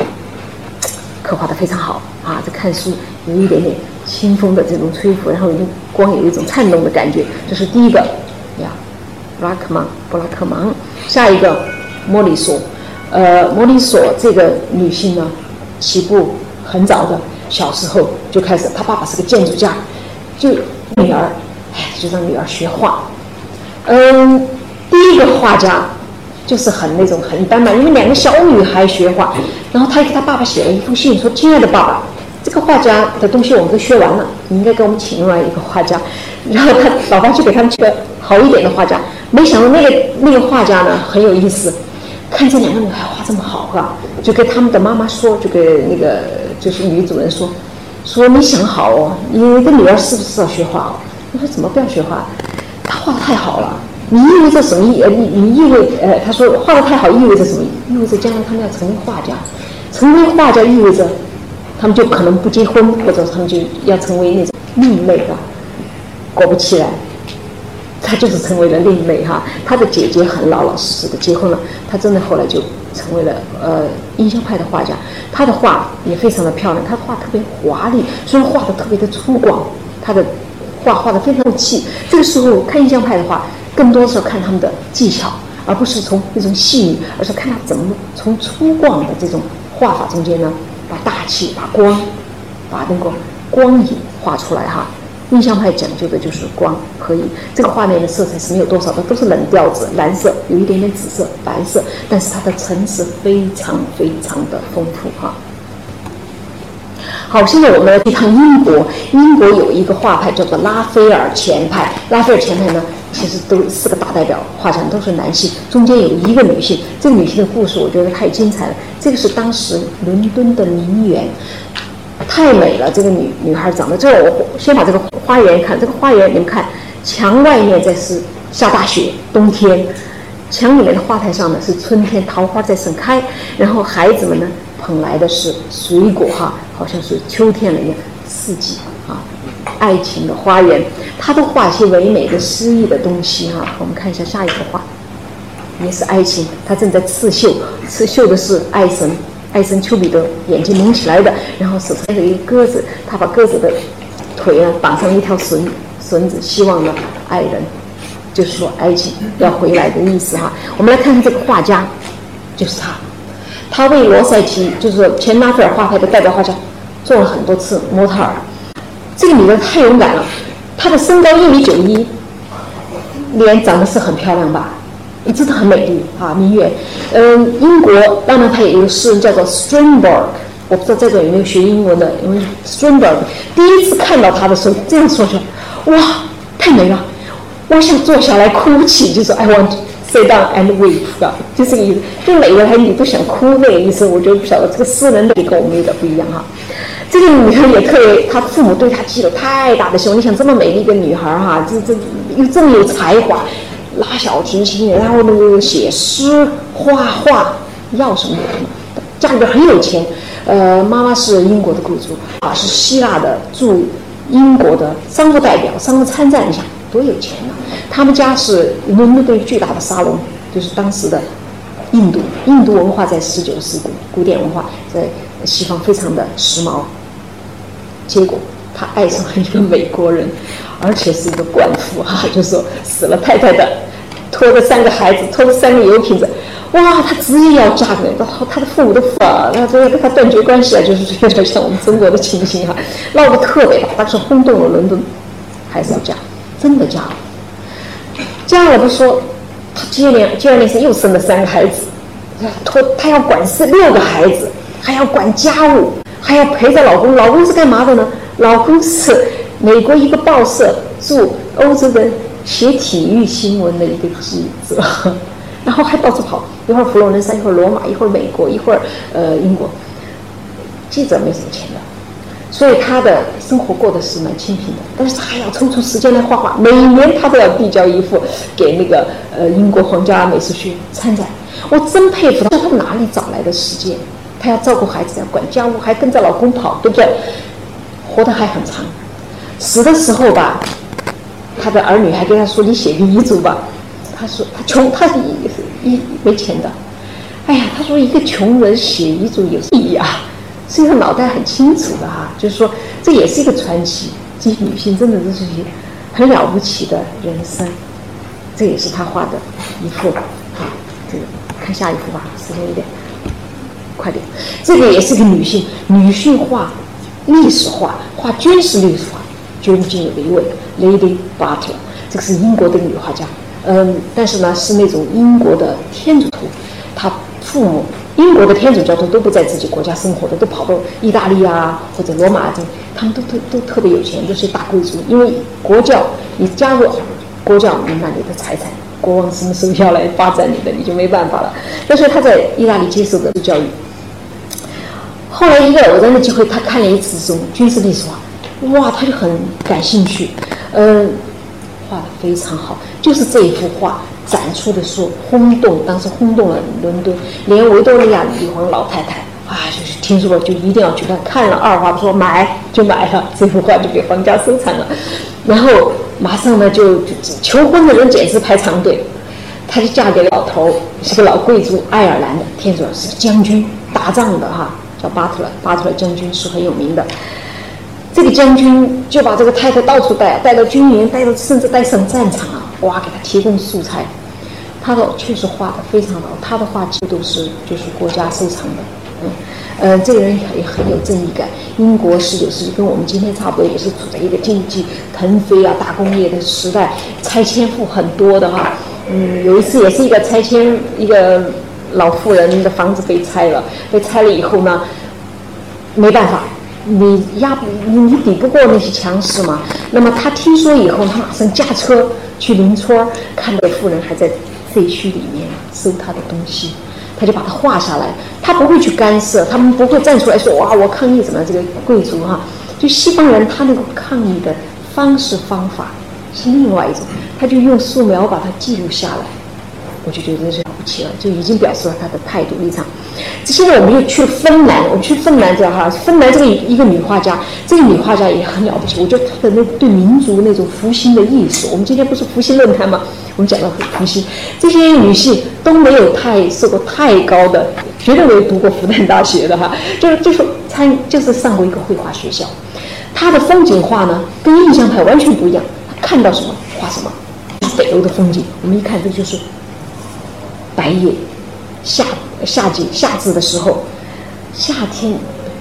刻画的非常好啊！这看书有一点点清风的这种吹拂，然后光有一种颤动的感觉，这是第一个呀。布拉克芒，布拉克芒。下一个莫里索，呃，莫里索这个女性呢，起步很早的，小时候就开始，她爸爸是个建筑家，就女儿，哎，就让女儿学画。嗯，第一个画家就是很那种很一般嘛，因为两个小女孩学画，然后他给他爸爸写了一封信，说：“亲爱的爸爸，这个画家的东西我们都学完了，你应该给我们请另外一个画家。”然后他老爸就给他们请个好一点的画家。没想到那个那个画家呢很有意思，看这两个女孩画这么好哈，就跟他们的妈妈说，就给那个就是女主人说，说你想好哦，你的女儿是不是要学画哦？他说怎么不要学画？画的太好了，你意味着什么意？呃，你你意味呃，他说画的太好意味着什么？意味着将来他们要成为画家，成为画家意味着他们就可能不结婚，或者他们就要成为那种另类的。果不其然，他就是成为了另类哈。他的姐姐很老老实实的结婚了，他真的后来就成为了呃印象派的画家。他的画也非常的漂亮，他的画特别华丽，虽然画的特别的粗犷，他的。画画的非常有气，这个时候看印象派的话，更多的是看他们的技巧，而不是从那种细腻，而是看他怎么从粗犷的这种画法中间呢，把大气、把光、把那个光影画出来哈。印象派讲究的就是光，可以这个画面的色彩是没有多少的，都是冷调子，蓝色有一点点紫色、白色，但是它的层次非常非常的丰富哈。好，现在我们来去趟英国。英国有一个画派叫做拉斐尔前派。拉斐尔前派呢，其实都四个大代表画家都是男性，中间有一个女性。这个女性的故事我觉得太精彩了。这个是当时伦敦的名媛，太美了。这个女女孩长得这，我先把这个花园看。这个花园你们看，墙外面在是下大雪，冬天；墙里面的花台上呢是春天，桃花在盛开。然后孩子们呢？捧来的是水果哈，好像是秋天了一样，四季啊，爱情的花园，他都画一些唯美的诗意的东西哈。我们看一下下一幅画，也是爱情，他正在刺绣，刺绣的是爱神，爱神丘比特眼睛蒙起来的，然后手上有一个鸽子，他把鸽子的腿啊绑上一条绳，绳子，希望呢爱人，就是说爱情要回来的意思哈。我们来看看这个画家，就是他，他为罗塞提，就是前拉斐尔画派的代表画家，做了很多次模特儿。这个女的太勇敢了，她的身高一米九一，脸长得是很漂亮吧？真的很美丽啊，明月。嗯，英国浪漫派有一个诗人叫做 Strindberg，我不知道在座有没有学英文的，因为 Strindberg 第一次看到他的时候这样说出来，哇，太美了，我想坐下来哭泣，就是 I want sit down and weep，啊，就这个意思，就美的还你都想哭那个意思，我就不晓得这个诗人也跟我们有点不一样哈。这个女孩也特别，她父母对她寄了太大的希望，你想这么美丽一个女孩哈，这这又这么有才华。拉小提琴，然后那个写诗、画画，要什么有什么。家里边很有钱，呃，妈妈是英国的贵族，啊，是希腊的驻英国的商务代表、商务参赞，一下多有钱呐！他们家是伦敦的巨大的沙龙，就是当时的印度，印度文化在十九世纪古典文化在西方非常的时髦。结果他爱上了一个美国人，而且是一个官夫哈，就说死了太太的。拖着三个孩子，拖着三个油瓶子，哇！他执意要嫁给他，他的父母都服了，他说要跟他断绝关系啊，就是有点像我们中国的情形哈，闹得特别大，当时轰动了伦敦，还是要嫁，真的嫁了。嫁了不说，他接连接二连三又生了三个孩子，拖他要管四六个孩子，还要管家务，还要陪着老公。老公是干嘛的呢？老公是美国一个报社驻欧洲的。写体育新闻的一个记者，然后还到处跑，一会儿佛罗伦萨，一会儿罗马，一会儿美国，一会儿呃英国。记者没什么钱的，所以他的生活过得是蛮清贫的。但是他还要抽出时间来画画，每年他都要递交一幅给那个呃英国皇家美术学院参展。我真佩服他，他哪里找来的时间？他要照顾孩子，要管家务，还跟着老公跑，对不对？活得还很长，死的时候吧。他的儿女还跟他说：“你写个遗嘱吧。”他说：“他穷，他是一没钱的。”哎呀，他说：“一个穷人写遗嘱有意义啊？”所以他脑袋很清楚的哈，就是说这也是一个传奇。这些女性真的都是些很了不起的人生。这也是他画的一幅啊，这个看下一幅吧，时间有点快点。这个也是个女性，女性画历史画，画军事历史画。军军有一位 Lady Butler，这个是英国的女画家，嗯，但是呢是那种英国的天主徒，他父母英国的天主教徒都不在自己国家生活的，都跑到意大利啊或者罗马这，他们都都都特别有钱，都是大贵族。因为国教，你加入国教，你那里的财产，国王什么时候要来发展你的，你就没办法了。但是他在意大利接受的教育，后来一个偶然的机会，他看了一次这种军事历史画。哇，他就很感兴趣，嗯，画的非常好，就是这一幅画展出的时候轰动，当时轰动了伦敦，连维多利亚女皇老太太啊，就是听说了就一定要去看，看了二话不说买就买了这幅画，就给皇家收藏了，然后马上呢就求婚的人简直排长队，她就嫁给老头，是个老贵族，爱尔兰的听说是个将军，打仗的哈，叫巴特勒，巴特勒将军是很有名的。这个将军就把这个太太到处带，带到军营，带到甚至带上战场啊！哇，给他提供素材，他的确实画的非常好，他的画几乎都是就是国家收藏的。嗯，呃，这个人也很有正义感。英国十九世纪跟我们今天差不多，也是处在一个经济腾飞啊、大工业的时代，拆迁户很多的哈。嗯，有一次也是一个拆迁，一个老妇人的房子被拆了，被拆了以后呢，没办法。你压不你你抵不过那些强势嘛？那么他听说以后，他马上驾车去邻村儿，看到富人还在废墟里面收他的东西，他就把它画下来。他不会去干涉，他们不会站出来说哇我抗议怎么？这个贵族哈，就西方人他那个抗议的方式方法是另外一种，他就用素描把它记录下来，我就觉得这了不起了，就已经表示了他的态度立场。现在我们又去芬兰，我们去芬兰这哈，芬兰这个一个女画家，这个女画家也很了不起。我觉得她的那对民族那种复兴的意识，我们今天不是复兴论坛吗？我们讲到复兴，这些女性都没有太受过太高的，绝对没有读过复旦大学的哈，就是就是参就是上过一个绘画学校。她的风景画呢，跟印象派完全不一样，看到什么画什么，北欧的风景。我们一看，这就是白夜，夏夏季夏至的时候，夏天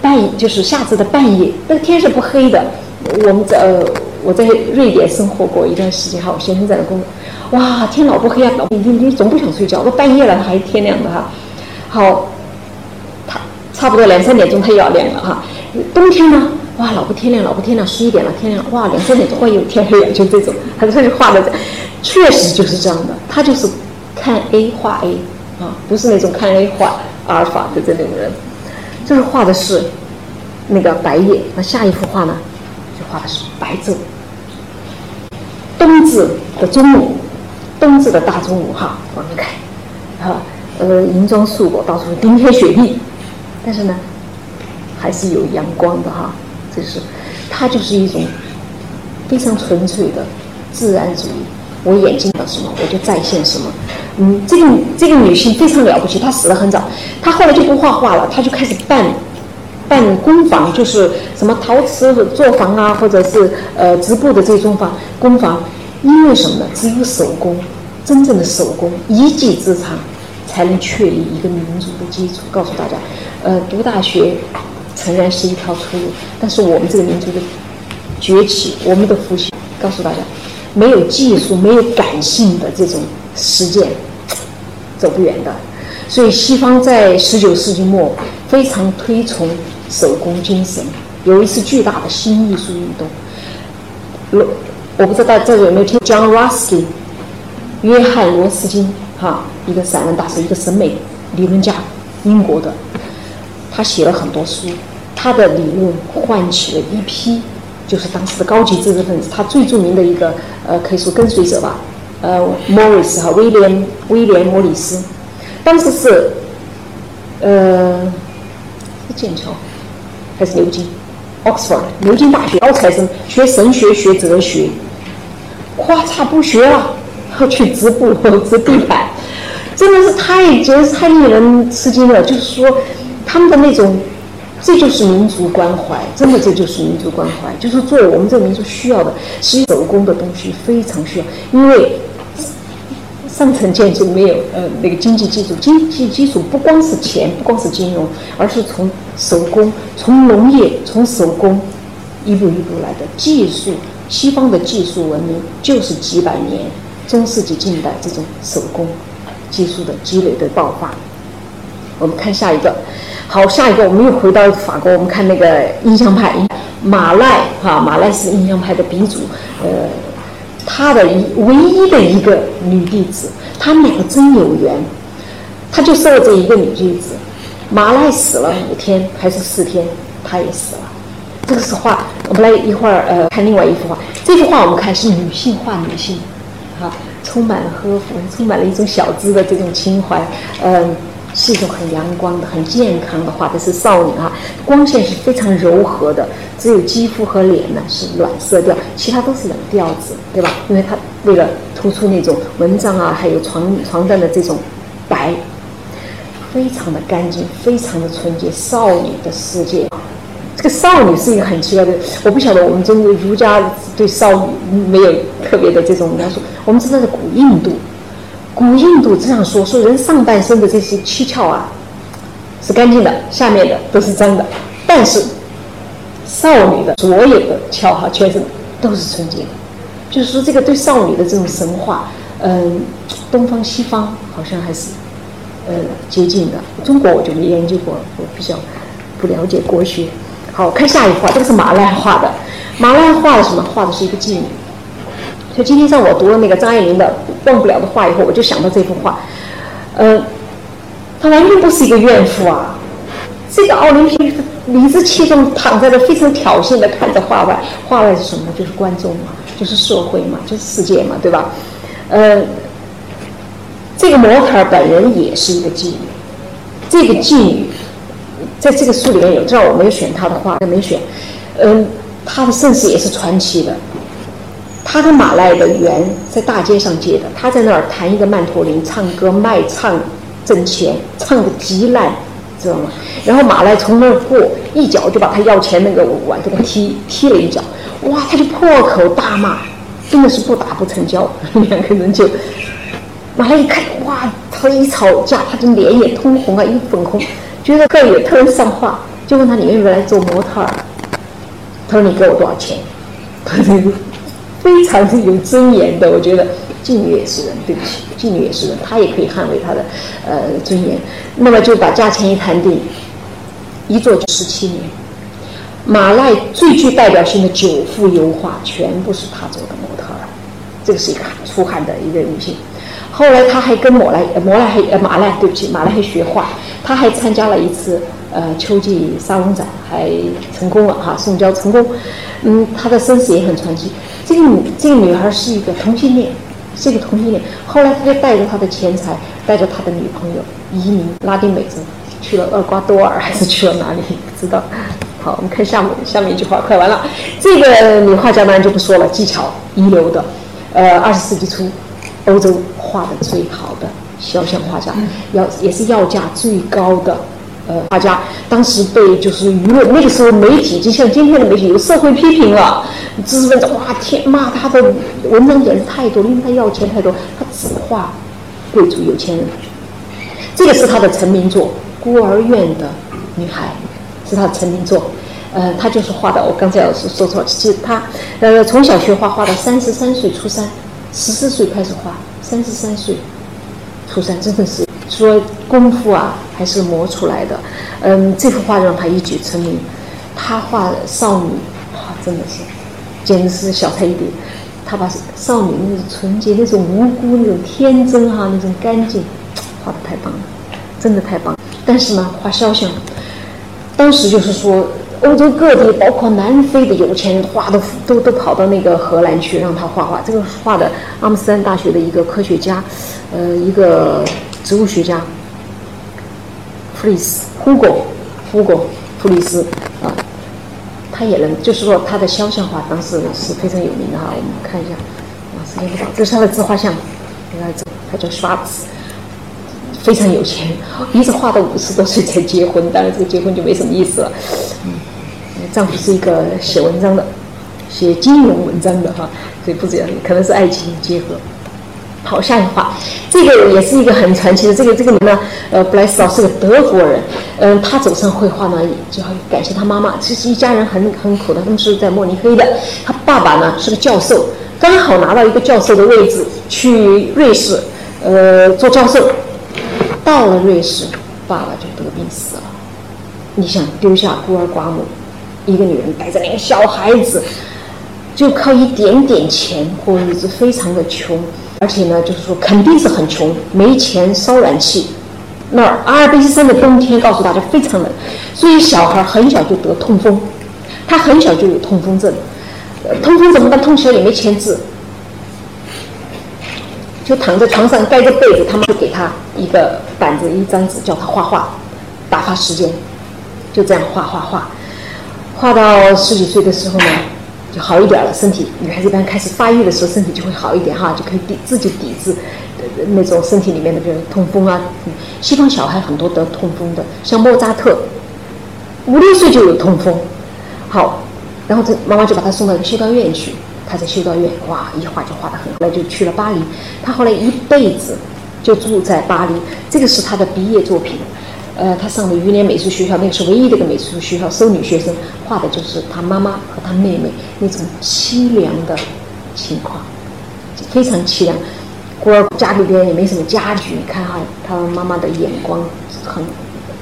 半就是夏至的半夜，那个天是不黑的。我们在呃我在瑞典生活过一段时间，哈，我先生在那工作，哇，天老不黑啊，老你你总不想睡觉，都半夜了还天亮的哈。好，他差不多两三点钟他又要亮了哈。冬天呢，哇，老不天亮，老不天亮，十一点了天亮，哇，两三点钟哇又天黑了，就这种，他他就画的，确实就是这样的，他就是看 A 画 A 啊，不是那种看 A 画阿尔法的这种人，就是画的是那个白夜。那下一幅画呢？就画的是白昼，冬至的中午，冬至的大中午哈，我们看，啊，呃，银装素裹，到处是冰天雪地，但是呢，还是有阳光的哈，这是，它就是一种非常纯粹的自然主义。我眼睛到什么，我就再现什么。嗯，这个这个女性非常了不起，她死得很早，她后来就不画画了，她就开始办。办工坊就是什么陶瓷作坊啊，或者是呃织布的这种坊工坊，因为什么呢？只有手工，真正的手工一技之长，才能确立一个民族的基础。告诉大家，呃，读大学诚然是一条出路，但是我们这个民族的崛起，我们的复兴，告诉大家，没有技术、没有感性的这种实践，走不远的。所以西方在十九世纪末非常推崇。手工精神有一次巨大的新艺术运动。罗，我不知道大家有没有听 John Ruskin，约翰罗斯金，哈，一个散文大师，一个审美理论家，英国的，他写了很多书，他的理论唤起了一批就是当时的高级知识分子。他最著名的一个呃，可以说跟随者吧，呃，Morris 哈，威廉威廉莫里斯，当时是呃，是剑桥。还是牛津，Oxford，牛津大学高材生学神学学哲学，咔嚓不学了，要去织布或织地毯，真的是太简直是太令人吃惊了。就是说，他们的那种，这就是民族关怀，真的这就是民族关怀。就是做我们这个民族需要的，其实手工的东西非常需要，因为。上层建筑没有呃那个经济基础，经济基础不光是钱，不光是金融，而是从手工、从农业、从手工一步一步来的技术。西方的技术文明就是几百年中世纪、近代这种手工技术的积累的爆发。我们看下一个，好，下一个我们又回到法国，我们看那个印象派，马赖哈，马赖是印象派的鼻祖，呃。他的一唯一的一个女弟子，他们两个真有缘，他就收了这一个女弟子。马赖死了五天还是四天，他也死了。这个是画，我们来一会儿呃看另外一幅画。这幅画我们看是女性画女性，哈，充满了呵护，充满了一种小资的这种情怀，嗯。是一种很阳光的、很健康的画的是少女啊，光线是非常柔和的，只有肌肤和脸呢是暖色调，其他都是冷调子，对吧？因为它为了突出那种蚊帐啊，还有床床单的这种白，非常的干净，非常的纯洁，少女的世界。这个少女是一个很奇怪的，我不晓得我们中国儒家对少女没有特别的这种描述，我们知道是古印度。古印度这样说：说人上半身的这些七窍啊，是干净的，下面的都是脏的。但是少女的所有的窍哈，全身都是纯洁的。就是说，这个对少女的这种神话，嗯，东方西方好像还是呃接近的。中国我就没研究过，我比较不了解国学。好看下一幅，这个是马来画的。马来画的什么？画的是一个妓女。就今天上午我读了那个张爱玲的《忘不了的话》以后，我就想到这幅画，呃，她完全不是一个怨妇啊，这个奥林匹克理直气壮躺在这，非常挑衅的看着画外，画外是什么？就是观众嘛，就是社会嘛，就是世界嘛，对吧？呃，这个模特本人也是一个妓女，这个妓女在这个书里面有，这我没有选她的画，没选，嗯，她的身世也是传奇的。他跟马赖的缘在大街上结的，他在那儿弹一个曼陀林，唱歌卖唱挣钱，唱的极烂，知道吗？然后马赖从那儿过，一脚就把他要钱那个碗给他踢踢了一脚，哇，他就破口大骂，真的是不打不成交，两个人就马来一看，哇，他一吵架，他就脸也通红啊，一粉红，觉得更有特人上话，就问他你愿不愿意来做模特儿？他说你给我多少钱？他说非常是有尊严的，我觉得妓女也是人，对不起，妓女也是人，她也可以捍卫她的呃尊严。那么就把价钱一谈定，一做就十七年。马赖最具代表性的九幅油画全部是他做的模特儿，这个是一个出汗的一个女性。后来他还跟莫奈，莫奈还马赖对不起马赖还学画，他还参加了一次呃秋季沙龙展，还成功了哈，送交成功。嗯，她的身世也很传奇。这个女这个女孩是一个同性恋，是一个同性恋。后来她就带着她的钱财，带着她的女朋友移民拉丁美洲，去了厄瓜多尔还是去了哪里不知道。好，我们看下面下面一句话，快完了。这个女画家当然就不说了，技巧一流的，呃，二十世纪初欧洲画的最好的肖像画家，要也是要价最高的呃画家。当时被就是舆论，那个时候媒体就像今天的媒体有社会批评了，知识分子哇天骂他的文章简直太多，因为他要钱太多，他只画贵族有钱人。这个是他的成名作《孤儿院的女孩》。是他的成名作，呃，他就是画的。我刚才要说说错，其实他，呃，从小学画画到三十三岁初三，十四岁开始画，三十三岁初三，真的是说功夫啊，还是磨出来的。嗯，这幅画让他一举成名。他画少女，哇，真的是，简直是小菜一碟。他把少女那种纯洁、那种无辜、那种天真哈，那种干净，画的太棒了，真的太棒。但是呢，画肖像。当时就是说，欧洲各地，包括南非的有钱人，画都都都跑到那个荷兰去让他画画。这个画的阿姆斯特丹大学的一个科学家，呃，一个植物学家，弗里斯，胡果，胡果，弗里斯啊，他也能，就是说他的肖像画当时是非常有名的哈。我们看一下，啊，时间不早，这是他的自画像，你看这，他叫 Schwarz。非常有钱，一直画到五十多岁才结婚，当然这个结婚就没什么意思了。嗯，丈夫是一个写文章的，写金融文章的哈，所以不知道可能是爱情结合。好，下一画，这个也是一个很传奇的，这个这个人呢，呃，布莱斯岛是个德国人，嗯，他走上绘画呢，就要感谢他妈妈，其实一家人很很苦的，他们是在慕尼黑的，他爸爸呢是个教授，刚好拿到一个教授的位置，去瑞士，呃，做教授。到了瑞士，爸爸就得病死了。你想丢下孤儿寡母，一个女人带着两个小孩子，就靠一点点钱过日子，非常的穷。而且呢，就是说肯定是很穷，没钱烧暖气。那阿尔卑斯山的冬天，告诉大家非常冷，所以小孩很小就得痛风。他很小就有痛风症，痛风怎么办？痛起来也没钱治。就躺在床上盖着被子，他们就给他一个板子、一张纸，叫他画画，打发时间。就这样画画画，画到十几岁的时候呢，就好一点了。身体，女孩子一般开始发育的时候，身体就会好一点哈，就可以抵自己抵制那种身体里面的比如痛风啊。西方小孩很多得痛风的，像莫扎特，五六岁就有痛风。好，然后这妈妈就把他送到一个修道院去。他在修道院，哇，一画就画得很，后来就去了巴黎。他后来一辈子就住在巴黎，这个是他的毕业作品。呃，他上的余年美术学校，那个是唯一的一个美术学校，收女学生，画的就是他妈妈和他妹妹那种凄凉的情况，非常凄凉。孤儿家里边也没什么家具，你看哈，他妈妈的眼光很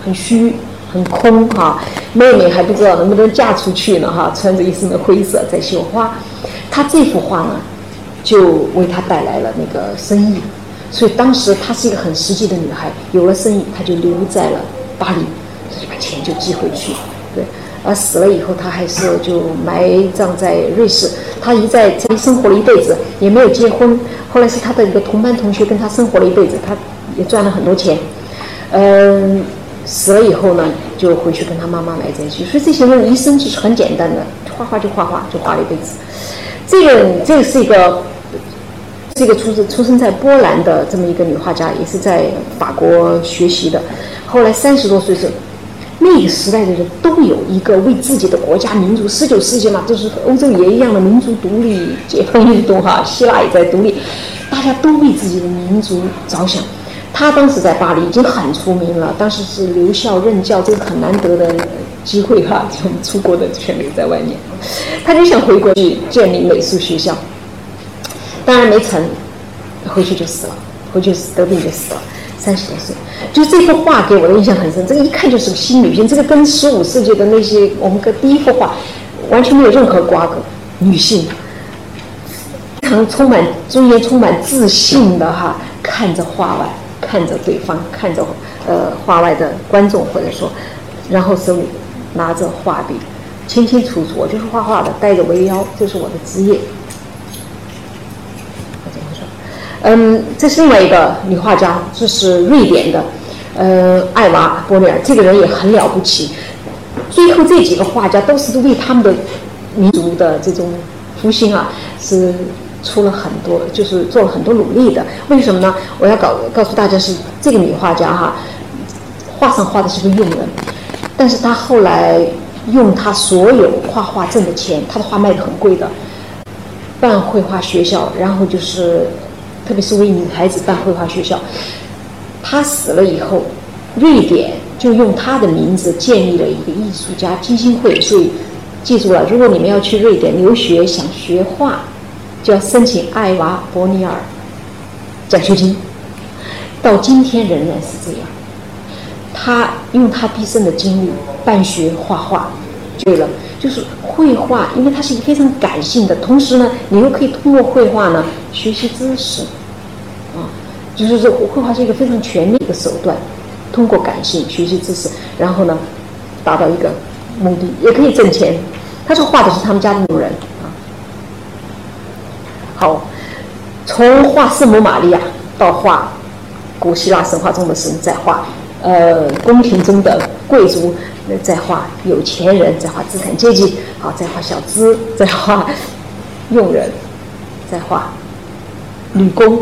很虚。很空哈，妹妹还不知道能不能嫁出去呢哈，穿着一身的灰色在绣花。她这幅画呢，就为她带来了那个生意，所以当时她是一个很实际的女孩，有了生意，她就留在了巴黎，就把钱就寄回去。对，而死了以后，她还是就埋葬在瑞士。她一在这里生活了一辈子，也没有结婚。后来是她的一个同班同学跟她生活了一辈子，她也赚了很多钱。嗯。死了以后呢，就回去跟她妈妈埋在一起。所以这些人一生就是很简单的，画画就画画，就画了一辈子。这个这个是一个，这个出生出生在波兰的这么一个女画家，也是在法国学习的。后来三十多岁时，那个时代的人都有一个为自己的国家民族，十九世纪嘛，就是欧洲也一样的民族独立解放运动哈，希腊也在独立，大家都为自己的民族着想。他当时在巴黎已经很出名了，当时是留校任教，这个很难得的机会哈，就我们出国的全留在外面。他就想回国去建立美术学校，当然没成，回去就死了，回去得病就死了，三十多岁。就这幅画给我的印象很深，这个一看就是个新女性，这个跟十五世纪的那些我们的第一幅画完全没有任何瓜葛，女性，非常充满中间充满自信的哈，看着画外。看着对方，看着呃画外的观众，或者说，然后手里拿着画笔，清清楚楚，我就是画画的，带着围腰，这是我的职业。怎么说？嗯，这是另外一个女画家，这是瑞典的，呃，艾娃·波尼尔，这个人也很了不起。最后这几个画家都是为他们的民族的这种复兴啊，是。出了很多，就是做了很多努力的。为什么呢？我要告告诉大家，是这个女画家哈，画上画的是个佣人，但是他后来用他所有画画挣的钱，他的画卖的很贵的，办绘画学校，然后就是，特别是为女孩子办绘画学校。他死了以后，瑞典就用他的名字建立了一个艺术家基金会。所以，记住了，如果你们要去瑞典留学，想学画。就要申请艾娃·伯尼尔奖学金，到今天仍然是这样。他用他毕生的精力办学画画，对了，就是绘画，因为它是一个非常感性的，同时呢，你又可以通过绘画呢学习知识，啊，就是说绘画是一个非常全面的手段，通过感性学习知识，然后呢达到一个目的，也可以挣钱。他说画的是他们家的女人。啊好，从画圣母玛利亚到画古希腊神话中的神，再画呃宫廷中的贵族，再画有钱人，再画资产阶级，好，再画小资，再画佣人，再画女工、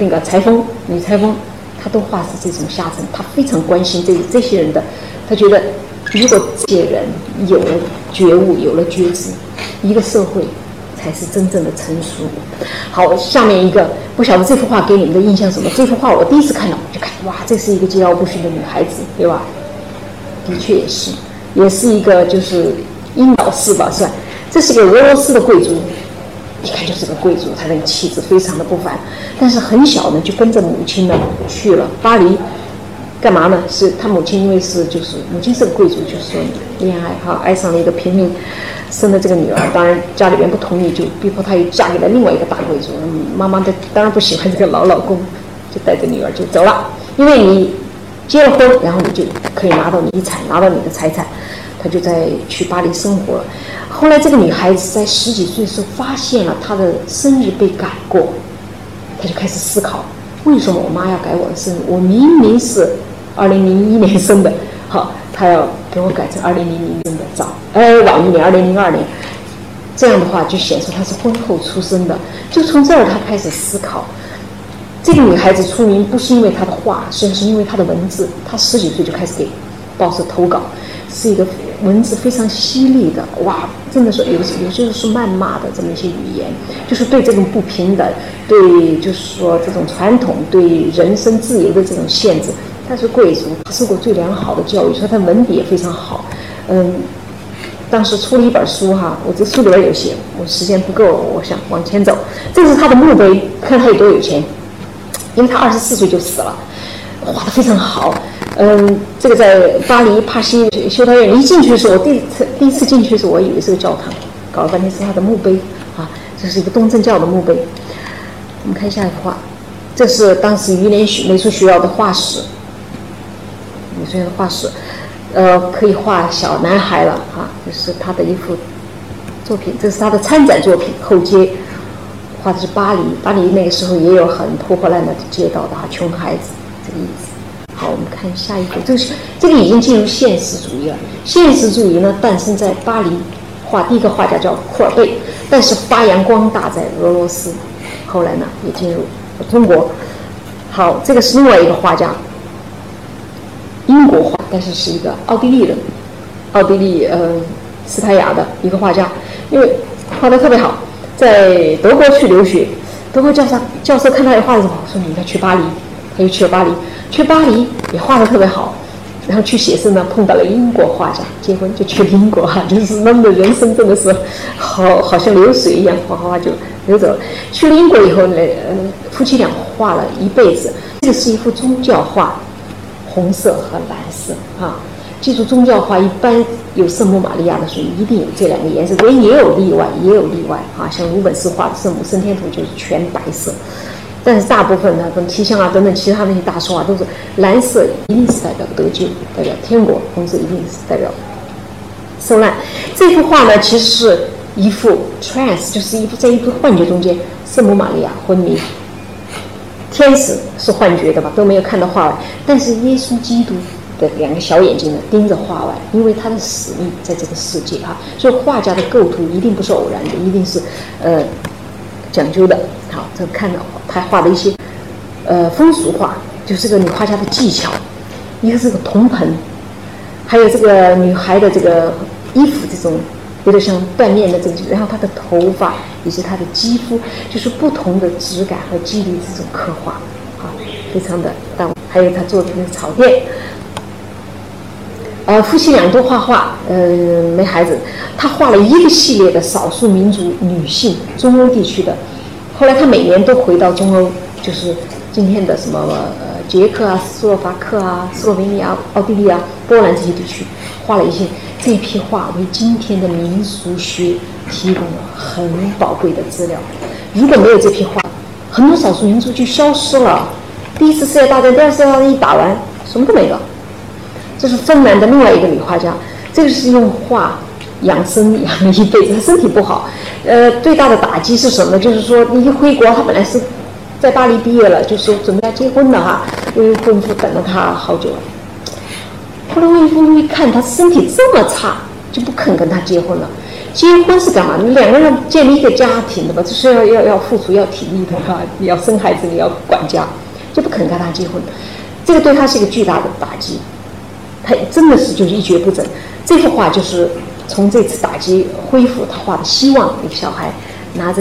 那个裁缝、女裁缝，他都画是这种下层，他非常关心这这些人的，他觉得如果这些人有了觉悟，有了觉知，一个社会。才是真正的成熟。好，下面一个不晓得这幅画给你们的印象什么？这幅画我第一次看到，我就看，哇，这是一个桀骜不驯的女孩子，对吧？的确也是，也是一个就是英导式吧，算。这是个俄罗斯的贵族，一看就是个贵族，他那个气质非常的不凡。但是很小呢，就跟着母亲呢去了巴黎，干嘛呢？是他母亲因为是就是母亲是个贵族，就是说恋爱哈，爱上了一个平民。生的这个女儿，当然家里边不同意，就逼迫她又嫁给了另外一个大贵族。妈妈的当然不喜欢这个老老公，就带着女儿就走了。因为你结了婚，然后你就可以拿到遗产，拿到你的财产。她就在去巴黎生活了。后来这个女孩子在十几岁时候发现了她的生日被改过，她就开始思考：为什么我妈要改我的生日？我明明是二零零一年生的，好，她要给我改成二零零零年的早。呃，晚一年，二零零二年，这样的话就显示她是婚后出生的。就从这儿，她开始思考，这个女孩子出名不是因为她的画，实际上是因为她的文字。她十几岁就开始给报社投稿，是一个文字非常犀利的，哇，真的是有有些是谩骂的这么一些语言，就是对这种不平等，对就是说这种传统，对人身自由的这种限制。他是贵族，他受过最良好的教育，所以他文笔也非常好，嗯。当时出了一本书哈，我这书里边有写，我时间不够，我想往前走。这是他的墓碑，看他有多有钱，因为他二十四岁就死了，画的非常好。嗯，这个在巴黎帕西修道院，一进去的时候，我第一次第一次进去的时候，我以为是个教堂，搞了半天是他的墓碑啊，这是一个东正教的墓碑。我们看下一幅画，这是当时榆林美术学校的画室，美术院的画室。呃，可以画小男孩了哈，这是他的一幅作品，这是他的参展作品。后街画的是巴黎，巴黎那个时候也有很破破烂烂的街道的哈，穷孩子这个意思。好，我们看下一幅，这是这个已经进入现实主义了。现实主义呢，诞生在巴黎，画第一个画家叫库尔贝，但是发扬光大在俄罗斯，后来呢也进入中国。好，这个是另外一个画家。英国画，但是是一个奥地利人，奥地利呃斯泰亚的一个画家，因为画的特别好，在德国去留学，德国教授教授看他的画的时候说你应该去巴黎，他就去了巴黎，去巴黎也画的特别好。然后去写生呢，碰到了英国画家，结婚就去了英国哈，就是那么的人生真的是好，好像流水一样，哗哗哗就流走了。去了英国以后呢，夫妻俩画了一辈子。这个是一幅宗教画，红色和蓝色啊。记住，宗教画一般有圣母玛利亚的时候，一定有这两个颜色，人也有例外，也有例外啊。像鲁本斯画的圣母升天图就是全白色。但是大部分呢，跟提香啊等等其他那些大师画都是蓝色，一定是代表得救，代表天国；红色一定是代表受难。这幅画呢，其实是一幅 trance，就是一幅在一幅幻觉中间，圣母玛利亚昏迷，天使是幻觉的吧，都没有看到画外，但是耶稣基督的两个小眼睛呢盯着画外，因为他的使命在这个世界啊，所以画家的构图一定不是偶然的，一定是呃讲究的。好，这看到他画的一些，呃，风俗画，就是这个女画家的技巧。一个是个铜盆，还有这个女孩的这个衣服，这种有点像缎面的这种，然后他的头发以及他的肌肤，就是不同的质感和肌理这种刻画，啊，非常的到。还有他做的草垫。呃，夫妻俩都画画，呃，没孩子，他画了一个系列的少数民族女性，中欧地区的。后来他每年都回到中欧，就是今天的什么呃捷克啊、斯洛伐克啊、斯洛文尼亚、奥地利啊、波兰这些地区，画了一些这批画，为今天的民俗学提供了很宝贵的资料。如果没有这批画，很多少数民族就消失了。第一次世界大战、第二次世界大战一打完，什么都没了。这是芬兰的另外一个女画家，这个是用画养生养了一辈子，她身体不好。呃，最大的打击是什么？就是说，你一回国，她本来是在巴黎毕业了，就说准备要结婚的哈，因为婚夫等了他好久了。后来未婚夫一看他身体这么差，就不肯跟他结婚了。结婚是干嘛？你两个人建立一个家庭的吧，就是要要要付出要体力的哈，你要生孩子，你要管家，就不肯跟他结婚。这个对他是一个巨大的打击，他真的是就是一蹶不振。这幅画就是。从这次打击恢复，他画的希望，一个小孩拿着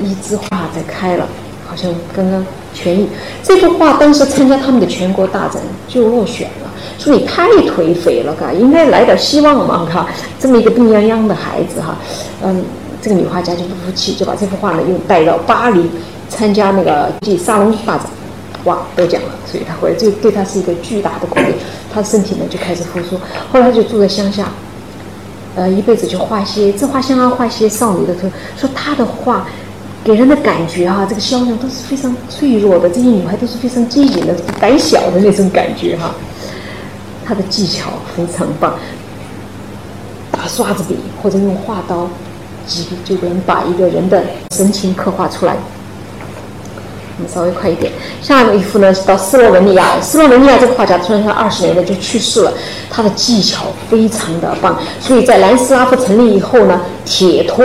一枝花在开了，好像刚刚痊愈。这幅画当时参加他们的全国大展就落选了，说你太颓废了，嘎，应该来点希望嘛，嘎，这么一个病殃殃的孩子哈，嗯，这个女画家就不服气，就把这幅画呢又带到巴黎参加那个即沙龙画展，哇，得奖了，所以她回来就对她是一个巨大的鼓励，她身体呢就开始复苏，后来她就住在乡下。呃，一辈子就画些自画像啊，画些少女的图。说他的画给人的感觉哈，这个肖像都是非常脆弱的，这些女孩都是非常机警的、胆小的那种感觉哈。他的技巧非常棒，打刷子笔或者用画刀，几就能把一个人的神情刻画出来。我们稍微快一点，下一幅呢是到斯洛文尼亚。斯洛文尼亚这个画家突然他二十年代就去世了，他的技巧非常的棒，所以在南斯拉夫成立以后呢，铁托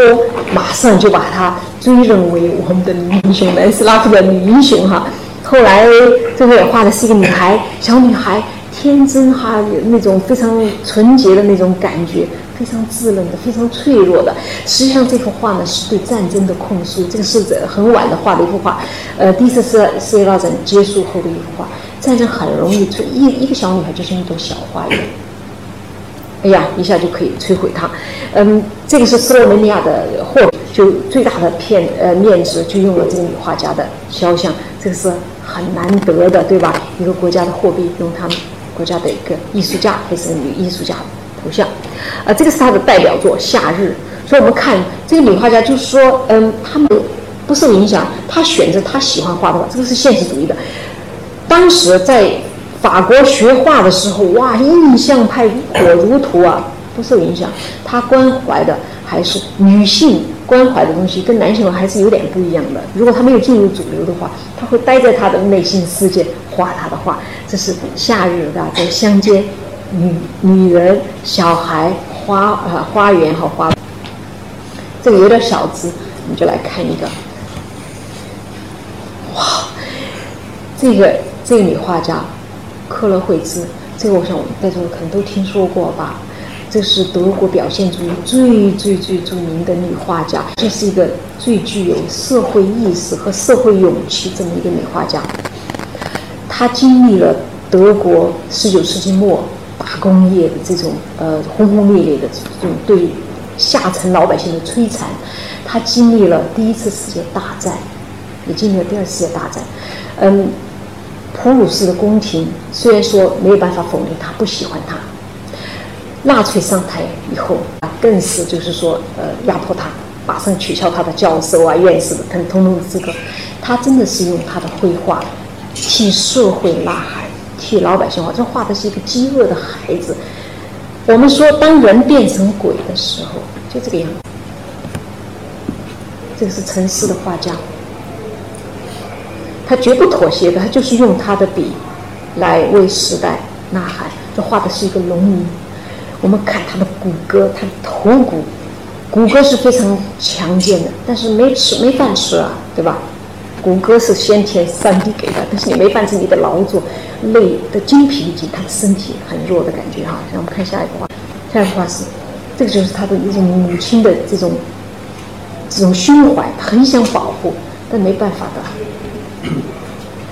马上就把他追认为我们的女英雄，南斯拉夫的女英雄哈。后来最后也画的是一个女孩，小女孩，天真哈，那种非常纯洁的那种感觉。非常稚嫩的，非常脆弱的。实际上，这幅画呢是对战争的控诉。这个是很晚的画的一幅画，呃，第一次世世界大战结束后的一幅画。战争很容易摧一一个小女孩就像一朵小花一样，哎呀，一下就可以摧毁她。嗯，这个是斯洛文尼亚的货币，就最大的片呃面值就用了这个女画家的肖像，这个是很难得的，对吧？一个国家的货币用他们国家的一个艺术家还是女艺术家。头像，呃，这个是他的代表作《夏日》。所以我们看这个女画家，就是说，嗯，他们不受影响，她选择她喜欢画的画，这个是现实主义的。当时在法国学画的时候，哇，印象派火如荼啊，不受影响。她关怀的还是女性关怀的东西，跟男性还是有点不一样的。如果他没有进入主流的话，他会待在他的内心世界画他的画。这是《夏日》的在乡间。女女人、小孩、花啊，花园和花，这个有点小资，我们就来看一个。哇，这个这个女画家，克勒惠兹，这个我想我们在座可能都听说过吧。这是德国表现主义最最最著名的女画家，这是一个最具有社会意识和社会勇气这么一个女画家。他经历了德国十九世纪末大工业的这种呃轰轰烈烈的这种对下层老百姓的摧残，他经历了第一次世界大战，也经历了第二次世界大战。嗯，普鲁士的宫廷虽然说没有办法否定他不喜欢他。纳粹上台以后啊，更是就是说，呃，压迫他，马上取消他的教授啊、院士的通通通的资格。他真的是用他的绘画替社会呐喊，替老百姓画。这画的是一个饥饿的孩子。我们说，当人变成鬼的时候，就这个样子。这个是陈思的画家，他绝不妥协的，他就是用他的笔来为时代呐喊。这画的是一个农民。我们看他的骨骼，他的头骨，骨骼是非常强健的，但是没吃没饭吃啊，对吧？谷歌是先天上帝给的，但是你没饭吃，你的劳作累的精疲力尽，他的身体很弱的感觉哈。让我们看下一幅画，下一幅画是，这个就是他的一种母亲的这种这种胸怀，他很想保护，但没办法的。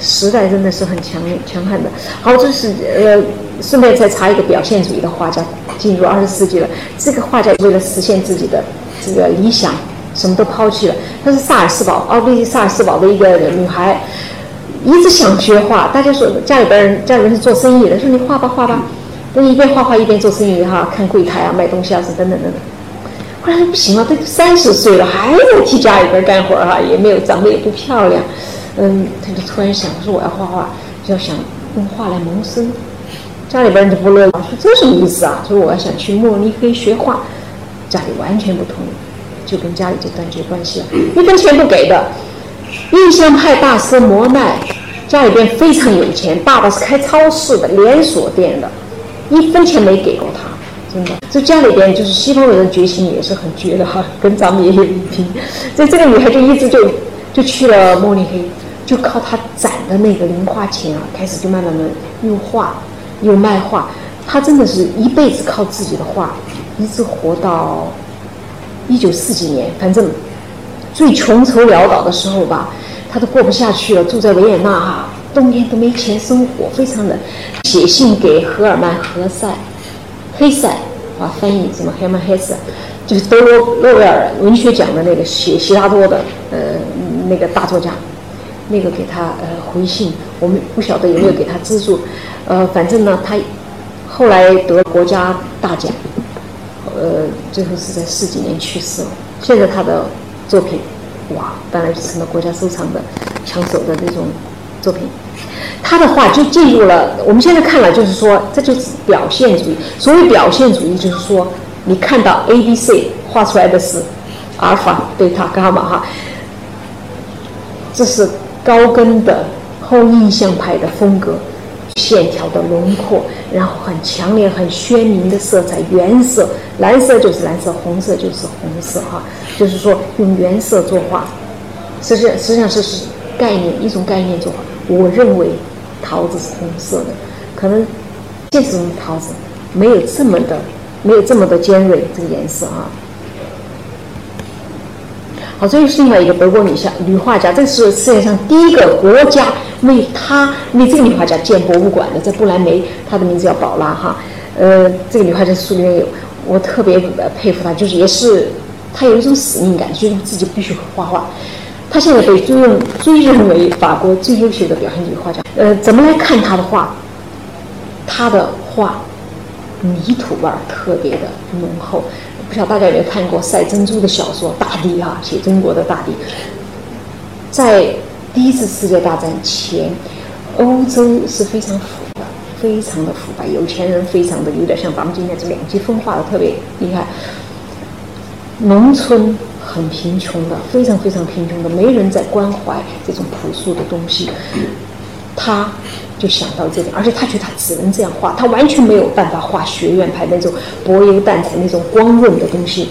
时代真的是很强强悍的。好，这是呃，顺便再查一个表现主义的画家。进入二十世纪了，这个画家为了实现自己的这个理想，什么都抛弃了。她是萨尔斯堡，奥地利萨尔斯堡的一个女孩，一直想学画。大家说家里边人，家里人是做生意的，说你画吧画吧，那一边画画一边做生意哈，看柜台啊，卖东西啊，是等等等等。后来不行了，都三十岁了，还在替家里边干活哈，也没有长得也不漂亮，嗯，他就突然想，说我要画画，就要想用画来谋生。家里边人就不乐意，说这什么意思啊？说我要想去慕尼黑学画，家里完全不同意，就跟家里就断绝关系了，一分钱不给的。印象派大师摩奈，家里边非常有钱，爸爸是开超市的连锁店的，一分钱没给过他，真的。这家里边就是西方人的决心也是很绝的哈，跟咱们也有一拼。所以这个女孩就一直就就去了慕尼黑，就靠她攒的那个零花钱啊，开始就慢慢的用画。又卖画，他真的是一辈子靠自己的画，一直活到一九四几年，反正最穷愁潦倒的时候吧，他都过不下去了，住在维也纳哈，冬天都没钱生活，非常冷。写信给赫尔曼·何塞，黑塞啊，翻译什么 h e r m a n Hesse，就是德罗诺贝尔文学奖的那个写希拉多的呃那个大作家，那个给他呃回信，我们不晓得有没有给他资助。呃，反正呢，他后来得国家大奖，最后是在四几年去世了。现在他的作品，哇，当然就成了国家收藏的抢手的那种作品。他的画就进入了我们现在看了，就是说这就是表现主义。所谓表现主义，就是说你看到 A、B、C 画出来的是阿尔法、贝塔、伽马哈，这是高跟的后印象派的风格。线条的轮廓，然后很强烈、很鲜明的色彩，原色，蓝色就是蓝色，红色就是红色，哈，就是说用原色作画，实际实际上是是概念一种概念作画。我认为桃子是红色的，可能现实中的桃子没有这么的没有这么的尖锐这个颜色啊。好，这又是另外一个德国女画女画家，这是世界上第一个国家。为她为这个女画家建博物馆的，在不兰梅，她的名字叫宝拉哈。呃，这个女画家书里面有，我特别佩服她，就是也是她有一种使命感，就是自己必须画画。她现在被追认追认为法国最优秀的表现主义画家。呃，怎么来看她的画？她的画泥土味儿特别的浓厚。不晓得大家有没有看过赛珍珠的小说《大地》哈，写中国的大地，在。第一次世界大战前，欧洲是非常腐的，非常的腐败，有钱人非常的有点像咱们今天这两极分化的特别厉害。农村很贫穷的，非常非常贫穷的，没人在关怀这种朴素的东西。他就想到这点，而且他觉得他只能这样画，他完全没有办法画学院派那种柏油蛋彩那种光润的东西。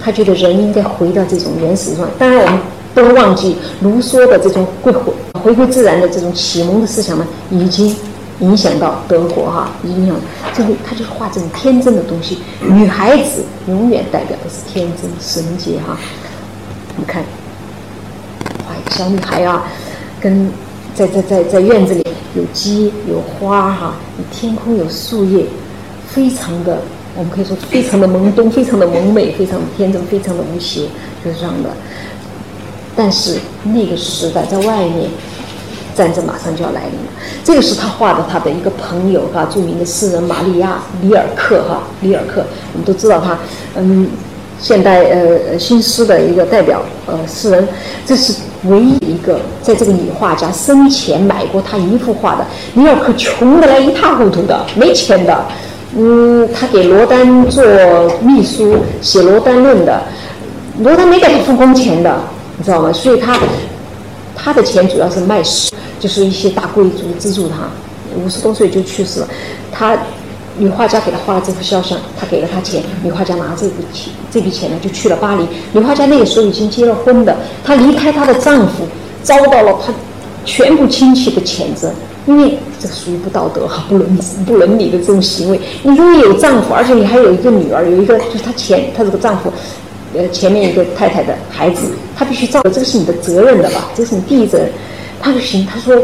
他觉得人应该回到这种原始状态。当然我们。不能忘记卢梭的这种回回回归自然的这种启蒙的思想呢，已经影响到德国哈，影响最后他就是画这种天真的东西，女孩子永远代表的是天真纯洁哈。你看，画一个小女孩啊，跟在在在在院子里有鸡有花哈，天空有树叶，非常的我们可以说非常的萌动，非常的萌美，非常的天真，非常的无邪，就是这样的。但是那个时代在外面。战争马上就要来临了。这个是他画的，他的一个朋友哈，著名的诗人玛利亚·里尔克哈，里尔克，我们都知道他，嗯，现代呃新诗的一个代表呃诗人。这是唯一一个在这个女画家生前买过她一幅画的。尼尔可穷得来一塌糊涂的，没钱的。嗯，他给罗丹做秘书，写《罗丹论》的，罗丹没给他付工钱的，你知道吗？所以他他的钱主要是卖诗。就是一些大贵族资助他，五十多岁就去世了。他女画家给他画了这幅肖像，他给了他钱，女画家拿这笔钱，这笔钱呢就去了巴黎。女画家那个时候已经结了婚的，她离开她的丈夫，遭到了她全部亲戚的谴责，因为这属于不道德哈、不伦不伦理的这种行为。你如果有丈夫，而且你还有一个女儿，有一个就是她前她这个丈夫，呃前面一个太太的孩子，她必须照顾，这个是你的责任的吧？这是你第一责任。他就行，他说：“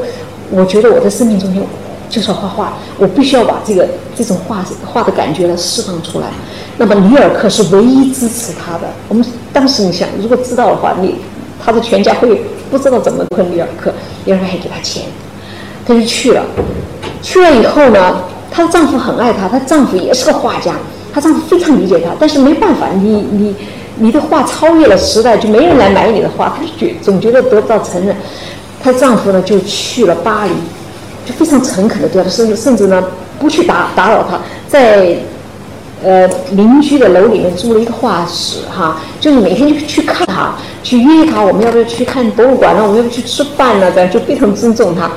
我觉得我在生命中间就是要画画，我必须要把这个这种画画的感觉呢释放出来。”那么里尔克是唯一支持他的。我们当时你想，如果知道的话，你他的全家会不知道怎么困里尔克，里尔克还给他钱，他就去了。去了以后呢，她的丈夫很爱她，她丈夫也是个画家，她丈夫非常理解她，但是没办法，你你你的画超越了时代，就没人来买你的画，他就觉总觉得得不到承认。她丈夫呢就去了巴黎，就非常诚恳的对他，甚至甚至呢不去打打扰他，在呃邻居的楼里面租了一个画室哈，就是每天就去看他，去约他，我们要不要去看博物馆呢？我们要不要去吃饭呢？这样就非常尊重他。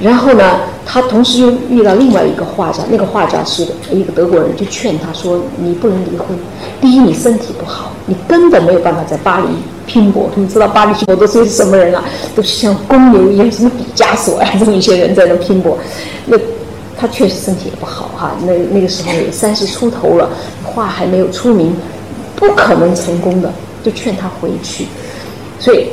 然后呢，他同时又遇到另外一个画家，那个画家是一个德国人，就劝他说：“你不能离婚，第一你身体不好，你根本没有办法在巴黎拼搏。你知道巴黎拼搏都是什么人啊？都是像公牛一样，什么毕加索呀这么一些人在那拼搏。那他确实身体也不好哈，那那个时候也三十出头了，画还没有出名，不可能成功的，就劝他回去。所以。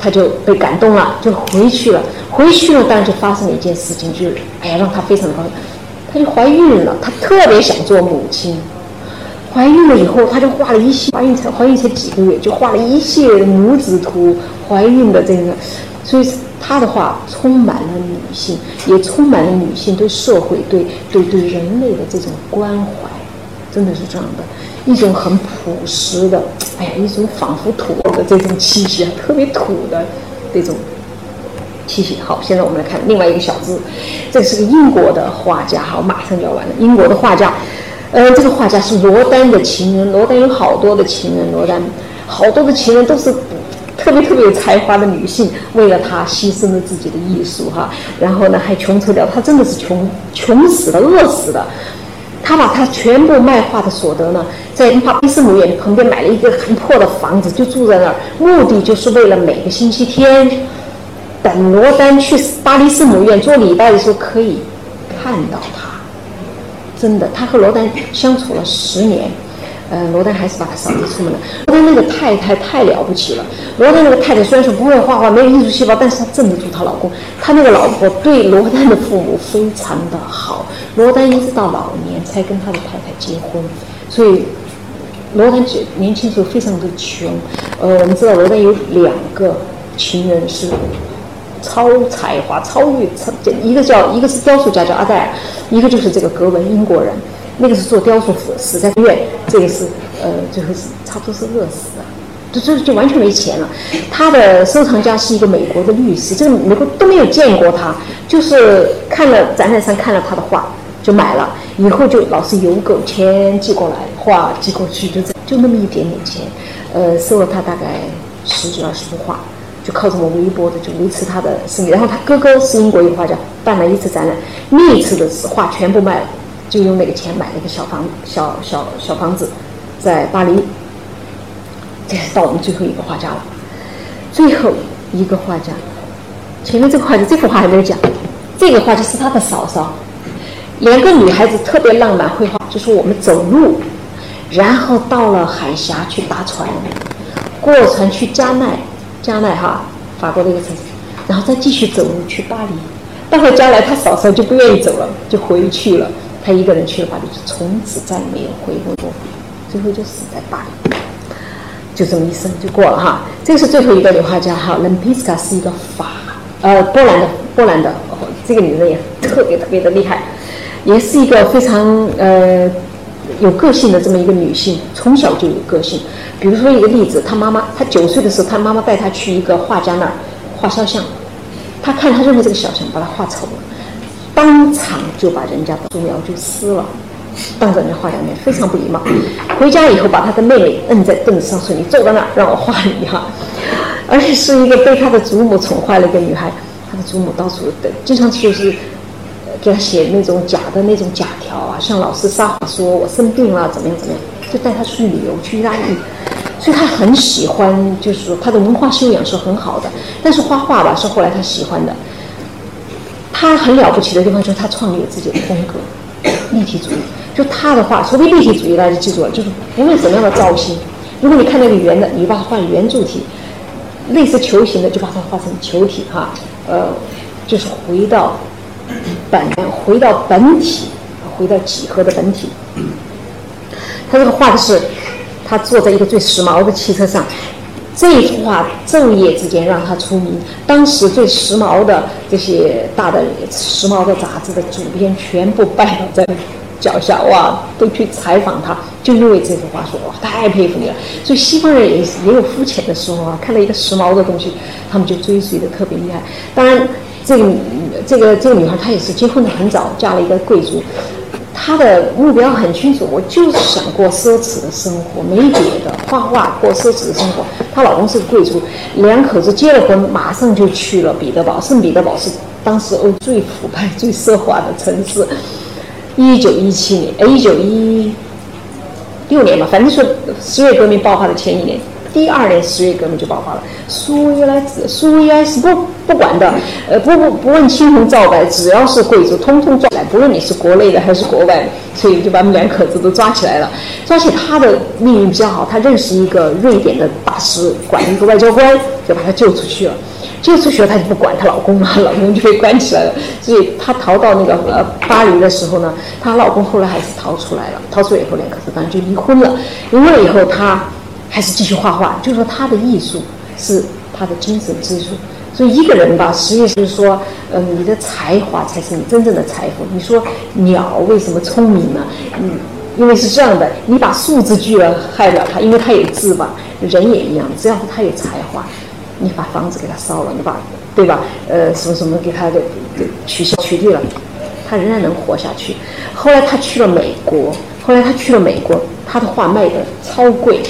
她就被感动了，就回去了。回去了，当然就发生了一件事情，就是哎呀，让她非常的高兴，她就怀孕了。她特别想做母亲。怀孕了以后，她就画了一系怀孕才怀孕才几个月，就画了一系列的母子图，怀孕的这个。所以她的画充满了女性，也充满了女性对社会、对对对人类的这种关怀，真的是这样的。一种很朴实的，哎呀，一种仿佛土的这种气息啊，特别土的这种气息。好，现在我们来看另外一个小字，这是个英国的画家，好，马上就要完了。英国的画家，呃，这个画家是罗丹的情人，罗丹有好多的情人，罗丹好多的情人都是特别特别有才华的女性，为了他牺牲了自己的艺术哈，然后呢还穷愁掉，他真的是穷穷死的，饿死的。他把他全部卖画的所得呢，在巴黎圣母院旁边买了一个很破的房子，就住在那儿，目的就是为了每个星期天，等罗丹去巴黎圣母院做礼拜的时候可以看到他。真的，他和罗丹相处了十年。呃，罗丹还是把他扫地出门了。罗丹那个太太太了不起了。罗丹那个太太虽然说不会画画，没有艺术细胞，但是她镇得住她老公。她那个老婆对罗丹的父母非常的好。罗丹一直到老年才跟他的太太结婚，所以罗丹年轻时候非常的穷。呃，我们知道罗丹有两个情人是超才华、超越超，一个叫一个是雕塑家叫阿黛尔，一个就是这个格文英国人。那个是做雕塑死死在医院，这个是呃最后是差不多是饿死的，就就就完全没钱了。他的收藏家是一个美国的律师，这个美国都没有见过他，就是看了展览上看了他的画就买了，以后就老是邮购钱寄过来，画寄过去，就这就那么一点点钱，呃收了他大概十几二十幅画，就靠这么微薄的就维持他的生意。然后他哥哥是英国一个画家，办了一次展览，那一次的画全部卖了。就用那个钱买了一个小房小小小房子，在巴黎。这是到我们最后一个画家了，最后一个画家。前面这个画家这幅画还没有讲，这个画家是他的嫂嫂。两个女孩子特别浪漫绘画，就是我们走路，然后到了海峡去搭船，过船去加奈，加奈哈，法国的一个城市，然后再继续走路去巴黎。到了加来，他嫂嫂就不愿意走了，就回去了。他一个人去的话，就是从此再没有回过国，最后就死在巴黎。就这么一生就过了哈。这个是最后一个女画家哈，伦皮斯卡是一个法呃波兰的波兰的，这个女人也特别特别的厉害。也是一个非常呃有个性的这么一个女性，从小就有个性。比如说一个例子，她妈妈，她九岁的时候，她妈妈带她去一个画家那儿画肖像，她看她认为这个肖像把她画丑了，当场就把人家的素描就撕了，当着人家画家面非常不礼貌。回家以后把他的妹妹摁在凳子上说：“你坐在那儿让我画你哈。”而且是一个被他的祖母宠坏了一个女孩，她的祖母到处的经常就是。给他写那种假的那种假条啊，向老师撒谎说我生病了，怎么样怎么样，就带他去旅游去意大利，所以他很喜欢，就是说他的文化修养是很好的。但是画画吧是后来他喜欢的。他很了不起的地方就是他创立了自己的风格，立体主义。就他的画，所谓立体主义大家记住了，就是无论什么样的造型，如果你看那个圆的，你把它画圆柱体；类似球形的，就把它画成球体哈。呃，就是回到。本回到本体，回到几何的本体。他这个画的是，他坐在一个最时髦的汽车上。这一幅画昼夜之间让他出名。当时最时髦的这些大的时髦的杂志的主编全部拜倒在脚下，哇，都去采访他，就因为这幅画，说哇，太佩服你了。所以西方人也也有肤浅的时候啊，看到一个时髦的东西，他们就追随的特别厉害。当然。这个这个这个女孩她也是结婚的很早，嫁了一个贵族，她的目标很清楚，我就是想过奢侈的生活，没别的，画画过奢侈的生活。她老公是贵族，两口子结了婚，马上就去了彼得堡。圣彼得堡是当时欧最腐败、最奢华的城市。一九一七年，呃，一九一六年吧，反正说十月革命爆发的前一年。第二年十月革命就爆发了，苏维埃苏维埃是不不管的，呃不不不问青红皂白，只要是贵族，通通抓来，不论你是国内的还是国外的，所以就把他们两口子都抓起来了。抓起他的命运比较好，他认识一个瑞典的大使馆一个外交官，就把他救出去了。救出去了，他就不管她老公了，老公就被关起来了。所以她逃到那个呃巴黎的时候呢，她老公后来还是逃出来了。逃出来以后，两口子当然就离婚了。离婚了以后，她。还是继续画画，就是说他的艺术是他的精神支柱。所以一个人吧，实际上是说，嗯，你的才华才是你真正的财富。你说鸟为什么聪明呢？嗯，因为是这样的，你把树枝锯了害了它，因为它有翅膀。人也一样，只要是他有才华，你把房子给他烧了，你把对吧？呃，什么什么给他给取消取缔了，他仍然能活下去。后来他去了美国，后来他去了美国，他的画卖的超贵。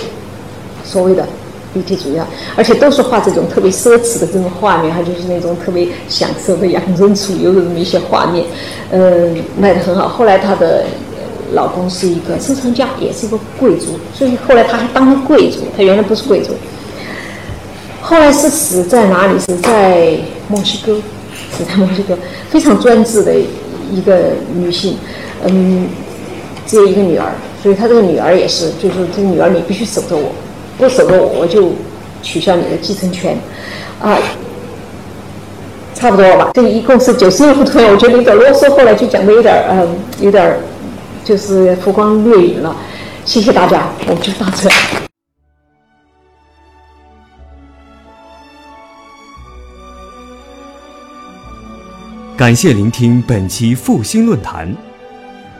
所谓的立体主义，而且都是画这种特别奢侈的这种画面，还就是那种特别享受的养尊处优的这么一些画面，嗯，卖的很好。后来她的老公是一个收藏家，也是一个贵族，所以后来她还当了贵族。她原来不是贵族，后来是死在哪里？死在墨西哥，死在墨西哥，非常专制的一个女性，嗯，只有一个女儿，所以她这个女儿也是，就是这个女儿你必须守着我。不守着我，就取消你的继承权，啊，差不多了吧？这一共是九十六幅图，我觉得有点啰嗦，后来就讲的有点儿嗯，有点儿就是浮光掠影了。谢谢大家，我们就到这。感谢聆听本期复兴论坛。